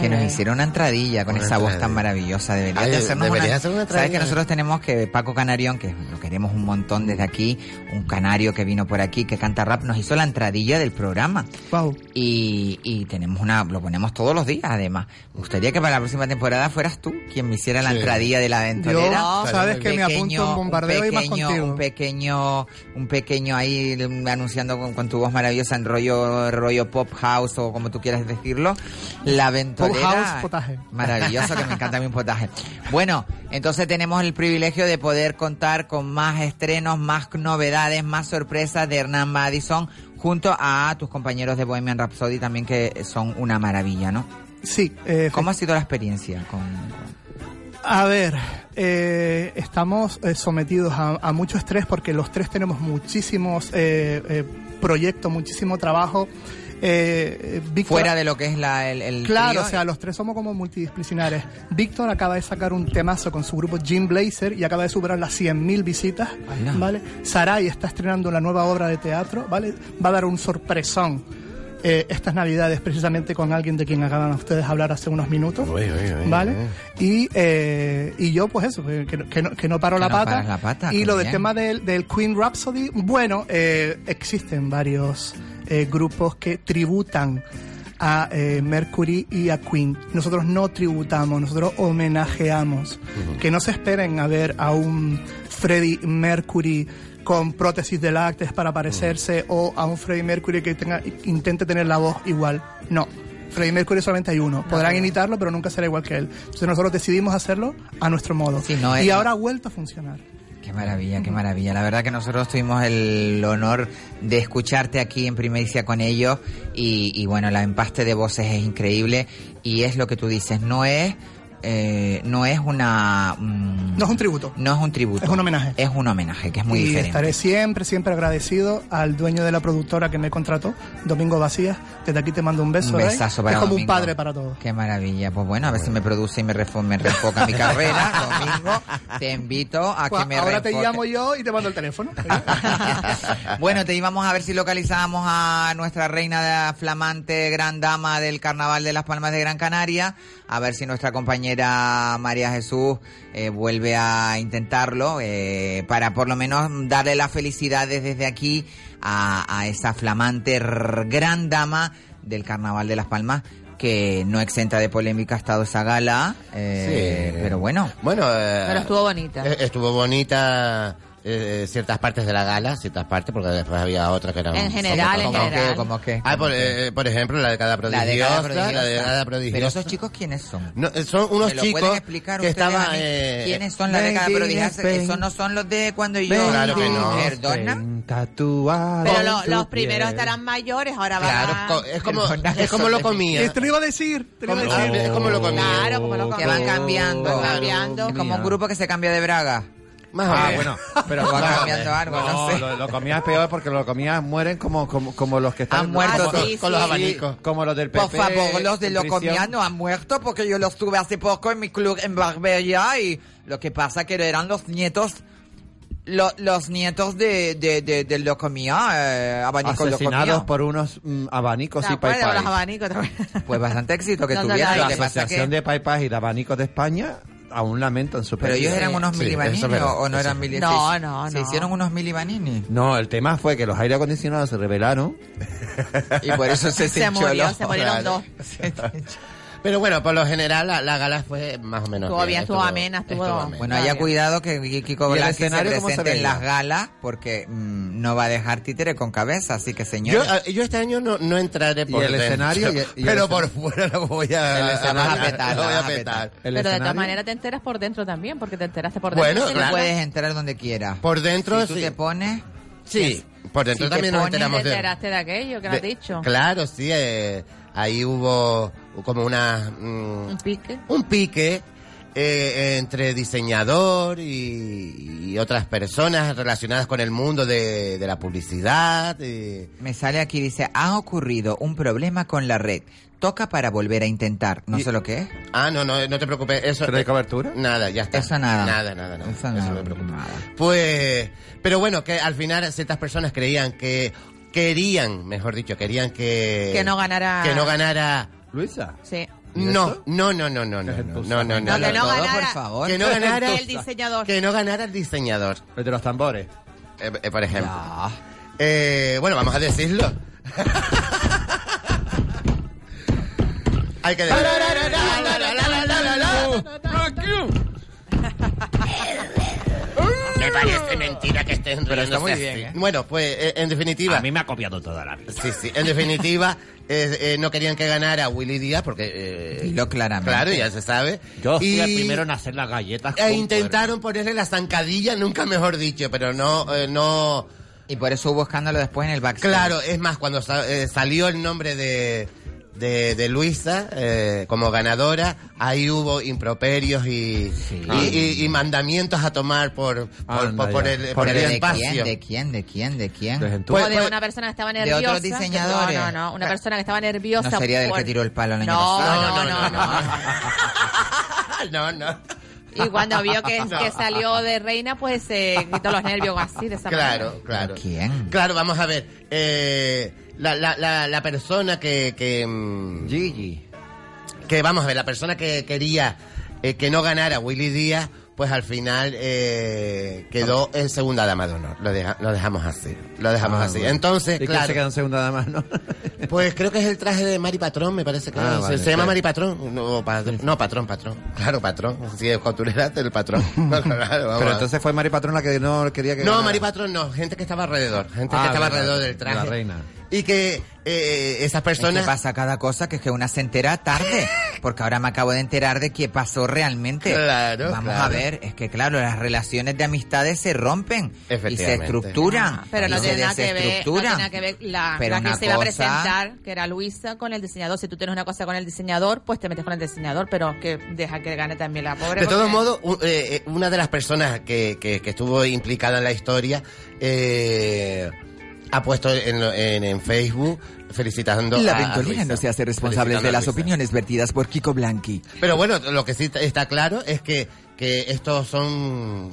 Speaker 5: Que nos
Speaker 21: Ay.
Speaker 5: hiciera una entradilla con
Speaker 8: Una
Speaker 5: esa voz
Speaker 8: entradilla.
Speaker 5: tan maravillosa. Deberías
Speaker 8: Ay,
Speaker 5: de hacernos
Speaker 8: deberías
Speaker 5: una...
Speaker 8: hacer una
Speaker 5: Sabes que nosotros tenemos que Paco Canarión, que lo queremos un montón desde aquí, un canario que vino por aquí, que canta rap, nos hizo la entradilla del programa.
Speaker 21: Wow.
Speaker 5: Y, y tenemos una, lo ponemos todos los días además. Me gustaría que para la próxima temporada fueras tú quien me hiciera la
Speaker 8: Sí.
Speaker 5: entradilla de la ventolera.
Speaker 21: Yo, sabes que me apunto en bombardeo y más
Speaker 5: pequeño,
Speaker 21: contigo.
Speaker 5: Un pequeño, un pequeño ahí mm, anunciando con, con tu voz maravillosa en rollo, rollo pop house o como tú quieras decirlo. La ventolera.
Speaker 21: house, potaje.
Speaker 5: Maravilloso, que me encanta mi potaje. Bueno, entonces tenemos el privilegio de poder contar con más estrenos, más novedades, más sorpresas de Hernán Madison junto a tus compañeros de Bohemian Rhapsody también que son una maravilla, ¿no?
Speaker 21: Sí. eh,
Speaker 5: ¿Cómo ha sido la experiencia con,
Speaker 21: A ver, eh, estamos eh, sometidos a, a mucho estrés porque los tres tenemos muchísimos eh, proyectos, muchísimo trabajo. Eh, Víctor-
Speaker 5: fuera de lo que es la, el, el
Speaker 21: Claro,
Speaker 5: trío?
Speaker 21: o sea, los tres somos como multidisciplinares. Víctor acaba de sacar un temazo con su grupo Jim Blazer y acaba de superar las 100.000 visitas,
Speaker 5: Hala.
Speaker 21: ¿vale? Sarai está estrenando la nueva obra de teatro, ¿vale? Va a dar un sorpresón eh, estas navidades precisamente con alguien de quien acaban ustedes hablar hace unos minutos,
Speaker 8: Uy, uy, uy,
Speaker 21: ¿vale?
Speaker 8: uy.
Speaker 21: Y, eh, y yo, pues eso, que, que no- que no, paro
Speaker 5: Que
Speaker 21: la,
Speaker 5: no
Speaker 21: pata.
Speaker 5: la pata,
Speaker 21: Y lo del tema del, del Queen Rhapsody, bueno, eh, existen varios eh, grupos que tributan a eh, Mercury y a Queen. Nosotros no tributamos, nosotros homenajeamos. Que no se esperen a ver a un Freddie Mercury con prótesis de lácteos para parecerse o a un Freddie Mercury que tenga, intente tener la voz igual. No. Freddie Mercury solamente hay uno. Podrán imitarlo, pero nunca será igual que él. Entonces nosotros decidimos hacerlo a nuestro modo.
Speaker 5: No
Speaker 21: y ahora ha vuelto a funcionar.
Speaker 5: Qué maravilla, qué maravilla. La verdad que nosotros tuvimos el honor de escucharte aquí en Primicia con ellos y, y bueno, la empaste de voces es increíble y es lo que tú dices, no es... eh, no es una... mm,
Speaker 21: No es un tributo.
Speaker 5: no es un tributo.
Speaker 21: Es un homenaje.
Speaker 5: Es un homenaje, que es muy
Speaker 21: y
Speaker 5: diferente.
Speaker 21: estaré siempre, siempre agradecido al dueño de la productora que me contrató, Domingo Vacías. Desde aquí te mando un beso.
Speaker 5: Un besazo para
Speaker 21: Es como
Speaker 5: Domingo.
Speaker 21: un padre para todos.
Speaker 5: Qué maravilla. Pues bueno, a ver si me produce y me, refo- me reenfoca mi carrera. Domingo, te invito a que
Speaker 21: Pues
Speaker 5: me
Speaker 21: ahora te llamo yo y te mando el teléfono.
Speaker 5: Bueno, te íbamos a ver si localizábamos a nuestra reina de la flamante gran dama del Carnaval de las Palmas de Gran Canaria, a ver si nuestra compañera María Jesús eh, vuelve a intentarlo, eh, para por lo menos darle las felicidades desde aquí a, a esa flamante gran dama del Carnaval de las Palmas que no exenta de polémica ha estado esa gala, eh,
Speaker 8: Sí.
Speaker 5: pero bueno.
Speaker 8: Bueno, eh,
Speaker 7: Pero estuvo bonita.
Speaker 8: estuvo bonita eh, ciertas partes de la gala, ciertas partes, porque después había otras que eran...
Speaker 7: En general, en
Speaker 8: ¿Cómo que?
Speaker 7: general.
Speaker 5: ¿Cómo que?
Speaker 8: Ah, por, eh, por ejemplo, la década
Speaker 5: La
Speaker 8: prodigiosa.
Speaker 5: década prodigiosa.
Speaker 8: La década prodigiosa.
Speaker 5: Pero esos chicos, ¿quiénes son?
Speaker 8: No, eh, son unos
Speaker 5: ¿Me lo
Speaker 8: chicos
Speaker 5: pueden explicar
Speaker 8: que estaban... eh,
Speaker 5: ¿Quiénes son la década
Speaker 9: Made in
Speaker 5: prodigiosa? Esos no son los de cuando yo...
Speaker 8: Claro que no.
Speaker 5: Perdona.
Speaker 9: Tatuado.
Speaker 7: Pero
Speaker 9: en
Speaker 7: lo- los primeros estarán mayores, ahora
Speaker 8: Claro,
Speaker 7: van
Speaker 8: co- es como, es como lo comía.
Speaker 21: Esto lo iba a decir. Te lo iba a
Speaker 8: Como-
Speaker 21: decir.
Speaker 8: es como lo comía.
Speaker 7: Claro, como lo
Speaker 5: Que van cambiando.
Speaker 7: Van cambiando.
Speaker 5: Es como un grupo que se cambia de braga.
Speaker 8: Más
Speaker 9: Ah, bueno, pero
Speaker 5: Va
Speaker 9: no,
Speaker 5: cambiando algo, no sé.
Speaker 9: Lo, lo comías peor porque lo comías mueren como, como, como los que están
Speaker 5: Han muerto
Speaker 9: como,
Speaker 7: sí,
Speaker 8: con los
Speaker 7: sí.
Speaker 8: abanicos.
Speaker 9: como los del PP.
Speaker 5: Por favor, los de Locomiano no han muerto porque yo los tuve hace poco en mi club en Barberia y lo que pasa que eran los nietos lo- los nietos de, de, de, del Locomía, eh, abanico
Speaker 9: asesinados
Speaker 5: Locomía.
Speaker 9: por unos mm, abanicos
Speaker 7: ¿Te
Speaker 9: y
Speaker 7: de los
Speaker 9: paipas.
Speaker 7: abanicos? ¿Te acuerdas?
Speaker 5: Pues bastante éxito que
Speaker 7: No, no,
Speaker 5: tuvieron.
Speaker 7: no,
Speaker 9: La Asociación
Speaker 5: que...
Speaker 9: de Paipas y de Abanicos de España aún lamentan su
Speaker 5: Pero ellos eran unos
Speaker 8: Sí,
Speaker 5: milibanini
Speaker 8: verdad,
Speaker 5: o, o no
Speaker 8: eso
Speaker 5: eran
Speaker 8: es
Speaker 5: mili
Speaker 7: verdad.
Speaker 5: se-
Speaker 7: No, no,
Speaker 5: Se
Speaker 7: no.
Speaker 5: hicieron unos milibanini.
Speaker 9: No, el tema fue que los aire acondicionados se revelaron.
Speaker 5: Y por eso se,
Speaker 7: Se
Speaker 5: el
Speaker 7: murió, se murieron dos.
Speaker 8: Pero bueno, por lo general la, la gala fue más o menos.
Speaker 7: Estuvo bien, estuvo amena, estuvo-
Speaker 8: amena.
Speaker 5: Bueno, haya cuidado que Kiko
Speaker 9: ¿Y el
Speaker 5: Blanqui se presente en las galas porque mm, no va a dejar títere con cabeza, así que
Speaker 8: Yo,
Speaker 5: señores.
Speaker 8: ah, yo este año no, no entraré por
Speaker 9: el
Speaker 8: dentro,
Speaker 9: escenario? ¿Y- y el
Speaker 8: pero por fuera lo voy a,
Speaker 5: El escenario
Speaker 8: a
Speaker 5: petar,
Speaker 8: lo voy a petar.
Speaker 9: El
Speaker 7: Pero de todas maneras te enteras por dentro también, porque te enteraste por
Speaker 8: Bueno,
Speaker 7: dentro.
Speaker 5: Tú
Speaker 8: claro.
Speaker 5: puedes entrar donde quieras.
Speaker 8: Por dentro
Speaker 5: si tú
Speaker 8: sí.
Speaker 5: te pones,
Speaker 8: Sí, por dentro
Speaker 5: si te
Speaker 8: también nos
Speaker 5: pones-
Speaker 8: enteramos
Speaker 7: Te
Speaker 8: de,
Speaker 7: enteraste de aquello que no has
Speaker 8: de-
Speaker 7: dicho.
Speaker 8: Claro, sí, eh, ahí hubo como una mm,
Speaker 7: Un pique.
Speaker 8: un pique eh, entre diseñador y, y otras personas relacionadas con el mundo de, de la publicidad. eh.
Speaker 5: me sale aquí dice, ha ocurrido un problema con la red. Toca para volver a intentar. No
Speaker 8: Y-
Speaker 5: sé lo que es.
Speaker 8: Ah, no, no, no te preocupes. Eso,
Speaker 9: ¿Pero hay cobertura?
Speaker 8: Nada, ya está.
Speaker 5: Eso nada.
Speaker 8: Nada, nada, nada.
Speaker 5: Eso
Speaker 8: Eso
Speaker 5: nada.
Speaker 8: no te preocupes.
Speaker 5: nada.
Speaker 8: Pues, pero bueno, que al final ciertas personas creían que querían, mejor dicho, querían que
Speaker 7: Que no ganara.
Speaker 8: que no ganara.
Speaker 9: Luisa.
Speaker 7: Sí.
Speaker 9: ¿Y
Speaker 8: No, no, no, no, no, no, no, no, no, no,
Speaker 7: No, que no ganara.
Speaker 5: por favor.
Speaker 8: que no ganara
Speaker 7: El diseñador.
Speaker 8: que no ganara el diseñador,
Speaker 9: El de los tambores.
Speaker 8: eh, eh, por ejemplo. Eh, bueno, vamos a decirlo. Hay que decirlo. Me parece mentira que estén
Speaker 5: Pero está muy bien. ¿eh?
Speaker 8: Bueno, pues eh, en definitiva.
Speaker 10: A mí me ha copiado toda la vida.
Speaker 8: Sí, sí. En definitiva, eh, eh, no querían que ganara Willy Díaz porque. eh,
Speaker 5: Dilo claramente.
Speaker 8: Claro, ya se sabe.
Speaker 10: Yo fui
Speaker 8: Y-
Speaker 10: el primero en hacer las galletas.
Speaker 8: E intentaron ponerle la zancadilla, nunca mejor dicho, pero no, eh, no.
Speaker 5: Y por eso hubo escándalo después en el backstage.
Speaker 8: Claro, es más, cuando sa- eh, salió el nombre de, de, de Luisa eh, como ganadora, ahí hubo improperios y, y, y- y mandamientos a tomar por, por,
Speaker 9: Anda
Speaker 8: por- por el,
Speaker 9: ¿Por
Speaker 8: el
Speaker 5: ¿Pero de
Speaker 8: espacio.
Speaker 5: quién? ¿De quién? ¿De quién? ¿De quién?
Speaker 8: Pues-
Speaker 7: o de
Speaker 8: pues-
Speaker 7: una persona que estaba
Speaker 5: de
Speaker 7: nerviosa.
Speaker 5: otros diseñadores.
Speaker 7: No, no, no. Una persona que estaba nerviosa.
Speaker 5: No sería del que tiró el palo el año
Speaker 7: No,
Speaker 5: pasado.
Speaker 7: no, no, no.
Speaker 8: no, no.
Speaker 7: Y cuando vio que,
Speaker 8: No.
Speaker 7: que salió de reina, pues se quitó los nervios así, de esa
Speaker 8: Claro,
Speaker 7: manera.
Speaker 8: claro.
Speaker 5: ¿Quién?
Speaker 8: Claro, vamos a ver. Eh, la, la, la, la persona que... que mm,
Speaker 9: Gigi.
Speaker 8: que vamos a ver, la persona que quería eh, que no ganara Willy Díaz, pues al final eh, quedó en segunda dama de honor. Lo, deja- lo dejamos así. Lo dejamos
Speaker 9: Ah,
Speaker 8: así.
Speaker 9: bueno.
Speaker 8: Entonces,
Speaker 9: ¿Y
Speaker 8: claro.
Speaker 9: se queda en segunda dama, no?
Speaker 8: Pues creo que es el traje de Mari Patrón, me parece que
Speaker 9: Ah, vale,
Speaker 8: se, se llama
Speaker 9: claro.
Speaker 8: Mari Patrón. No, pa- no, patrón, patrón. Claro, patrón. Si es costurera, el patrón. No, claro, vamos
Speaker 9: Pero entonces fue Mari Patrón la que no quería que
Speaker 8: No,
Speaker 9: ganara.
Speaker 8: Mari Patrón no, gente que estaba alrededor. Gente
Speaker 9: Ah,
Speaker 8: que estaba
Speaker 9: verdad,
Speaker 8: alrededor del
Speaker 9: de
Speaker 8: traje.
Speaker 9: La reina.
Speaker 8: Y que eh, esas
Speaker 5: Es que
Speaker 8: personas...
Speaker 5: pasa cada cosa que es que una se entera tarde. porque ahora me acabo de enterar de qué pasó realmente.
Speaker 8: Claro,
Speaker 5: Vamos
Speaker 8: claro.
Speaker 5: a ver, es que claro, las relaciones de amistades se rompen y se estructuran.
Speaker 7: Pero no tiene nada que ver, no tiene nada que ver la,
Speaker 5: Pero
Speaker 7: la que
Speaker 5: una
Speaker 7: se iba a
Speaker 5: cosa-
Speaker 7: presentar, que era Luisa, con el diseñador. Si tú tienes una cosa con el diseñador, pues te metes con el diseñador, pero que deja que gane también la pobre.
Speaker 8: De todos modos, eh, eh, una de las personas que, que- que estuvo implicada en la historia eh, ha puesto en, lo- en- en Facebook felicitando
Speaker 5: La
Speaker 8: a-
Speaker 5: no se hace responsable de las opiniones vertidas por Kiko Blanqui.
Speaker 8: Pero bueno, lo que sí está claro es que, que estos son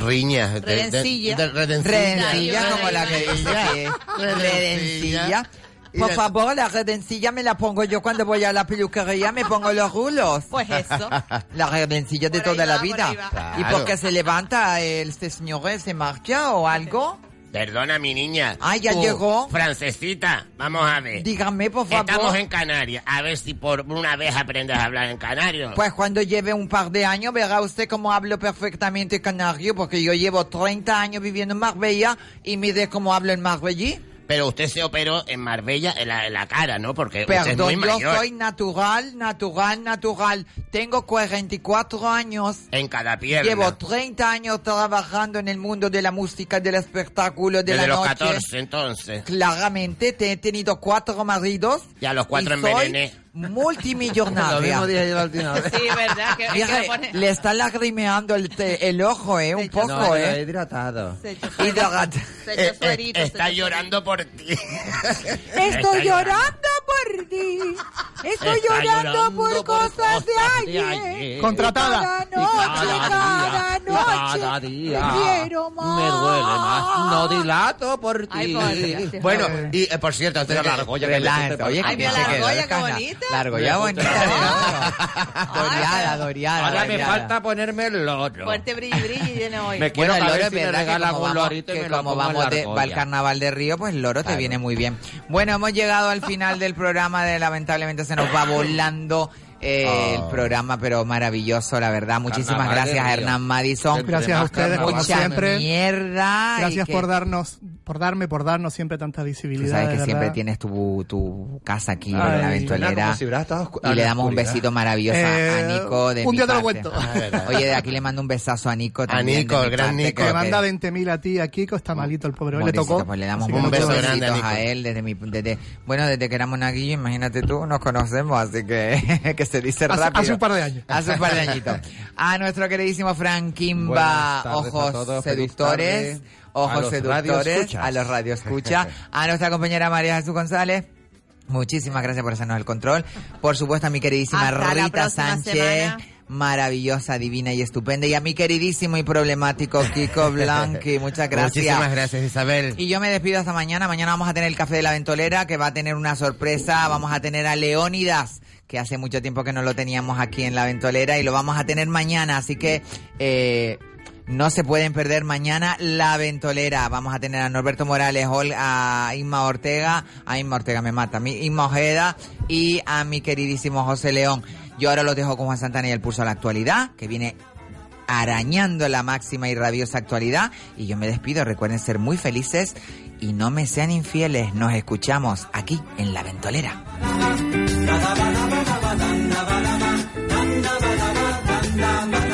Speaker 8: riñas. de- de-
Speaker 7: Redencilla.
Speaker 8: de- redencilla.
Speaker 5: Redencilla, como la que dice redencilla. Por favor, la redencilla me la pongo yo cuando voy a la peluquería, me pongo los rulos.
Speaker 7: Pues eso.
Speaker 5: La redencilla de
Speaker 7: Por
Speaker 5: toda la
Speaker 7: va, por
Speaker 5: vida.
Speaker 7: ahí va.
Speaker 5: ¿Y
Speaker 8: Claro.
Speaker 5: porque se levanta el este señor, se marcha o algo?
Speaker 8: Perdona, mi niña.
Speaker 5: Ah, ya
Speaker 8: Tú,
Speaker 5: llegó.
Speaker 8: Francesita, vamos a ver.
Speaker 5: Dígame, por favor.
Speaker 8: Estamos en Canarias. A ver si por una vez aprendes a hablar en canario.
Speaker 5: Pues cuando lleve un par de años verá usted cómo hablo perfectamente canario, porque yo llevo 30 años viviendo en Marbella y mire cómo hablo en marbellí.
Speaker 8: Pero usted se operó en Marbella en la, en la cara, ¿no? Porque usted es
Speaker 5: Perdón,
Speaker 8: muy
Speaker 5: yo
Speaker 8: mayor.
Speaker 5: soy natural, natural, natural. Tengo 44 años.
Speaker 8: En cada pierna.
Speaker 5: Llevo 30 años trabajando en el mundo de la música, del espectáculo, de
Speaker 8: Desde
Speaker 5: la
Speaker 8: los
Speaker 5: noche.
Speaker 8: 14, entonces.
Speaker 5: Claramente, te he tenido cuatro maridos.
Speaker 8: Y a los cuatro envenené.
Speaker 5: Multimillonaria.
Speaker 9: Lo mismo dije yo al final.
Speaker 7: Sí, verdad. Que,
Speaker 5: Mira,
Speaker 7: que pone-
Speaker 5: le está lagrimeando el, te- el ojo, ¿eh? Un poco,
Speaker 9: No,
Speaker 5: ¿eh?
Speaker 9: hidratado.
Speaker 7: Se echó
Speaker 5: Hidrata-
Speaker 7: se
Speaker 8: Eh,
Speaker 7: echó suerito, se
Speaker 8: está
Speaker 7: echó
Speaker 8: llorando por ti.
Speaker 5: Estoy llorando por ti. Estoy llorando
Speaker 10: llorando
Speaker 5: por cosas de ayer.
Speaker 21: Contratada.
Speaker 5: Cada noche, cada noche.
Speaker 10: cada día
Speaker 5: te quiero más.
Speaker 10: me duele más. No dilato por ti.
Speaker 7: Ay, por Dios.
Speaker 8: bueno, y eh, por cierto, antes de
Speaker 10: la argolla
Speaker 5: oye, que se
Speaker 7: la argolla, qué
Speaker 5: cana-
Speaker 7: bonita.
Speaker 5: La argolla
Speaker 10: Me
Speaker 5: bonita. Doriada, doriada.
Speaker 10: Ahora me falta ponerme el loro.
Speaker 7: Fuerte brillo, brillo y lleno hoy.
Speaker 10: Me quiero
Speaker 5: Bueno, el loro
Speaker 10: si
Speaker 5: verdad que como vamos, que
Speaker 10: me
Speaker 5: como vamos de, va al carnaval de Río, pues el loro te
Speaker 10: Claro.
Speaker 5: viene muy bien. Bueno, hemos llegado al final del programa, de lamentablemente se nos va volando eh, el programa, pero maravilloso, la verdad. Muchísimas gracias a. Hernán Madison.
Speaker 21: Gracias a ustedes, como siempre.
Speaker 5: mierda.
Speaker 21: Gracias
Speaker 5: que-
Speaker 21: por darnos, por darme, por darnos siempre tanta
Speaker 5: Tú
Speaker 21: visibilidad.
Speaker 5: sabes
Speaker 21: de
Speaker 5: que siempre
Speaker 21: verdad.
Speaker 5: tienes tu, tu casa aquí
Speaker 21: Ay,
Speaker 5: en la ventolera.
Speaker 9: si
Speaker 5: y
Speaker 9: a
Speaker 5: le damos un besito maravilloso a-
Speaker 21: Eh,
Speaker 5: a Nico de
Speaker 21: un
Speaker 5: mi
Speaker 21: día te lo cuento.
Speaker 8: Ah.
Speaker 5: Oye, de aquí le mando un besazo a Nico también.
Speaker 8: Nico,
Speaker 5: de mi
Speaker 8: el gran
Speaker 5: parte,
Speaker 8: Nico.
Speaker 21: que- manda 20.000 a ti a Kiko, está malito el pobre. Hoy le tocó.
Speaker 5: Pues le damos un
Speaker 8: beso grande a Nico.
Speaker 5: a él desde mi, desde, bueno, desde que éramos naguillo, imagínate tú, nos conocemos, así que, que dice
Speaker 21: Hace-
Speaker 5: rápido.
Speaker 21: hace un par de años.
Speaker 5: Hace un par de añitos. A nuestro queridísimo Frank Kimba,
Speaker 9: a
Speaker 5: ojos
Speaker 9: todos,
Speaker 5: seductores.
Speaker 9: A
Speaker 5: ojos
Speaker 9: los
Speaker 5: seductores, a los radioescuchas, a nuestra compañera María Jesús González. Muchísimas gracias por hacernos el control. Por supuesto a mi queridísima
Speaker 7: Hasta
Speaker 5: Rita Sánchez,
Speaker 7: semana.
Speaker 5: maravillosa, divina y estupenda. Y a mi queridísimo y problemático Kiko Blanqui, muchas gracias.
Speaker 8: Muchísimas gracias, Isabel.
Speaker 5: Y yo me despido hasta mañana. Mañana vamos a tener el Café de la Ventolera, que va a tener una sorpresa. Vamos a tener a Leónidas, que hace mucho tiempo que no lo teníamos aquí en la Ventolera, y lo vamos a tener mañana. Así que eh, no se pueden perder mañana la Ventolera. Vamos a tener a Norberto Morales, a Inma Ortega, a Inma Ortega me mata, a mí, Inma Ojeda y a mi queridísimo José León. Yo ahora los dejo con Juan Santana y el pulso a la actualidad, que viene arañando la máxima y rabiosa actualidad. Y yo me despido. Recuerden ser muy felices y no me sean infieles. Nos escuchamos aquí en La Ventolera.
Speaker 29: na
Speaker 5: ba na ba, na na ba na ba, na na ba na.